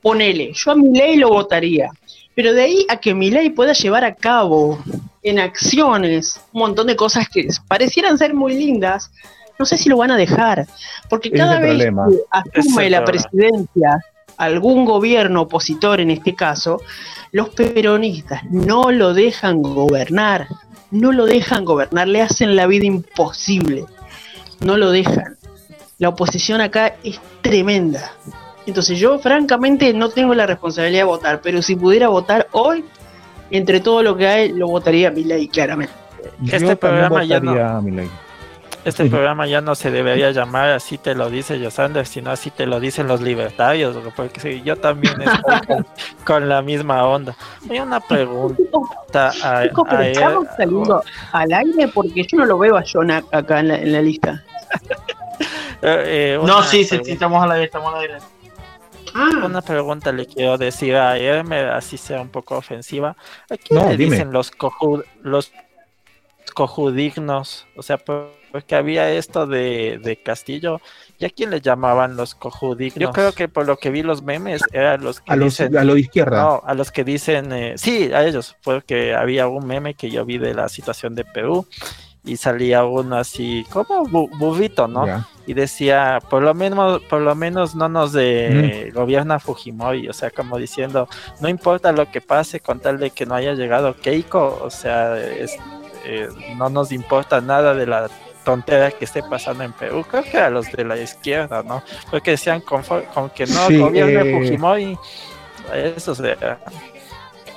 Ponele, yo a Milei lo votaría. Pero de ahí a que Milei pueda llevar a cabo en acciones un montón de cosas que parecieran ser muy lindas, no sé si lo van a dejar. Porque cada vez problema. que asume la presidencia algún gobierno opositor en este caso, los peronistas no lo dejan gobernar, no lo dejan gobernar, le hacen la vida imposible, no lo dejan. La oposición acá es tremenda. Entonces yo francamente no tengo la responsabilidad de votar, pero si pudiera votar hoy, entre todo lo que hay, lo votaría a Milei, claramente. Yo Este programa ya no-. Este programa ya no se debería llamar así te lo dice Yosander, sino así te lo dicen los libertarios, porque sí, yo también estoy con, con la misma onda. Hay una pregunta a, Chicos, pero a él. estamos saliendo al aire porque yo no lo veo a John ac- acá en la, en la lista. Eh, eh, No, sí, sí, sí, estamos al aire, estamos al aire. Ah, Una pregunta le quiero decir a Hermes, así sea un poco ofensiva. ¿A quién No, le dime. dicen los coju- los cojudignos? O sea, por- porque había esto de, de Castillo. ¿Y a quién le llamaban los cojudignos? Yo creo que por lo que vi los memes, eran los que A, los, dicen... a lo de izquierda. No, a los que dicen, eh, sí, a ellos, porque había un meme que yo vi de la situación de Perú y salía uno así como bu- burrito, ¿no? Y decía, por lo menos, por lo menos no nos de gobierna Fujimori, o sea, como diciendo, no importa lo que pase con tal de que no haya llegado Keiko, o sea, es- eh, no nos importa nada de la tontera que esté pasando en Perú, creo que a los de la izquierda, ¿no? Porque decían con, con que no Sí, gobierne eh, Fujimori, eso se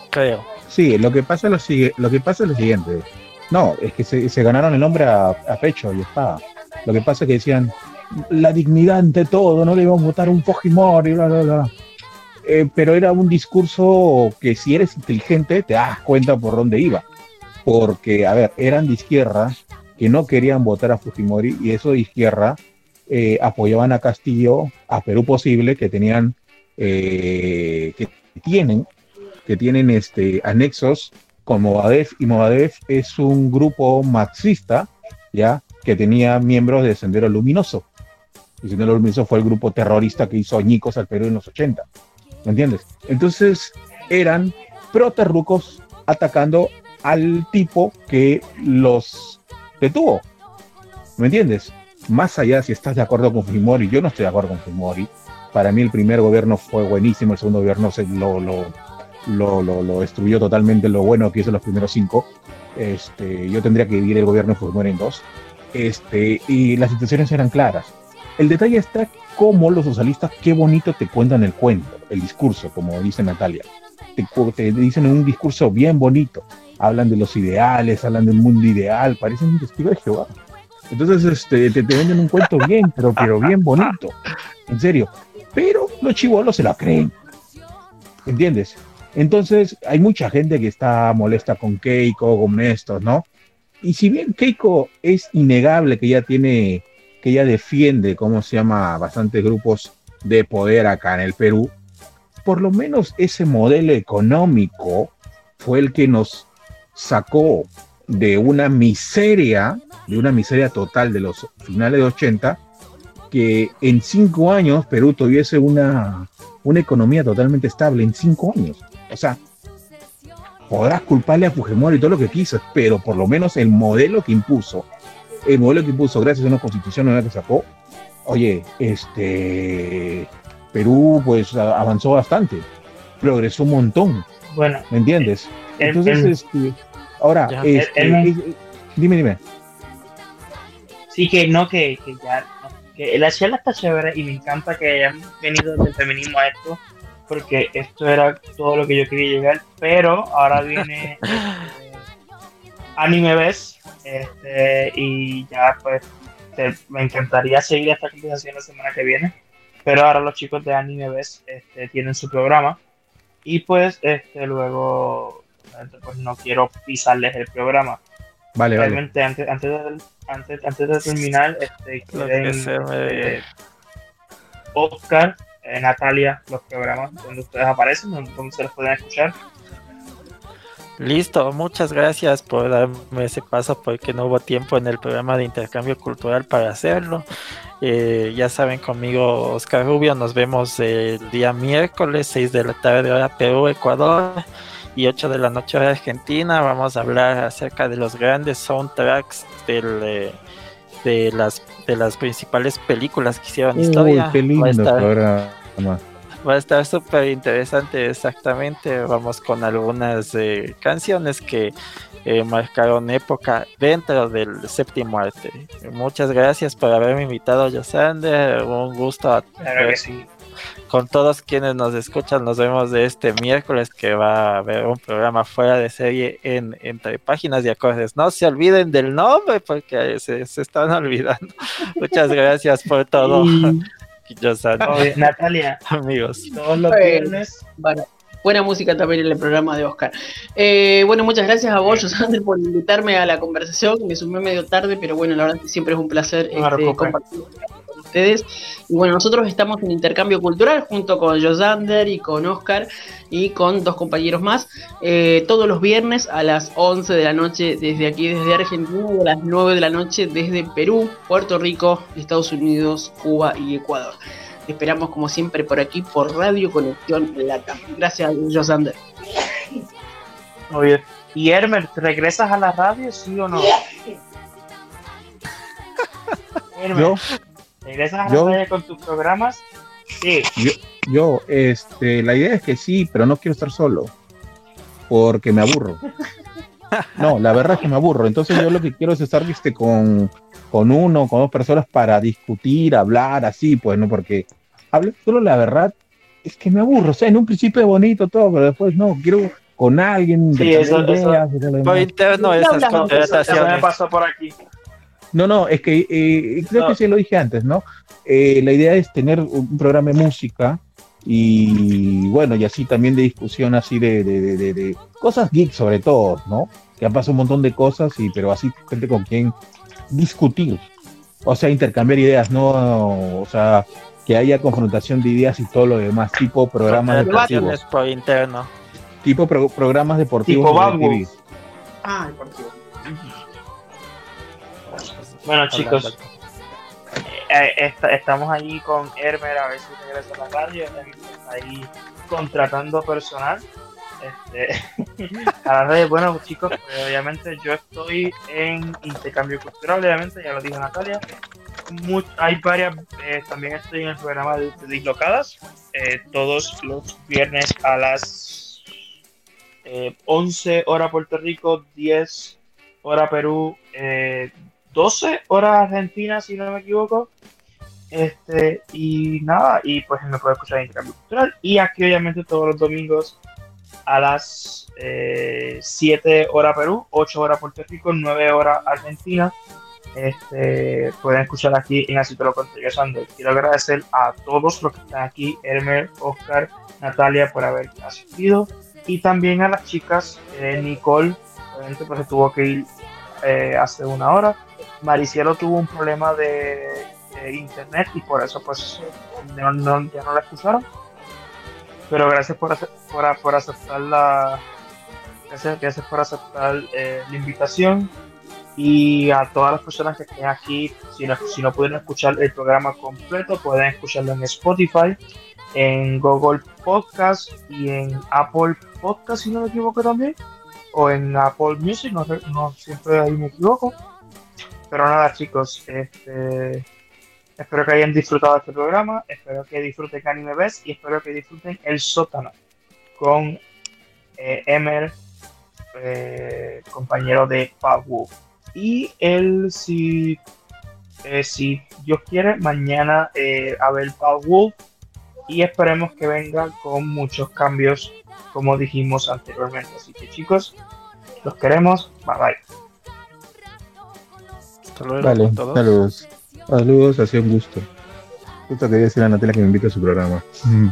creo. Sí, lo que pasa es lo, sigue- lo que pasa es lo siguiente. No, es que se, se ganaron el nombre a, a pecho y está. Lo que pasa es que decían la dignidad ante todo, no le íbamos a votar un Fujimori, bla, bla, bla. Eh, pero era un discurso que si eres inteligente te das cuenta por dónde iba. Porque, a ver, eran de izquierda que no querían votar a Fujimori y eso de izquierda eh, apoyaban a Castillo, a Perú Posible, que tenían, eh, que tienen que tienen este, anexos con Movadef, y Movadef es un grupo marxista, ¿ya? Que tenía miembros de Sendero Luminoso. Y Sendero Luminoso fue el grupo terrorista que hizo añicos al Perú en los 80. ¿Me entiendes? Entonces, eran proterrucos atacando al tipo que los detuvo. ¿Me entiendes? Más allá si estás de acuerdo con Fujimori, yo no estoy de acuerdo con Fujimori. Para mí el primer gobierno fue buenísimo, el segundo gobierno se lo, lo, lo, lo, lo destruyó totalmente lo bueno que hizo los primeros cinco. Este, yo tendría que dividir el gobierno de Fujimori en dos. Este, y las situaciones eran claras. El detalle está cómo los socialistas, qué bonito te cuentan el cuento, el discurso, como dice Natalia. Te, te dicen un discurso bien bonito. Hablan de los ideales, hablan del mundo ideal, parecen un testigo de Jehová. Entonces este, te, venden un cuento bien, pero, pero bien bonito. En serio. Pero los chivolos se la creen. ¿Entiendes? Entonces, hay mucha gente que está molesta con Keiko, con estos, ¿no? Y si bien Keiko es innegable que ya tiene, que ya defiende, ¿cómo se llama?, bastantes grupos de poder acá en el Perú, por lo menos ese modelo económico fue el que nos sacó de una miseria, de una miseria total de los finales de 80, que en cinco años Perú tuviese una, una economía totalmente estable, en cinco años. O sea, podrás culparle a Fujimori todo lo que quiso, pero por lo menos el modelo que impuso, el modelo que impuso gracias a una constitución nueva que sacó, oye, este Perú pues avanzó bastante, progresó un montón, Bueno, ¿me entiendes? el- Entonces, el- este, ahora, este, El- el- eh, dime, dime. sí que no, que, que ya. Que la charla está chévere y me encanta que hayan venido del feminismo a esto, porque esto era todo lo que yo quería llegar. Pero ahora viene este, Anime Bes, este, y ya pues te- me encantaría seguir esta conversación la semana que viene. Pero ahora los chicos de Anime Bes este, tienen su programa. Y pues este, luego Entonces, pues no quiero pisarles el programa. Vale, vale. Realmente, antes, antes, de, antes, antes de terminar, este, quieren, este, Oscar, eh, Natalia, los programas donde ustedes aparecen, donde, donde se los pueden escuchar. Listo, muchas gracias por darme ese paso porque no hubo tiempo en el programa de intercambio cultural para hacerlo. Eh, ya saben, conmigo Oscar Rubio, nos vemos el día miércoles, 6 de la tarde hora Perú, Ecuador y 8 de la noche hora Argentina. Vamos a hablar acerca de los grandes soundtracks del, eh, de, las, de las principales películas que hicieron Uy, historia. qué Va a lindo estar- programa. Va a estar súper interesante, exactamente. Vamos con algunas eh, canciones que eh, marcaron época dentro del séptimo arte. Muchas gracias por haberme invitado, Yosander. Un gusto a- Claro que sí. Con todos quienes nos escuchan. Nos vemos de este miércoles que va a haber un programa fuera de serie en entre páginas y acordes. No se olviden del nombre porque se, se están olvidando. Muchas gracias por todo. Oye, Natalia, Amigos. todos los Bueno. viernes Bueno, buena música también en el programa de Oscar. Eh, bueno, muchas gracias a vos, Josander, por invitarme a la conversación. Me sumé medio tarde, pero bueno, la verdad siempre es un placer este, compartir ustedes. Y bueno, nosotros estamos en intercambio cultural junto con Josander y con Oscar y con dos compañeros más, eh, todos los viernes a las 11 de la noche desde aquí, desde Argentina, y a las 9 de la noche desde Perú, Puerto Rico, Estados Unidos, Cuba y Ecuador. Esperamos como siempre por aquí por Radio Conexión Latam. Gracias, Josander. Oye, y Hermer, ¿te regresas a la radio, sí o no? Hermer, Yo, ¿regresas a la yo- radio con tus programas? Sí. yo, este, la idea es que sí, pero no quiero estar solo. Porque me aburro. No, la verdad es que me aburro. Entonces yo lo que quiero es estar, viste, con, con uno, con dos personas para discutir, hablar, así, pues, ¿no? Porque hablar solo la verdad es que me aburro. O sea, en un principio es bonito todo, pero después no, quiero con alguien, Sí, eso- eso- ideas demás. interno ¿De qué esas hablamos? Eso me contrataciones. pasó por aquí. No, no, es que eh, creo No. que sí lo dije antes, ¿no? Eh, la idea es tener un programa de música y bueno, y así también de discusión así de, de, de- de- de cosas geek sobre todo, ¿no? Que han pasado un montón de cosas, y pero así gente con quien discutir, o sea, intercambiar ideas, ¿no? O sea, que haya confrontación de ideas y todo lo demás, tipo programas deportivos, por interno. tipo pro- programas deportivos. Tipo de Bad TV. Wolf. Ah, deportivo. Bueno, chicos, eh, esta- estamos ahí con Hermer a ver si regresa a la radio. Ahí contratando personal. Este, a la red, bueno, chicos, pues, obviamente yo estoy en intercambio cultural, obviamente, ya lo dijo Natalia. Hay varias, eh, también estoy en el programa de, de Dislocadas, eh, todos los viernes a las eh, 11 hora Puerto Rico, 10 hora Perú, eh, 12 horas Argentina, si no me equivoco. Este, y nada, y pues me puede escuchar en Intercambio Cultural. Y aquí, obviamente, todos los domingos a las eh, 7 horas Perú, 8 horas Puerto Rico, 9 horas Argentina. Este, pueden escuchar aquí en Así te lo conté yo. Quiero agradecer a todos los que están aquí, Hermer, Oscar, Natalia, por haber asistido. Y también a las chicas, eh, Nicole, obviamente, pues tuvo que ir eh, hace una hora. Maricielo tuvo un problema de, internet y por eso pues no, ya no la escucharon. Pero gracias por, por, aceptar la gracias, gracias por aceptar eh, la invitación y a todas las personas que estén aquí, si no, si no pudieron escuchar el programa completo, pueden escucharlo en Spotify, en Google Podcast y en Apple Podcast, si no me equivoco también, o en Apple Music, no, no siempre ahí me equivoco. Pero nada, chicos, este, espero que hayan disfrutado este programa, espero que disfruten Anime Best y espero que disfruten El Sótano con eh, Emer, eh, compañero de Pawu. Y él, si, eh, si Dios quiere, mañana a ver Pawu y esperemos que venga con muchos cambios, como dijimos anteriormente. Así que chicos, los queremos, bye bye. Hasta luego Vale, todos. saludos. Saludos, ha sido un gusto. Justo quería decir a Natalia que me invite a su programa. Mm.